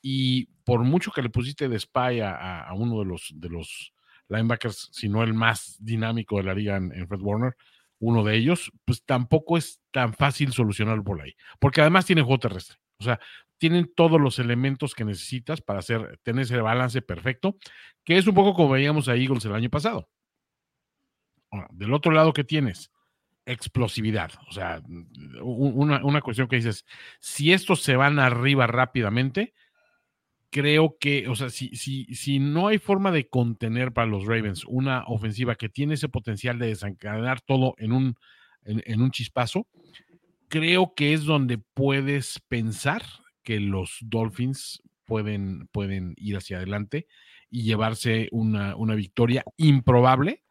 Speaker 3: Y por mucho que le pusiste de spy a uno de los, de los linebackers, si no el más dinámico de la liga en, en Fred Warner, uno de ellos, pues tampoco es tan fácil solucionarlo por ahí. Porque además tiene juego terrestre. O sea, tienen todos los elementos que necesitas para hacer, tener ese balance perfecto, que es un poco como veíamos a Eagles el año pasado. Ahora, del otro lado que tienes, explosividad. O sea, una, una cuestión que dices, si estos se van arriba rápidamente, creo que, o sea, si, si, si no hay forma de contener para los Ravens una ofensiva que tiene ese potencial de desencadenar todo en un, en un chispazo, creo que es donde puedes pensar que los Dolphins pueden, pueden ir hacia adelante y llevarse una, una victoria improbable,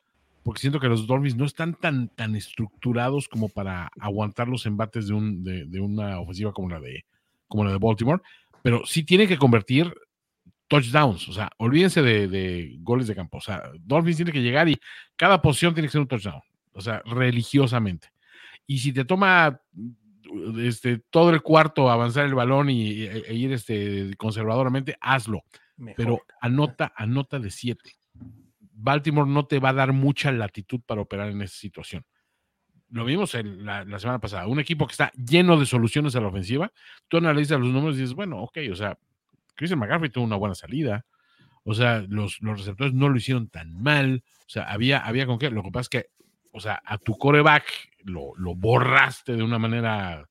Speaker 3: porque siento que los Dolphins no están tan, tan estructurados como para aguantar los embates de, un, de, de una ofensiva como la de, como la de Baltimore, pero sí tienen que convertir touchdowns, o sea, olvídense de, de goles de campo, o sea, Dolphins tiene que llegar y cada posición tiene que ser un touchdown, o sea, religiosamente. Y si te toma este, todo el cuarto avanzar el balón y, e, e ir este, conservadoramente, hazlo.
Speaker 1: Mejor.
Speaker 3: Pero anota, anota de siete. Baltimore no te va a dar mucha latitud para operar en esa situación. Lo vimos en la, la semana pasada. Un equipo que está lleno de soluciones a la ofensiva. Tú analizas los números y dices, bueno, ok, o sea, Christian McCaffrey tuvo una buena salida. O sea, los, los receptores no lo hicieron tan mal. O sea, había, había con qué. Lo que pasa es que, o sea, a tu coreback lo, lo borraste de una manera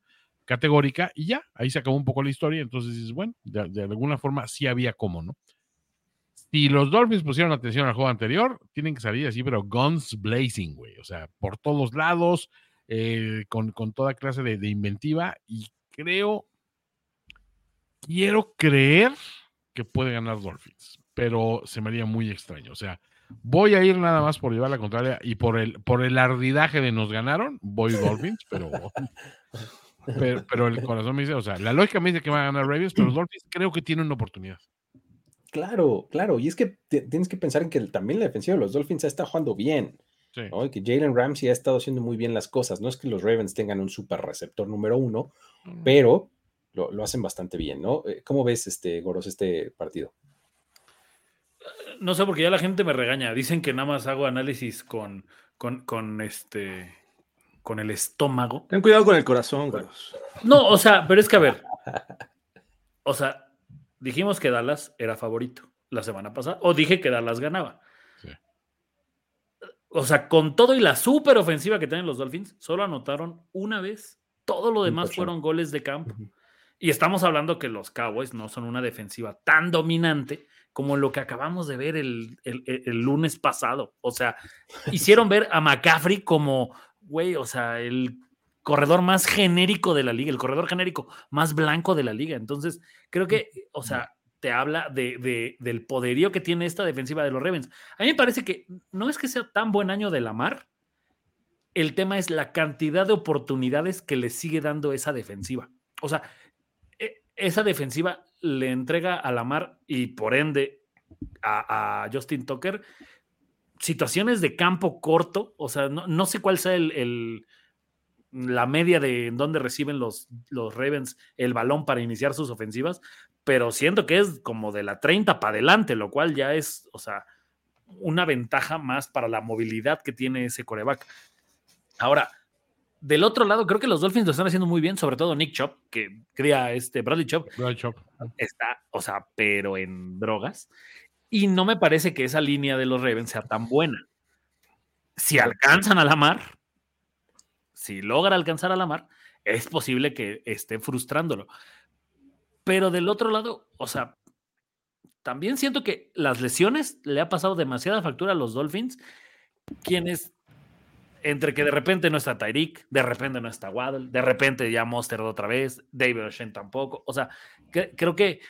Speaker 3: categórica y ya, ahí se acabó un poco la historia. Entonces bueno, de, alguna forma sí había cómo, ¿no? Si los Dolphins pusieron atención al juego anterior, tienen que salir así, pero guns blazing, güey. O sea, por todos lados, eh, con, con, toda clase de, inventiva. Y creo, quiero creer que puede ganar Dolphins, pero se me haría muy extraño. O sea, voy a ir nada más por llevar la contraria y por el, por el ardidaje de nos ganaron, voy Dolphins, pero, pero, pero el corazón me dice, o sea, la lógica me dice que va a ganar Ravens, pero los Dolphins creo que tienen una oportunidad.
Speaker 1: Claro, claro. Y es que tienes que pensar en que también la defensiva de los Dolphins está jugando bien. Sí. ¿no? Y que Jalen Ramsey ha estado haciendo muy bien las cosas. No es que los Ravens tengan un super receptor número uno, mm. pero lo, lo, hacen bastante bien, ¿no? Eh, ¿Cómo ves, este, Goros, este partido?
Speaker 2: No sé, porque ya la gente me regaña. Dicen que nada más hago análisis con, con, con este con el estómago.
Speaker 5: Ten cuidado con el corazón, Goros.
Speaker 2: No, o sea, pero es que a ver. O sea, dijimos que Dallas era favorito la semana pasada, o dije que Dallas ganaba. Sí. O sea, con todo y la super ofensiva que tienen los Dolphins, solo anotaron una vez. Todo lo demás fueron goles de campo. Uh -huh. Y estamos hablando que los Cowboys no son una defensiva tan dominante como lo que acabamos de ver el, el, el lunes pasado. O sea, hicieron ver a McCaffrey como, güey, o sea, el corredor más genérico de la liga, el corredor genérico más blanco de la liga. Entonces, creo que, o sea, te habla de, de, del poderío que tiene esta defensiva de los Ravens. A mí me parece que no es que sea tan buen año de Lamar, el tema es la cantidad de oportunidades que le sigue dando esa defensiva. O sea, esa defensiva le entrega a Lamar y por ende a, Justin Tucker situaciones de campo corto, o sea, no, no sé cuál sea el, el- la media de en dónde reciben los, los Ravens el balón para iniciar sus ofensivas, pero siento que es como de la 30 para adelante, lo cual ya es, o sea, una ventaja más para la movilidad que tiene ese coreback. Ahora, del otro lado, creo que los Dolphins lo están haciendo muy bien, sobre todo Nick Chop, que cría este Bradley Chop,
Speaker 3: Right, Chop.
Speaker 2: está, o sea, pero en drogas. Y no me parece que esa línea de los Ravens sea tan buena. Si alcanzan a la mar, si logra alcanzar a la mar, es posible que esté frustrándolo. Pero del otro lado, o sea, también siento que las lesiones le ha pasado demasiada factura a los Dolphins, quienes entre que de repente no está Tyreek, de repente no está Waddle, de repente ya Monster otra vez, David O'Shea tampoco. O sea, que- creo que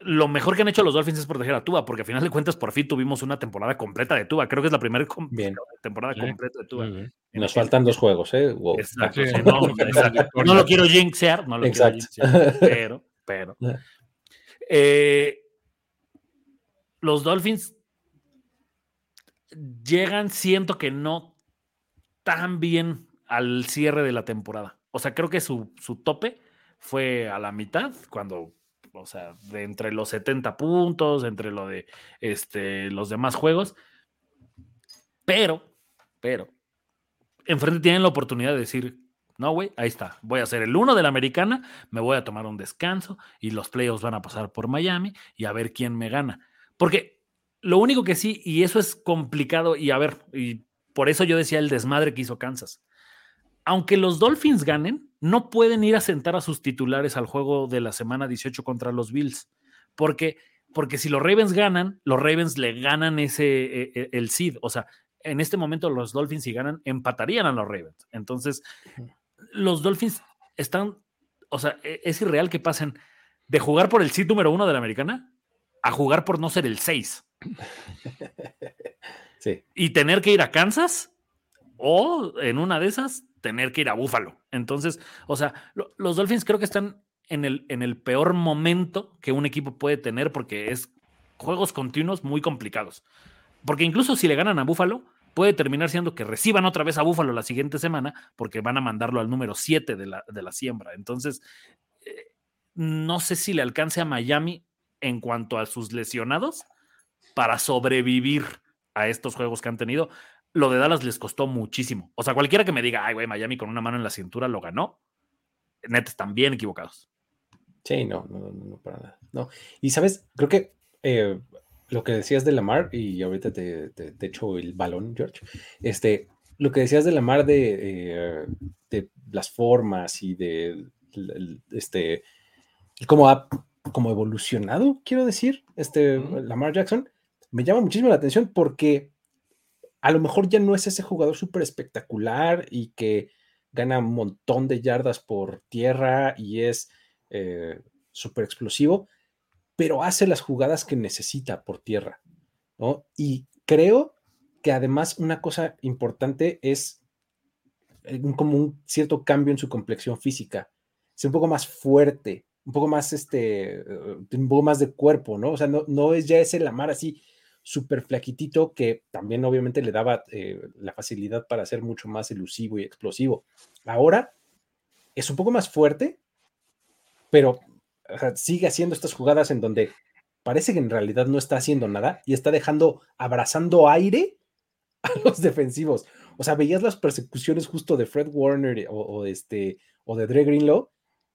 Speaker 2: lo mejor que han hecho los Dolphins es proteger a Tua, porque a final de cuentas por fin tuvimos una temporada completa de Tua. Creo que es la primera com-
Speaker 1: Bien.
Speaker 2: temporada
Speaker 3: Sí.
Speaker 2: completa de. En
Speaker 1: Nos faltan dos juegos, ¿eh? Wow.
Speaker 2: Exacto,
Speaker 3: Sí,
Speaker 2: no, exacto. lo quiero jinxear, no lo
Speaker 1: Exacto.
Speaker 2: quiero jinxear, pero, pero. eh, los Dolphins llegan, siento que no tan bien al cierre de la temporada. O sea, creo que su, su tope fue a la mitad, cuando, o sea, de entre los 70 puntos, entre lo de este, los demás juegos. Pero, pero, enfrente tienen la oportunidad de decir, no, güey, ahí está, voy a hacer el uno de la americana, me voy a tomar un descanso y los playoffs van a pasar por Miami y a ver quién me gana. Porque lo único que sí, y eso es complicado, y a ver, y por eso yo decía el desmadre que hizo Kansas. Aunque los Dolphins ganen, no pueden ir a sentar a sus titulares al juego de la semana 18 contra los Bills. Porque, porque si los Ravens ganan, los Ravens le ganan ese, eh, eh, el seed. O sea, en este momento los Dolphins si ganan, empatarían a los Ravens. Entonces, los Dolphins están, o sea, e- es irreal que pasen de jugar por el seed número uno de la americana a jugar por no ser el 6 Y tener que ir a Kansas o en una de esas tener que ir a Buffalo. Entonces, o sea, lo- los Dolphins creo que están en el, en el peor momento que un equipo puede tener porque es juegos continuos muy complicados. Porque incluso si le ganan a Buffalo, puede terminar siendo que reciban otra vez a Buffalo la siguiente semana porque van a mandarlo al número 7 de la, de la siembra. Entonces, eh, no sé si le alcance a Miami en cuanto a sus lesionados para sobrevivir a estos juegos que han tenido. Lo de Dallas les costó muchísimo. O sea, cualquiera que me diga, ay, güey, Miami con una mano en la cintura lo ganó, neta, están bien equivocados.
Speaker 1: Sí, no, no, no, no, para nada. No. Y sabes, creo que eh, lo que decías de Lamar, y ahorita te, te, te echo el balón, George, este, lo que decías de Lamar de, eh, de las formas y de este, cómo ha como evolucionado, quiero decir, este. Lamar Jackson, me llama muchísimo la atención porque a lo mejor ya no es ese jugador súper espectacular y que gana un montón de yardas por tierra y es eh, súper explosivo, pero hace las jugadas que necesita por tierra, ¿no? Y creo que además una cosa importante es eh, como un cierto cambio en su complexión física, es un poco más fuerte, un poco más, este, eh, un poco más de cuerpo, ¿no? O sea, no, no es ya ese Lamar así súper flaquitito que también obviamente le daba eh, la facilidad para ser mucho más elusivo y explosivo. Ahora es un poco más fuerte, pero sigue haciendo estas jugadas en donde parece que en realidad no está haciendo nada y está dejando, abrazando aire a los defensivos. O sea, veías las persecuciones justo de Fred Warner o, este, o de Dre Greenlow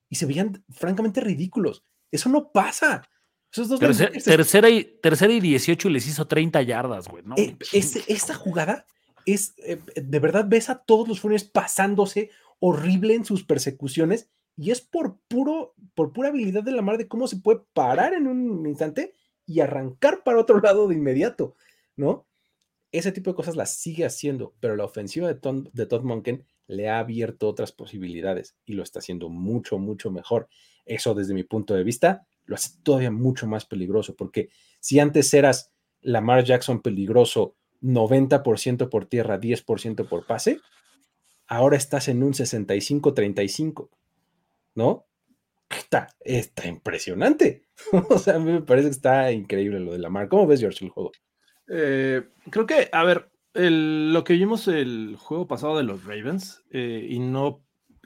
Speaker 1: y se veían francamente ridículos. Eso no pasa. Esos dos
Speaker 2: Tercer-
Speaker 1: linebackers
Speaker 2: tercera, y, tercera y 18 les hizo 30 yardas, güey. ¿no?
Speaker 1: eh, esta jugada es, eh, de verdad, ves a todos los funes pasándose horrible en sus persecuciones y es por puro, por pura habilidad de la mar de cómo se puede parar en un instante y arrancar para otro lado de inmediato, ¿no? Ese tipo de cosas las sigue haciendo, pero la ofensiva de, Tom- de Todd Monken le ha abierto otras posibilidades y lo está haciendo mucho, mucho mejor. Eso desde mi punto de vista lo hace todavía mucho más peligroso, porque si antes eras Lamar Jackson peligroso 90% por tierra, 10% por pase, ahora estás en un 65-35, ¿no? Está, está impresionante. o sea, a mí me parece que está increíble lo de Lamar. ¿Cómo ves, George, el juego?
Speaker 4: Eh, creo que, a ver, lo que vimos el juego pasado de los Ravens, eh, y no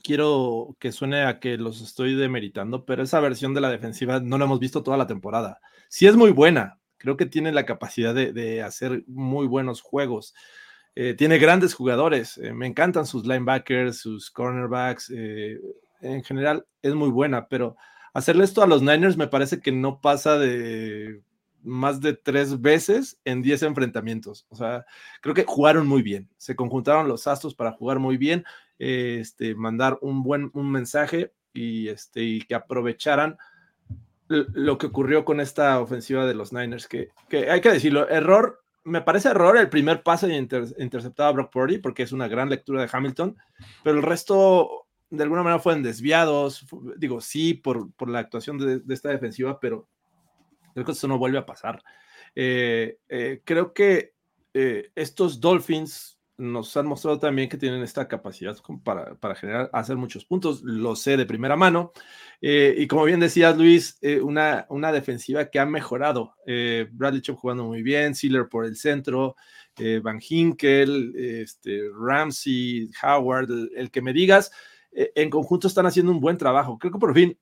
Speaker 4: quiero que suene a que los estoy demeritando, pero esa versión de la defensiva no la hemos visto toda la temporada. Sí es muy buena, creo que tiene la capacidad de, hacer muy buenos juegos. Eh, tiene grandes jugadores, eh, me encantan sus linebackers, sus cornerbacks, eh, en general es muy buena, pero hacerle esto a los Niners me parece que no pasa de más de tres veces en 10 enfrentamientos. O sea, creo que jugaron muy bien. Se conjuntaron los astros para jugar muy bien, eh, este, mandar un buen un mensaje y, este, y que aprovecharan lo que ocurrió con esta ofensiva de los Niners, que, que hay que decirlo, error, me parece error el primer pase inter- interceptado a Brock Purdy, porque es una gran lectura de Hamilton, pero el resto de alguna manera fueron desviados, digo, sí, por, por la actuación de esta defensiva, pero creo que eso no vuelve a pasar. Eh, eh, creo que eh, estos Dolphins nos han mostrado también que tienen esta capacidad para, para generar, hacer muchos puntos, lo sé de primera mano. Y como bien decías, Luis, una, una defensiva que ha mejorado. Bradley Chop jugando muy bien, Sealer por el centro, Van Hinkel, este, Ramsey, Howard, el, que me digas, en conjunto están haciendo un buen trabajo. Creo que por fin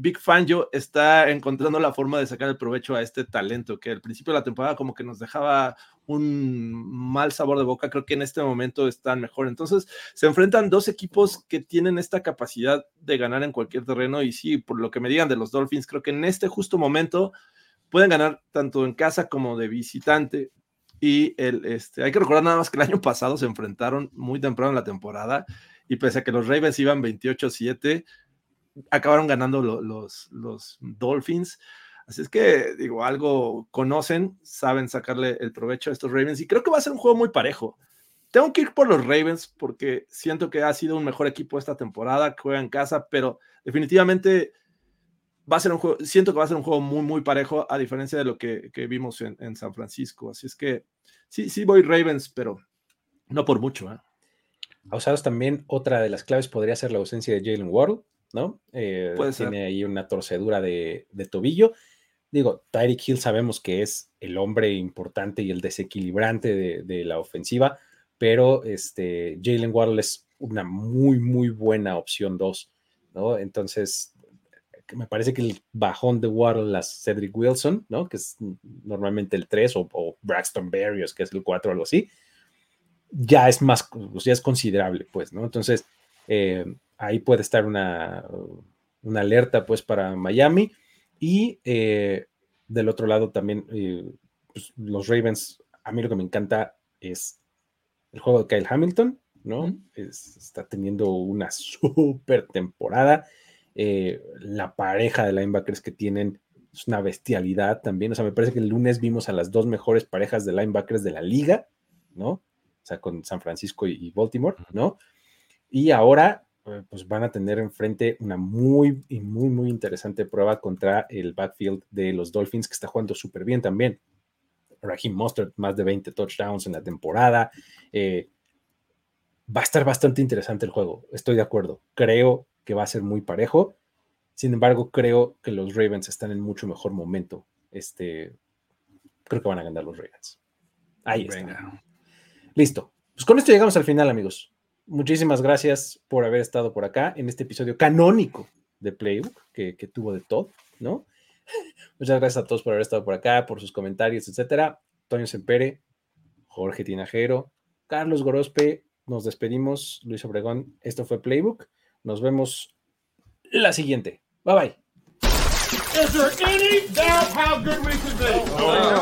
Speaker 4: Big Fangio está encontrando la forma de sacar el provecho a este talento que al principio de la temporada como que nos dejaba un mal sabor de boca, creo que en este momento están mejor. Entonces se enfrentan dos equipos que tienen esta capacidad de ganar en cualquier terreno y sí, por lo que me digan de los Dolphins, creo que en este justo momento pueden ganar tanto en casa como de visitante. Y el, este, hay que recordar nada más que el año pasado se enfrentaron muy temprano en la temporada y pese a que los Ravens iban 28-7, acabaron ganando lo- los, los Dolphins. Así es que, digo, algo conocen, saben sacarle el provecho a estos Ravens y creo que va a ser un juego muy parejo. Tengo que ir por los Ravens porque siento que ha sido un mejor equipo esta temporada, que juega en casa, pero definitivamente va a ser un juego, siento que va a ser un juego muy, muy parejo a diferencia de lo que, que vimos en, en San Francisco. Así es que sí, sí voy Ravens, pero no por mucho. ¿eh?
Speaker 1: También, otra de las claves podría ser la ausencia de Jalen Ward, ¿no? Eh,
Speaker 4: Puede ser.
Speaker 1: tiene ahí una torcedura de, de tobillo. Digo, Tyreek Hill sabemos que es el hombre importante y el desequilibrante de, de la ofensiva, pero este, Jalen Waddle es una muy, muy buena opción 2, ¿no? Entonces, me parece que el bajón de Waddle a Cedric Wilson, ¿no? Que es normalmente el 3, o, o Braxton Berrios, que es el 4 o algo así, ya es más, ya es considerable, pues, ¿no? Entonces, eh, ahí puede estar una, una alerta, pues, para Miami. Y eh, del otro lado también, eh, pues, los Ravens, a mí lo que me encanta es el juego de Kyle Hamilton, ¿no? Es- está teniendo una súper temporada. Eh, la pareja de linebackers que tienen es una bestialidad también. O sea, me parece que el lunes vimos a las dos mejores parejas de linebackers de la liga, ¿no? O sea, con San Francisco y, y Baltimore, ¿no? Y ahora, eh, pues van a tener enfrente una muy, y muy, muy interesante prueba contra el backfield de los Dolphins, que está jugando súper bien también. Raheem Mostert, más de 20 touchdowns en la temporada. Eh, va a estar bastante interesante el juego, estoy de acuerdo. Creo que va a ser muy parejo. Sin embargo, creo que los Ravens están en mucho mejor momento. Este, creo que van a ganar los Ravens. Ahí está. Listo. Pues con esto llegamos al final, amigos. Muchísimas gracias por haber estado por acá en este episodio canónico de Playbook que, que tuvo de todo, ¿no? Muchas gracias a todos por haber estado por acá, por sus comentarios, etcétera. Toño Sempere, Jorge Tinajero, Carlos Gorospe, nos despedimos. Luis Obregón, esto fue Playbook. Nos vemos la siguiente. Bye bye.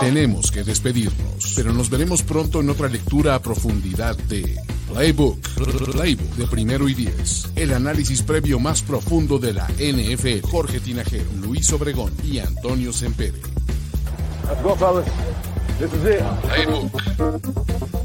Speaker 6: Tenemos que despedirnos, pero nos veremos pronto en otra lectura a profundidad de Playbook. Playbook de primero y diez. El análisis previo más profundo de la NFL. Jorge Tinajero, Luis Obregón y Antonio Sempere.
Speaker 7: Let's go, fellas. This is it.
Speaker 6: Playbook.